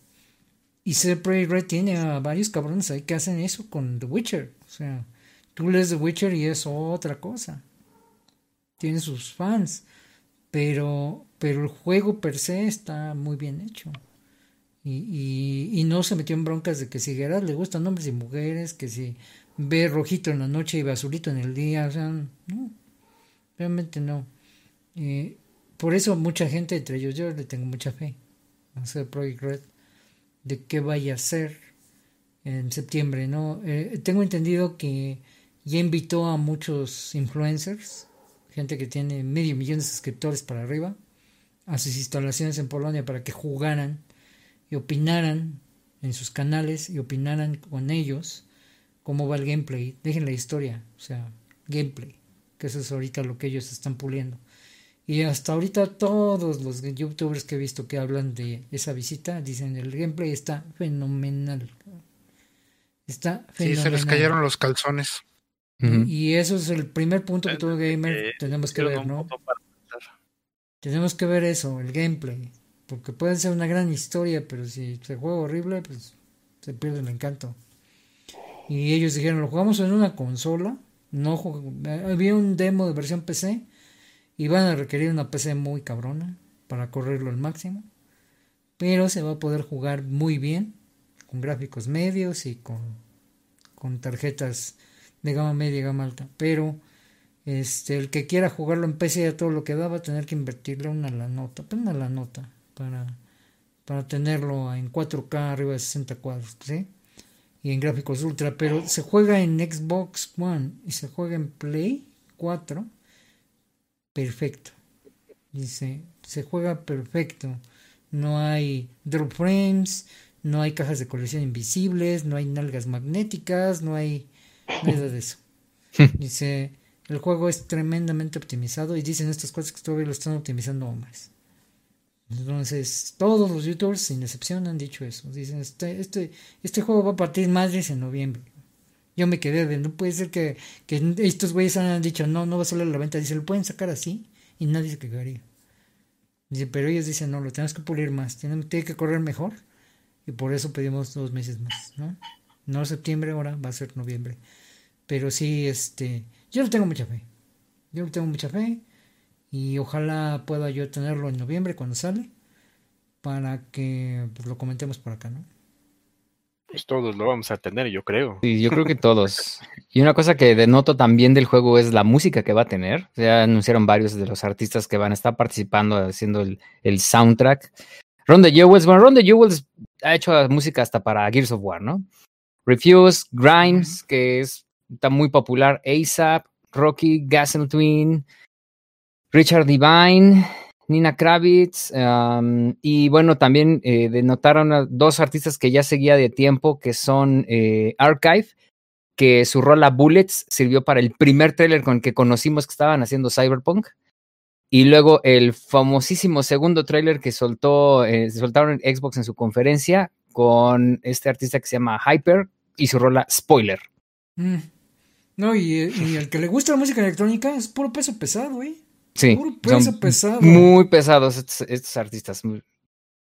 Y CD Red tiene a varios cabrones ahí que hacen eso con The Witcher. O sea, tú lees The Witcher y es otra cosa. Tiene sus fans. Pero, pero el juego per se está muy bien hecho. Y, y, no se metió en broncas de que si Gerard le gustan hombres y mujeres, que si ve rojito en la noche y azulito en el día, o sea, no, realmente no. Eh, por eso mucha gente, entre ellos yo, le tengo mucha fe hacer Project Red, de qué vaya a ser en septiembre, ¿no? Eh, tengo entendido que ya invitó a muchos influencers, gente que tiene medio millón de suscriptores para arriba, a sus instalaciones en Polonia para que jugaran y opinaran en sus canales y opinaran con ellos cómo va el gameplay. Dejen la historia, o sea, gameplay, que eso es ahorita lo que ellos están puliendo. Y hasta ahorita todos los youtubers que he visto que hablan de esa visita dicen el gameplay está fenomenal. Está fenomenal. Sí, se les cayeron los calzones. Y eso es el primer punto que todo gamer tenemos que ver, ¿no? Tenemos que ver eso, el gameplay. Porque puede ser una gran historia, pero si se juega horrible, pues se pierde el encanto. Y ellos dijeron, lo jugamos en una consola. No había un demo de versión PC. Y van a requerir una PC muy cabrona para correrlo al máximo. Pero se va a poder jugar muy bien. Con gráficos medios y con, con tarjetas de gama media y gama alta. Pero este, el que quiera jugarlo en PC a todo lo que da va a tener que invertirle una la nota, pues la nota para, para tenerlo en 4K arriba de 60 cuadros, ¿sí? Y en gráficos ultra, pero se juega en Xbox One y se juega en Play 4, perfecto. Dice, se juega perfecto. No hay drop frames, no hay cajas de colección invisibles, no hay nalgas magnéticas, no hay Nada de eso. Dice, el juego es tremendamente optimizado y dicen estas cosas que todavía lo están optimizando más. Entonces, todos los youtubers, sin excepción, han dicho eso. Dicen, este, este, este juego va a partir madres en noviembre. Yo me quedé de, no puede ser que, que estos güeyes han dicho, no, no va a salir a la venta. Dice, lo pueden sacar así y nadie se quedaría. Dice, pero ellos dicen, no, lo tenemos que pulir más, tiene, tiene que correr mejor. Y por eso pedimos dos meses más, ¿no? No septiembre ahora, va a ser noviembre. Pero sí, este, yo le tengo mucha fe. Yo le tengo mucha fe y ojalá pueda yo tenerlo en noviembre cuando sale para que pues, lo comentemos por acá, ¿no? Pues todos lo vamos a tener, yo creo. Sí, yo creo que todos. Y una cosa que denoto también del juego es la música que va a tener. Ya anunciaron varios de los artistas que van a estar participando haciendo el, el soundtrack. Ron de Jewels, bueno, Ron de Jewels ha hecho música hasta para Gears of War, ¿no? Refuse, Grimes, que es, está muy popular, ASAP, Rocky, Gas and Twin, Richard Divine, Nina Kravitz, y bueno, también eh, denotaron a dos artistas que ya seguía de tiempo, que son eh, Archive, que su rola Bullets sirvió para el primer trailer con el que conocimos que estaban haciendo Cyberpunk. Y luego el famosísimo segundo trailer que soltó, eh, soltaron en Xbox en su conferencia, con este artista que se llama Hyper y su rola Spoiler. Mm. No, y, el que le gusta la música electrónica es puro peso pesado, güey. Sí. Puro peso pesado. Muy pesados estos, artistas.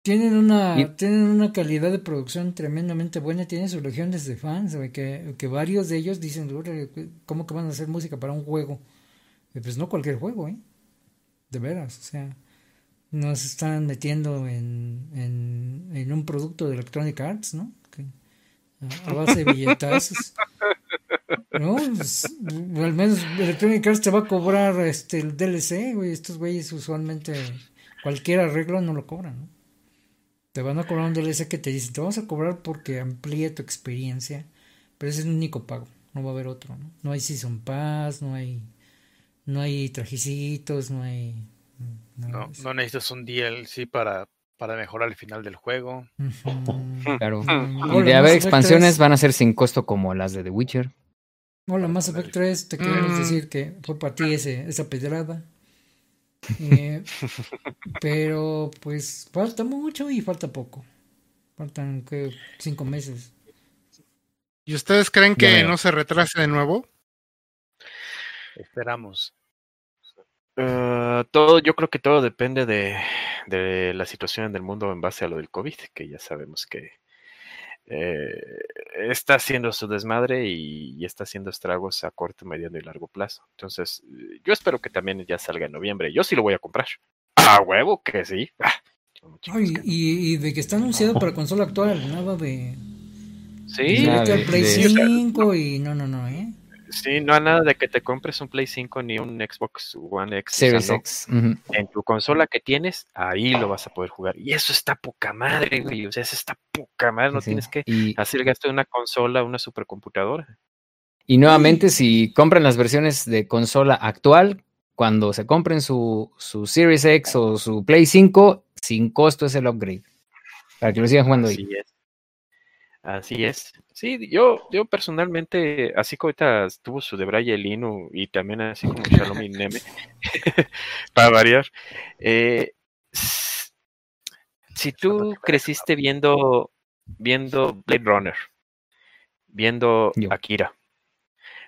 Tienen una, tienen una calidad de producción tremendamente buena, tienen sus legiones de fans, que, que varios de ellos dicen, ¿cómo que van a hacer música para un juego? pues no cualquier juego, ¿eh? De veras, o sea, nos están metiendo en, en, en un producto de Electronic Arts, ¿no? Que, a, a base de billetazos. No, Pues, al menos Electronic Arts te va a cobrar este el DLC, güey. Estos güeyes usualmente cualquier arreglo no lo cobran, ¿no? Te van a cobrar un DLC que te dicen, te vamos a cobrar porque amplíe tu experiencia, pero ese es el único pago, no va a haber otro, ¿no? No hay Season Pass, no hay, no hay trajecitos, no hay... No, necesitas un DLC para, para mejorar el final del juego. Claro. Y de haber expansiones 3. van a ser sin costo como las de The Witcher. Hola, Mass Effect 3, te queremos Mm. decir que fue para ti ese, esa pedrada. Eh, pero pues falta mucho y falta poco. Faltan que cinco meses. ¿Y ustedes creen que no se retrase de nuevo? Esperamos. Eh, todo, yo creo que todo depende de, de la situación del mundo en base a lo del COVID, que ya sabemos que eh, está haciendo su desmadre y, y está haciendo estragos a corto, mediano y largo plazo. Entonces, eh, yo espero que también ya salga en noviembre. Yo sí lo voy a comprar. A huevo que sí. Ah, Ay, que no. y, y de que está anunciado para consola actual, nada de, Sí, al de- Play de- 5 y no, no, no, ¿eh? Sí, no hay nada de que te compres un Play 5 ni un Xbox One X. Series. X. en tu consola que tienes, ahí lo vas a poder jugar. Y eso está poca madre, güey. O sea, eso está poca madre. No Sí, tienes que Y, hacer gasto de una consola, una supercomputadora. y nuevamente, si compran las versiones de consola actual, cuando se compren su, su Series X o su Play 5, sin costo es el upgrade. Para que lo sigan jugando ahí. Así es. Así es. Sí, yo, yo personalmente, así que ahorita tuvo su de Braille Linu y también así como Shalom y Neme, para variar. eh, si tú creciste viendo, viendo Blade Runner, viendo. Akira,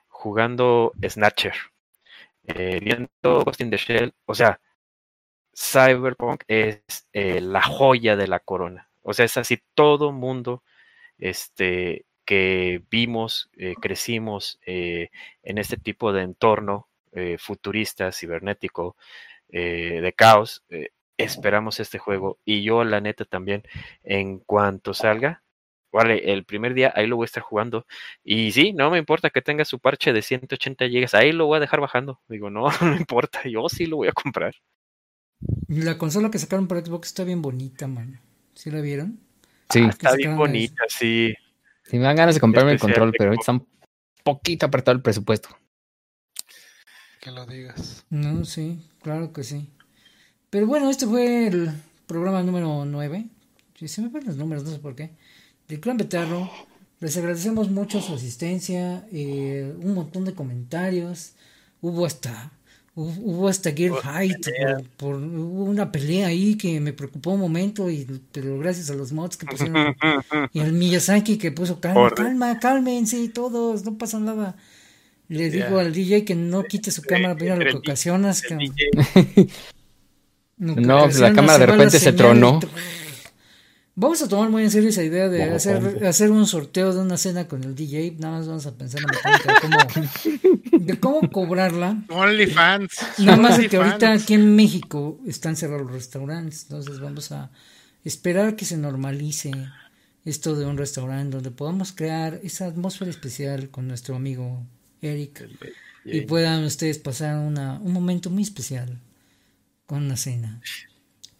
jugando Snatcher, eh, viendo Ghost in the Shell, o sea, Cyberpunk es eh, la joya de la corona. O sea, es así todo mundo este, que vimos, eh, crecimos eh, en este tipo de entorno eh, futurista, cibernético, de caos. esperamos este juego y yo la neta también, en cuanto salga, vale, el primer día ahí lo voy a estar jugando y sí, no me importa que tenga su parche de 180 gigas, ahí lo voy a dejar bajando. Digo, no, no importa, yo sí lo voy a comprar. La consola que sacaron para Xbox está bien bonita, mano. ¿Sí la vieron? Sí, Ah, está bien bonita, sí. si me dan ganas de comprarme el control, pero ahorita está un poquito apretado el presupuesto. Que lo digas. No, sí, claro que sí. Pero bueno, este fue el programa número 9. Sí, se me van los números, no sé por qué. Del Clan Betarro. Les agradecemos mucho su asistencia, eh, un montón de comentarios. Hubo hasta hubo, hubo hasta Gear Fight, por, por- hubo una pelea ahí que me preocupó un momento, y pero gracias a los mods que pusieron y al Miyazaki que puso calma, calma, cálmense todos, no pasa nada. Le digo al DJ que no quite su cámara, mira lo que ocasionas. No, pues la cámara de repente se tronó. Vamos a tomar muy en serio esa idea de hacer, hacer un sorteo de una cena con el DJ. Nada más vamos a pensar en la cómo, de cómo cobrarla. OnlyFans. Nada más de que ahorita aquí en México están cerrados los restaurantes, entonces vamos a esperar que se normalice esto de un restaurante donde podamos crear esa atmósfera especial con nuestro amigo Eric y puedan ustedes pasar una, un momento muy especial con una cena.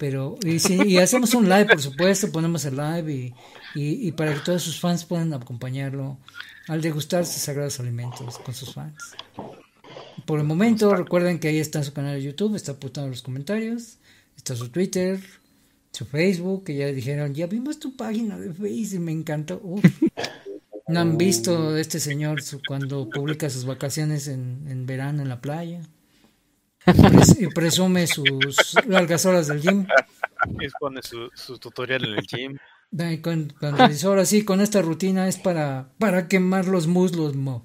Pero, y, si- y hacemos un live, por supuesto, ponemos el live y, y, para que todos sus fans puedan acompañarlo al degustar sus sagrados alimentos con sus fans. Por el momento, recuerden que ahí está su canal de YouTube, está apuntando los comentarios, está su Twitter, su Facebook, que ya dijeron, ya vimos tu página de Facebook me encantó. Uf. No han visto este señor cuando publica sus vacaciones en, en verano en la playa. Pres- y presume sus largas horas del gym. es pone su, su tutorial en el gym. Con- Cuando dice, ahora sí, con esta rutina es para, para quemar los muslos, mo.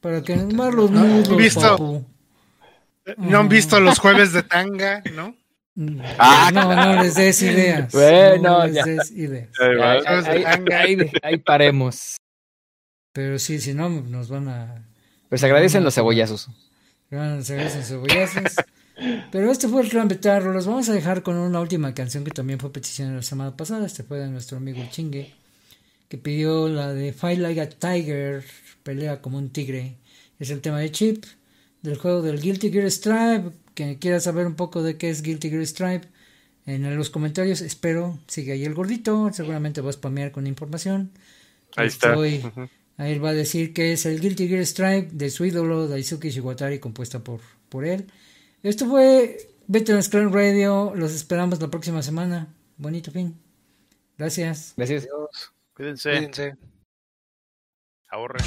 Para quemar los muslos, visto? papu. ¿No han visto los jueves de tanga, no? Ah, no, no les des ideas. Bueno, no les ya. des ideas. Ahí va. Ahí, ahí- ahí- ahí- ahí paremos. Pero sí, si no, nos van a. Pues agradecen los cebollazos. Cebollazos. Pero este fue el Clan Betarro. Los vamos a dejar con una última canción que también fue petición la semana pasada. Este fue de nuestro amigo Chingue, que pidió la de Fight Like a Tiger, pelea como un tigre. Es el tema de Chip, del juego del Guilty Gear Stripe. Quien quiera saber un poco de qué es Guilty Gear Stripe, en los comentarios espero, sigue ahí el gordito, seguramente va a spamear con información. Ahí está. Ahí va a decir que es el Guilty Gear Stripe de su ídolo Daisuke Shiwatari, compuesta por, por él. Esto fue Veterans Clan Radio. Los esperamos la próxima semana. Bonito fin. Gracias. Gracias. Cuídense, Cuídense. ahorren.